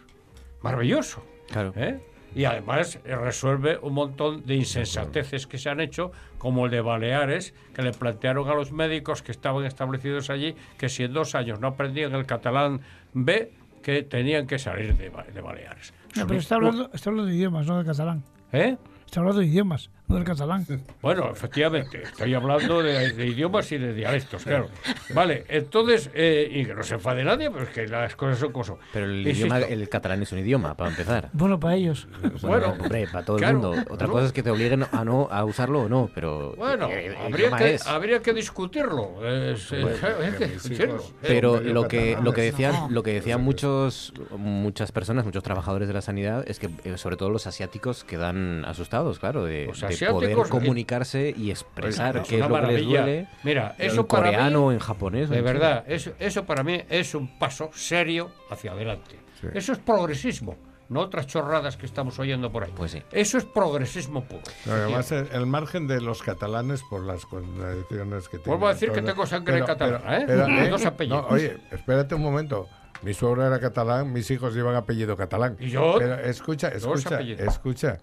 Maravilloso. Claro. ¿eh? Y además eh, resuelve un montón de insensateces que se han hecho, como el de Baleares, que le plantearon a los médicos que estaban establecidos allí que si en dos años no aprendían el catalán B, que tenían que salir de, Ba- de Baleares. No, pero está hablando, está hablando de idiomas, no de catalán. ¿Eh? Está hablando de idiomas, no del catalán. Bueno, efectivamente, estoy hablando de, de idiomas y de dialectos, claro. Vale, entonces, eh, y que no se enfade nadie, pero es que las cosas son cosas. Pero el, idioma, el catalán es un idioma, para empezar. Bueno, para ellos. Bueno, hombre, para todo claro, el mundo. Otra ¿no? cosa es que te obliguen a no a usarlo o no, pero Bueno, el habría que, es. habría que discutirlo. es- Bueno, que discutirlo. Pero lo que lo que decían lo que decían muchos muchas personas, muchos trabajadores de la sanidad es que sobre todo los asiáticos quedan asustados, claro, de, poder eh, comunicarse y expresar es qué es lo que les duele. Mira, en eso para coreano mí, o en japonés. De en verdad, eso, eso para mí es un paso serio hacia adelante. Sí. Eso es progresismo, no otras chorradas que estamos oyendo por ahí. Pues sí. Eso es progresismo puro. No, además, el, el margen de los catalanes por las contradicciones que tienen. Vuelvo a decir que tengo sangre catalana, ¿eh? pero, Los dos apellidos. no, oye, espérate un momento. Mi suegro era catalán, mis hijos llevan apellido catalán. ¿Y yo? Pero escucha, Dos escucha, apellidos. escucha.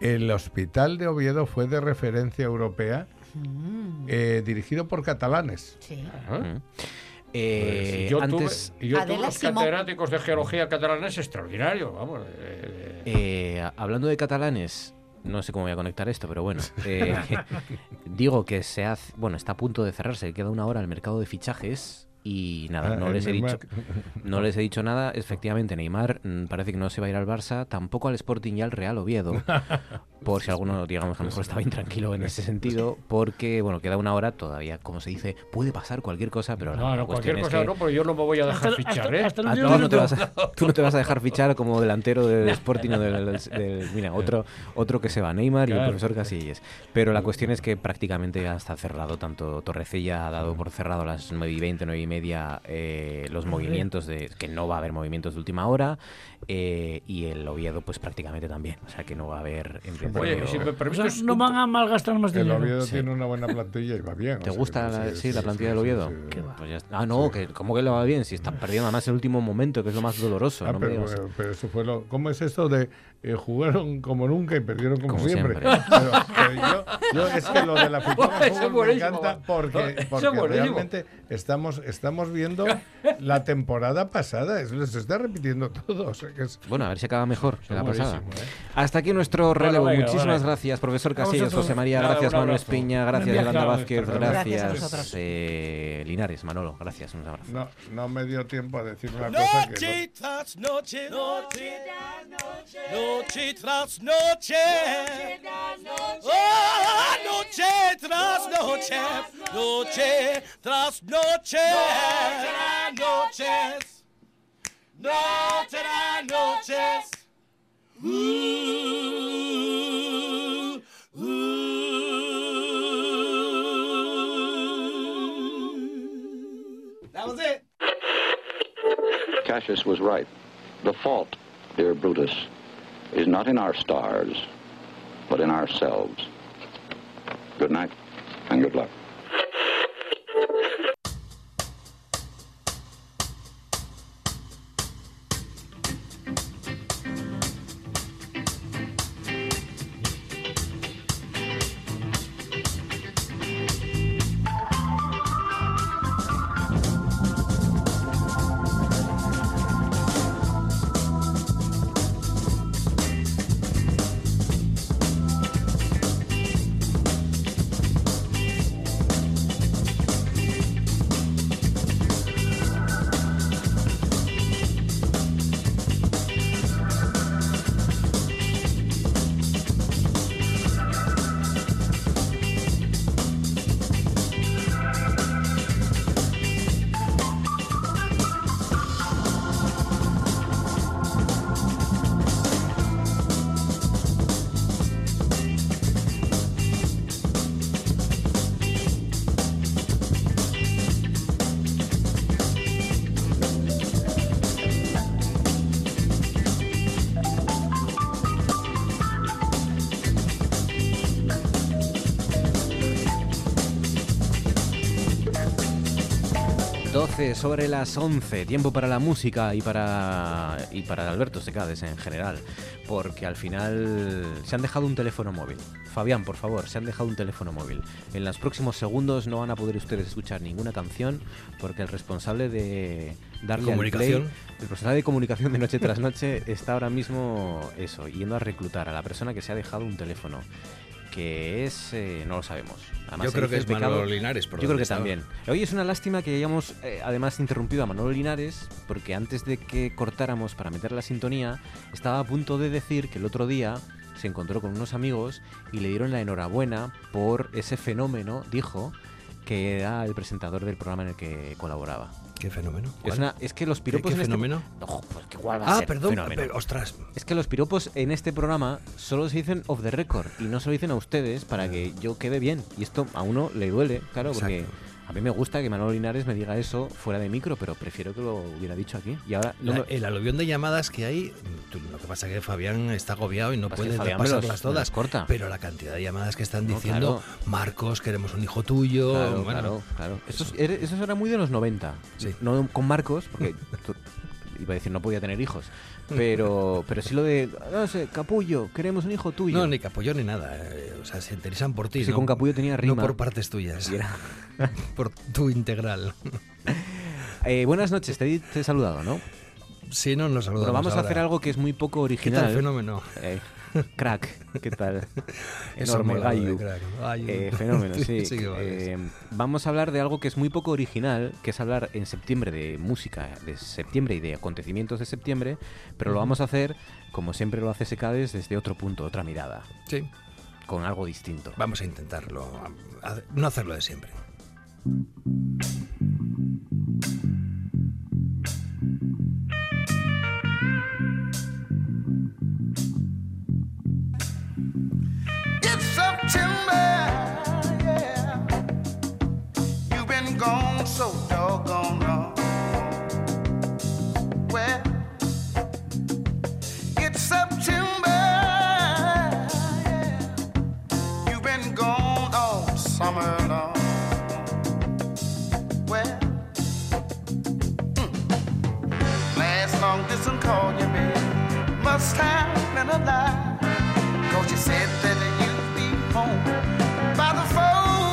El hospital de Oviedo fue de referencia europea, eh, dirigido por catalanes. Sí. Mm. Eh, y yo antes tuve, yo Simón. catedráticos de geología catalanes extraordinarios, vamos. eh, eh, hablando de catalanes, no sé cómo voy a conectar esto, pero bueno. eh, *laughs* digo que se hace, bueno, está a punto de cerrarse, queda una hora el mercado de fichajes y nada, Ah, no les he dicho, Neymar. no les he dicho nada. Efectivamente, Neymar mm, parece que no se va a ir al Barça, tampoco al Sporting y al Real Oviedo, *laughs* por si alguno, digamos, a lo mejor estaba intranquilo en ese sentido, porque bueno, queda una hora todavía, como se dice, puede pasar cualquier cosa, pero No, la no, cualquier es cosa que no, porque yo no me voy a dejar Hasta- fichar, hasta- ¿eh? hasta Ah, tú, no te vas a, *laughs* tú no te vas a dejar fichar como delantero del *laughs* Sporting o del, del- del- Mira, otro, otro que se va, Neymar y el Claro. profesor Casillas. Pero la cuestión es que prácticamente ya está cerrado. Tanto Torrecilla ha dado por cerrado a las 9 y 20, 9 y media eh, los movimientos de. que no va a haber movimientos de última hora. eh, y el Oviedo, pues prácticamente también. O sea que no va a haber en principio. Oye, si me O sea, permites... no van a malgastar más El dinero. Oviedo Sí. tiene una buena plantilla y va bien. ¿Te gusta la, sí, la plantilla del Oviedo? sí, sí. Qué va. Pues ya está. Ah, no, que ¿cómo que le va bien? Si está perdiendo además el último momento, que es lo más doloroso. Ah, no me pero, digas. pero- pero eso fue lo. ¿Cómo es esto de eh, jugaron como nunca y perdieron como, Como siempre? siempre. *laughs* Pero, pero yo, yo es que lo de la *laughs* fútbol me encanta porque, porque realmente estamos, estamos viendo la temporada pasada. Es, se está repitiendo todo. o sea, que es- Bueno, a ver si acaba mejor que la pasada. ¿eh? Hasta aquí nuestro relevo. venga, Muchísimas vale. gracias, profesor Casillas. José María, Nada, gracias, Manuel. Espiña, gracias, Yolanda. Vázquez, Gracias eh, Linares, Manolo, gracias, un abrazo. no, no me dio tiempo a decir una cosa que. Tras noche, noche, noche tras noche, oh, noche tras noche, noche tras noche, noches, noche tras noches. Ooh, ooh. That was it. Cassius was right. The fault, dear Brutus, is not in our stars, but in ourselves. Good night, and good luck. Sobre las 11, tiempo para la música y para y para Alberto Secades en general, porque al final se han dejado un teléfono móvil. Fabián, por favor, se han dejado un teléfono móvil. En los próximos segundos no van a poder ustedes escuchar ninguna canción porque el responsable de darle al Comunicación. play, el responsable de comunicación de noche tras noche está ahora mismo eso, yendo a reclutar a la persona que se ha dejado un teléfono que es eh, no lo sabemos. Además, Yo creo que es pecado- Manolo Linares, por Yo creo que estaba. también. Hoy es una lástima que hayamos eh, además interrumpido a Manolo Linares porque antes de que cortáramos para meter la sintonía estaba a punto de decir que el otro día se encontró con unos amigos y le dieron la enhorabuena por ese fenómeno, dijo, que era el presentador del programa en el que colaboraba. ¿Qué fenómeno? Es, ¿Cuál? una- es que los ¿Qué- piropos qué en este- pues que cuál va a Ah, ser perdón, pero, ostras. Es que los piropos en este programa solo se dicen off the record y no se lo dicen a ustedes para que yo quede bien. Y esto a uno le duele, claro, porque. A mí me gusta que Manolo Linares me diga eso fuera de micro, pero prefiero que lo hubiera dicho aquí. Y ahora no La- me- el aluvión de llamadas que hay, tú- lo que pasa es que Fabián está agobiado y no puede pasarlas los todas. corta. Pero la cantidad de llamadas que están No, diciendo, Marcos, queremos un hijo tuyo. Claro, bueno, claro, claro. Eso, es- era- eso era muy de los 90. No con Marcos, porque *laughs* tú- iba a decir no podía tener hijos. *laughs* Pero, pero sí lo de, no sé, Capullo, queremos un hijo tuyo. No, ni capullo ni nada. eh, o sea, se interesan por ti. Sí, ¿no? con capullo tenía rima. No por partes tuyas. *laughs* Y era- *laughs* por tu integral. Eh, buenas noches, te, he- te he saludado, ¿no? Si no, nos saludamos Bueno, vamos a ahora. hacer algo que es muy poco ¿Qué original. tal, fenómeno? Eh, *laughs* crack, ¿qué tal? Enorme. Gallo. Eh, fenómeno, *laughs* sí. Sí vale, Eh, vamos a hablar de algo que es muy poco original, que es hablar en septiembre de música de septiembre y de acontecimientos de septiembre, pero lo vamos a hacer, como siempre lo hace Secades, desde otro punto, otra mirada. Sí. Con algo distinto. Vamos a intentarlo, a- no hacerlo de siempre. Gone so doggone long. Well, it's September, yeah. You've been gone all summer long. Well, mm. last long distance call you made must have been a lie. Cause you said that you'd be home by the 4th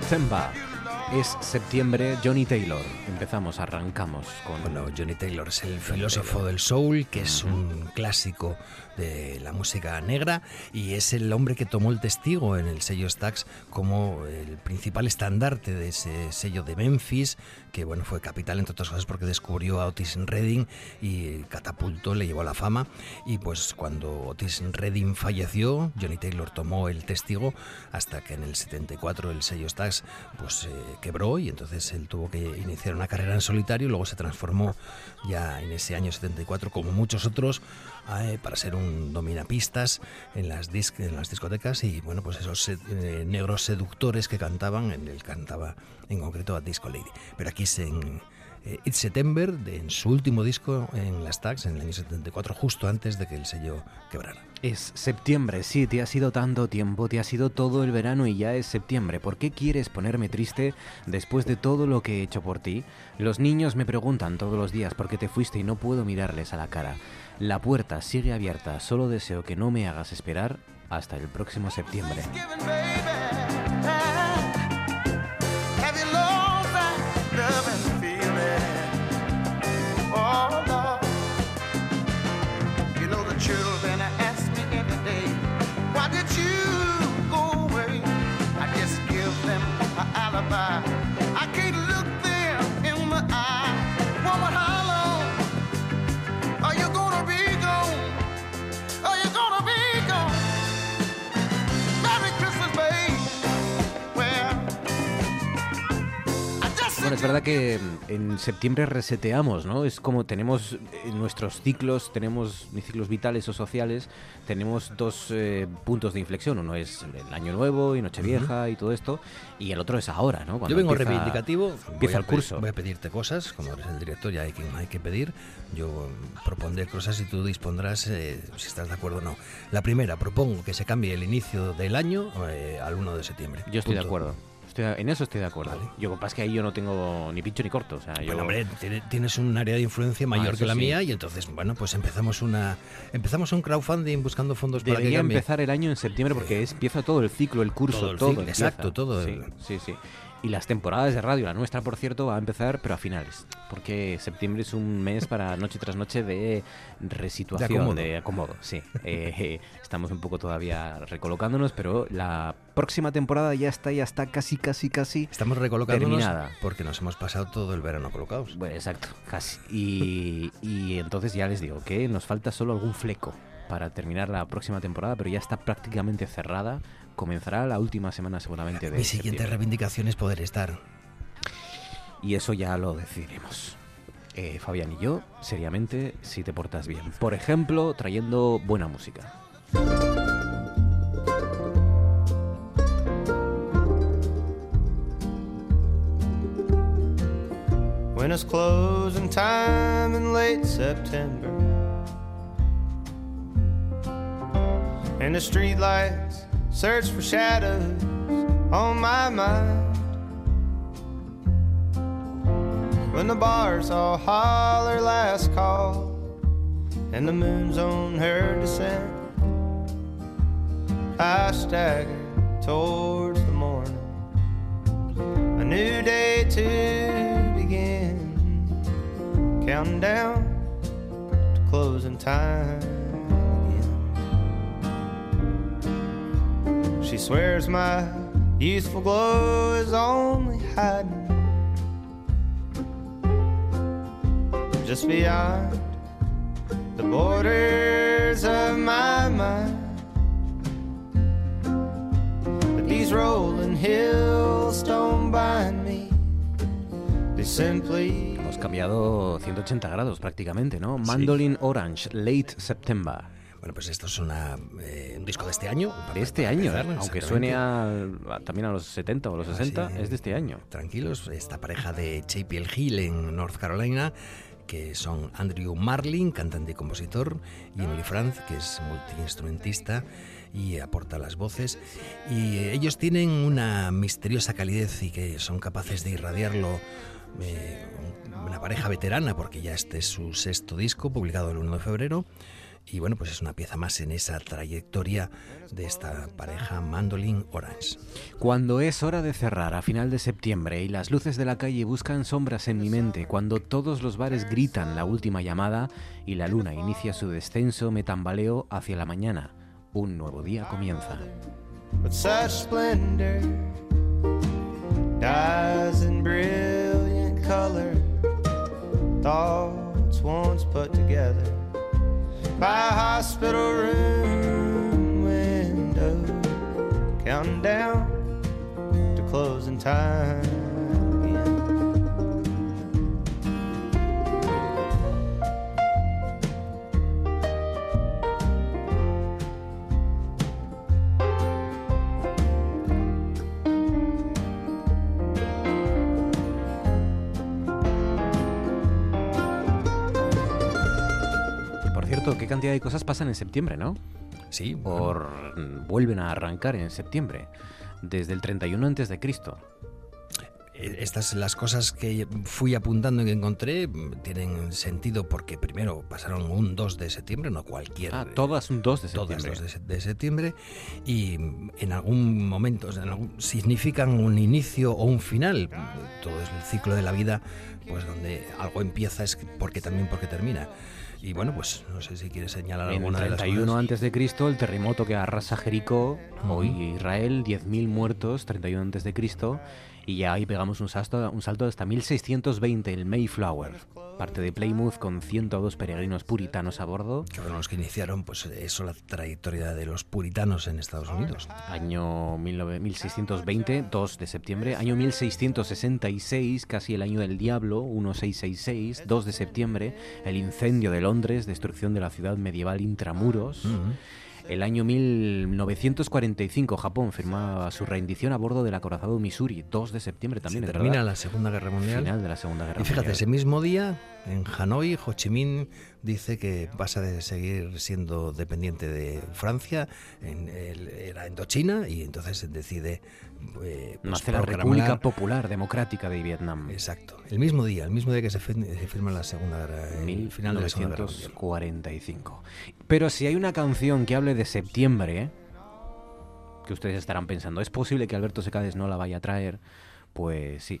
September. Es septiembre, Johnny Taylor. Empezamos, arrancamos con... Bueno, Johnny Taylor es el filósofo del soul, que es un clásico de la música negra y es el hombre que tomó el testigo en el sello Stax como el principal estandarte de ese sello de Memphis, que bueno, fue capital entre otras cosas porque descubrió a Otis Redding y catapultó, le llevó a la fama y pues cuando Otis Redding falleció, Johnny Taylor tomó el testigo hasta que en el 74 el sello Stax pues eh, quebró y entonces él tuvo que iniciar una carrera en solitario y luego se transformó ya en ese año 74 como muchos otros eh, para ser un dominapistas en las, en las discotecas y bueno pues esos se- eh, negros seductores que cantaban él cantaba en concreto a Disco Lady. Pero aquí es en eh, It's September de- en su último disco en las tags en el año 74 justo antes de que el sello quebrara Es septiembre, sí, te ha sido tanto tiempo, te ha sido todo el verano y ya es septiembre. ¿Por qué quieres ponerme triste después de todo lo que he hecho por ti? Los niños me preguntan todos los días por qué te fuiste y no puedo mirarles a la cara. La puerta sigue abierta, solo deseo que no me hagas esperar hasta el próximo septiembre. Bueno, es verdad que mm, en septiembre reseteamos, ¿no? Es como tenemos eh, nuestros ciclos, tenemos ciclos vitales o sociales, tenemos dos eh, puntos de inflexión. Uno es el año nuevo y Nochevieja y todo esto, y el otro es ahora, ¿no? Cuando Yo vengo empieza- reivindicativo. Empieza el curso. Voy a pedirte cosas, como eres el director, ya hay que, hay que pedir. Yo mm, propondré cosas y tú dispondrás eh, si estás de acuerdo o no. La primera, propongo que se cambie el inicio del año eh, al 1 de septiembre. Yo estoy de acuerdo. Estoy en eso estoy de acuerdo. Yo, lo que pasa es que ahí yo no tengo ni pincho ni corto. O sea, yo... Bueno, hombre, tiene- tienes un área de influencia mayor Ah, eso que la sí. mía y entonces, bueno, pues empezamos una empezamos un crowdfunding buscando fondos para que cambie. empezar el año en septiembre porque es- empieza todo el ciclo, el curso, Todo ciclo, exacto, todo Sí, el- sí, sí. Y las temporadas de radio, la nuestra, por cierto, va a empezar, pero a finales. Porque septiembre es un mes para noche tras noche de resituación, De de acomodo. acomodo. sí. Eh, *laughs* estamos un poco todavía recolocándonos, pero la próxima temporada ya está, ya está casi, casi, casi Estamos recolocándonos terminada. porque nos hemos pasado todo el verano colocados. Bueno, exacto, casi. Y, y entonces ya les digo que nos falta solo algún fleco para terminar la próxima temporada, pero ya está prácticamente cerrada. Comenzará la última semana seguramente de Mi siguiente septiembre. reivindicación es poder estar. y eso ya lo decidiremos. Eh, Fabián y yo, seriamente, si te portas bien. Por ejemplo, trayendo buena música. When it's closing time in late September And the streetlights search for shadows on my mind. When the bars all holler last call And the moon's on her descent I stagger towards the morning. A new day to begin. Counting down to closing time She swears my youthful glow is only hiding just beyond the borders of my mind. But these rolling hills don't bind me, they simply. Hemos cambiado 180 grados prácticamente, ¿no? Mandolin Orange, Late September. Bueno, pues esto es una, eh, un disco de este año. De este año, empezar, ¿eh? aunque suene al- a- también a los 70 o los 60, sí. es de este año. Tranquilos, esta pareja de JPL Hill en North Carolina, que son Andrew Marlin, cantante y compositor, y Emily Franz, que es multiinstrumentista y aporta las voces. Y eh, ellos tienen una misteriosa calidez y que son capaces de irradiarlo. eh, una pareja veterana, porque ya este es su sexto disco, publicado el 1 de febrero. Y bueno, pues es una pieza más en esa trayectoria de esta pareja Mandolin Orange. Cuando es hora de cerrar a final de septiembre y las luces de la calle buscan sombras en mi mente, cuando todos los bares gritan la última llamada y la luna inicia su descenso, me tambaleo hacia la mañana. Un nuevo día comienza. with such splendor dies in brilliant color thoughts once put together by a hospital room window counting down to closing time cierto, ¿qué cantidad de cosas pasan en septiembre, no? Sí. Por vuelven a arrancar en septiembre, desde el 31 antes de Cristo. Eh, Estas las cosas que fui apuntando y que encontré mm, tienen sentido porque primero pasaron un 2 de septiembre, no cualquier. Ah, todas un 2 de todas septiembre. dos de, se- de septiembre y mm, en algún momento en algún- significan un inicio o un final. Todo es el ciclo de la vida, pues donde algo empieza es porque también porque termina. Y bueno, pues no sé si quieres señalar En alguna de las 31 antes de Cristo, el terremoto que arrasa Jericó, hoy Israel, 10.000 muertos, 31 antes de Cristo, y ya ahí pegamos un salto, un salto hasta 1620, el Mayflower, parte de Plymouth con 102 peregrinos puritanos a bordo. Que fueron los que iniciaron, pues eso, la trayectoria de los puritanos en Estados Unidos. Año 19 1620, 2 de septiembre. Año 1666, casi el año del diablo, 1666, 2 de septiembre. El incendio de Londres, destrucción de la ciudad medieval intramuros. El año 1945, Japón firmaba su rendición a bordo del acorazado Missouri, 2 de septiembre también. Se termina la Segunda Guerra Mundial. Final de la Segunda Guerra Y fíjate, Mundial. ese mismo día, en Hanoi, Ho Chi Minh dice que pasa de seguir siendo dependiente de Francia, en, él era Indochina, y entonces decide eh, pues, Nace la República Popular Democrática de Vietnam. Exacto. El mismo día, el mismo día que se, se firma la Segunda Guerra, el final de la Segunda Guerra Mundial. 1945. Pero si hay una canción que hable de septiembre, que ustedes estarán pensando, ¿es posible que Alberto Secades no la vaya a traer? Pues sí.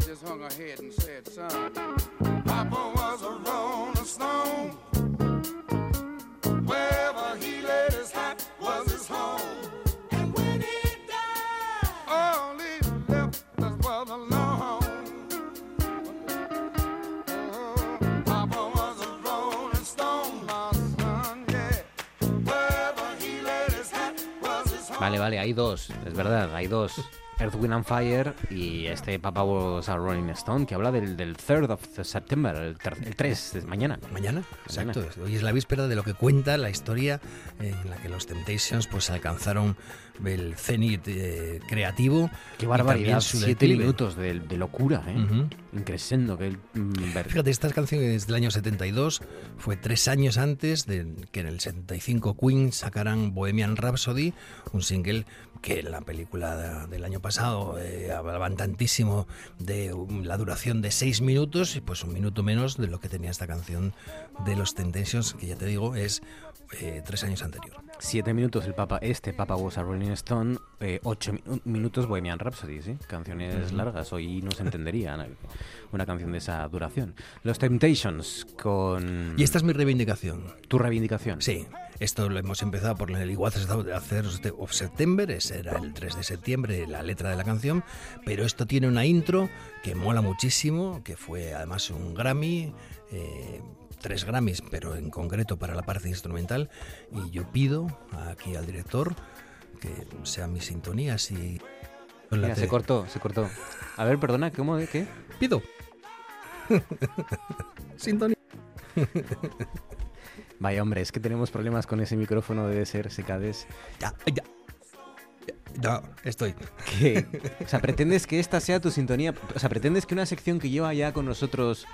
Just hung her head and said, son, was a rolling stone. Wherever he laid his hat was his home. Vale, vale, hay dos, es verdad, hay dos. Earth, Wind and Fire y este Papa was a Rolling Stone que habla del, del 3rd of September, el, el 3 de mañana. Mañana, exacto. Hoy es la víspera de lo que cuenta la historia en la que los Temptations pues alcanzaron el cenit eh, creativo. Qué barbaridad, siete minutos de, de locura, ¿eh? Ujú. Increscendo, que ver- Fíjate, esta canción es del año 72, fue tres años antes de que en el 75 Queen sacaran Bohemian Rhapsody, un single que en la película de- del año pasado eh, hablaban tantísimo de um, la duración de seis minutos y pues un minuto menos de lo que tenía esta canción de los Temptations, que ya te digo es eh, tres años anterior. Siete minutos el Papa, este Papa was a Rolling Stone, eh, ocho mi- minutos Bohemian Rhapsody, ¿sí? Canciones Ujú. largas, hoy no se entendería una canción de esa duración. Los Temptations con... Y esta es mi reivindicación. ¿Tu reivindicación? Sí, esto lo hemos empezado por el Igual hacer of September, ese era el 3 de septiembre, la letra de la canción, pero esto tiene una intro que mola muchísimo, que fue además un Grammy, eh, tres Grammys, pero en concreto para la parte instrumental, y yo pido aquí al director que sea mi sintonía así... Mira, se cortó, se cortó. A ver, perdona, ¿cómo de qué? Pido. *laughs* Sintonía. *laughs* Vaya, hombre, es que tenemos problemas con ese micrófono, debe ser secades. Ya, ya. No, estoy. ¿Qué? O sea, pretendes que esta sea tu sintonía. O sea, pretendes que una sección que lleva ya con nosotros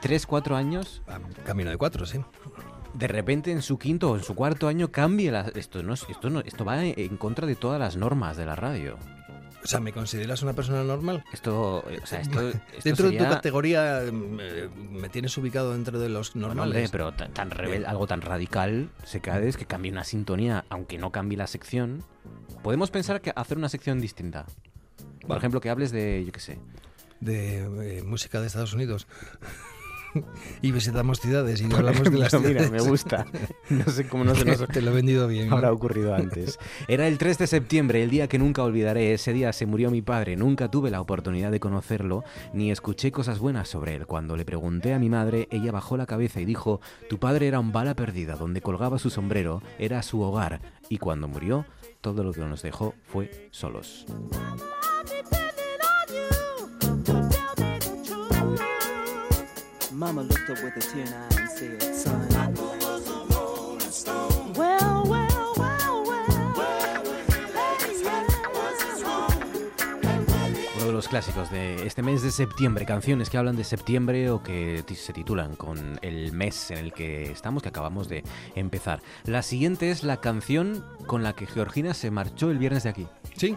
3, 4 años. Camino de 4, sí. De repente en su quinto o en su cuarto año cambie la. Esto no, es- esto no, esto va en contra de todas las normas de la radio. O sea, ¿me consideras una persona normal? Esto, o sea, esto, *laughs* esto dentro de tu categoría mm, me tienes ubicado dentro de los Bueno, normales. hombre, pero tan, rebel- algo tan radical, secades, que cambie una sintonía, aunque no cambie la sección. Podemos pensar que hacer una sección distinta. Por Vale. ejemplo, que hables de, yo qué sé. de eh, música de Estados Unidos. *laughs* y visitamos ciudades y hablamos de las mira, ciudades. me gusta. No sé cómo no se nos *laughs* Te lo he vendido bien. ¿no? habrá ocurrido *laughs* antes. Era el 3 de septiembre, el día que nunca olvidaré. Ese día se murió mi padre. Nunca tuve la oportunidad de conocerlo, ni escuché cosas buenas sobre él. Cuando le pregunté a mi madre, ella bajó la cabeza y dijo, tu padre era un bala perdida, donde colgaba su sombrero, era su hogar. Y cuando murió, todo lo que nos dejó fue solos. Mama looked up with a tear in her eye and said, son, well, well, well, Uno de los clásicos de este mes de septiembre, canciones que hablan de septiembre o que se titulan con el mes en el que estamos, que acabamos de empezar. La siguiente es la canción con la que Georgina se marchó el viernes de aquí. Sí.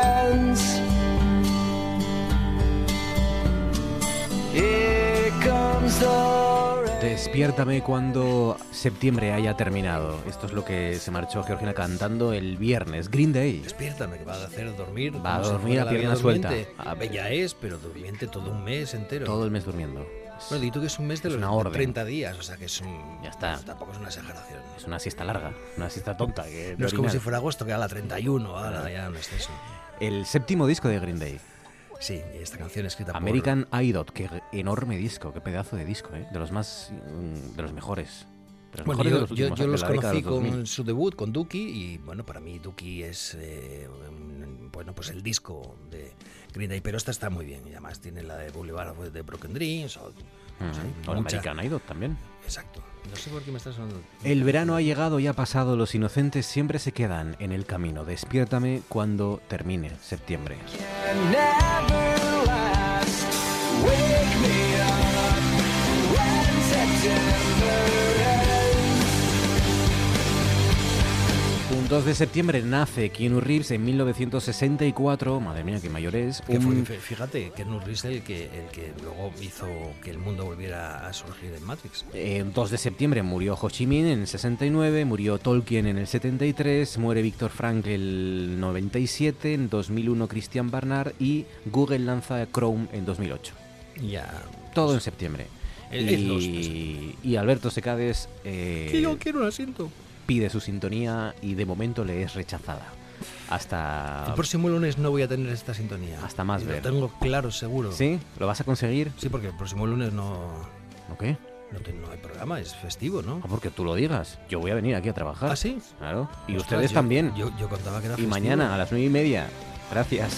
Despiértame cuando septiembre haya terminado. Esto es lo que se marchó Georgina cantando el viernes. Green Day. Despiértame, que va a hacer dormir. Va a dormir a pierna suelta. A- Bella es, pero durmiente todo un mes entero. Todo el mes durmiendo. Bueno, di tú que es un mes de Es los una orden. 30 días, o sea que es un... Ya está. Tampoco es una exageración. Es una siesta larga, una siesta tonta. Que No es como si fuera agosto, que a la 31, ahora ya no es eso. El séptimo disco de Green Day. Sí, esta canción escrita por... American Idol, qué enorme disco, qué pedazo de disco, ¿eh? de los más, mm, de los mejores. De los Bueno, mejores yo, de los yo- los conocí los 2000. con su debut, con Dookie, y bueno, para mí Dookie es eh, mm, bueno, pues el disco de Green Day, pero esta está muy bien, y además tiene la de Boulevard de Broken Dreams, o Pues hay O mucha- American Idol también. Exacto. No sé por qué me estás sonando. El verano ha llegado y ha pasado, los inocentes siempre se quedan en el camino. Despiértame cuando termine septiembre. never last. Wake me up when September 2 de septiembre nace Keanu Reeves en 1964. Madre mía, qué mayor es. Que fue- Un- fíjate que Reeves el que, el que luego hizo que el mundo volviera a surgir en Matrix. El Eh, 2 de septiembre murió Ho Chi Minh en el 69, murió Tolkien en el 73, muere Víctor Frank en el 97, en 2001 Christian Barnard y Google lanza Chrome en 2008. Ya. Todo en septiembre. El- el de y, y Alberto Secades eh, Que yo quiero un asiento. Pide su sintonía y de momento le es rechazada. Hasta, El próximo lunes no voy a tener esta sintonía. hasta más Y ver. Lo tengo claro, seguro. ¿Sí? ¿Lo vas a conseguir? Sí, porque el próximo lunes no. ¿O qué? No, te- no hay programa, es festivo, ¿no? Ah, porque tú lo digas. Yo voy a venir aquí a trabajar. ¿Ah, sí? Claro. Y Ostras, ustedes yo- también. Yo, yo contaba que era y festivo. mañana a las nueve y media. Gracias.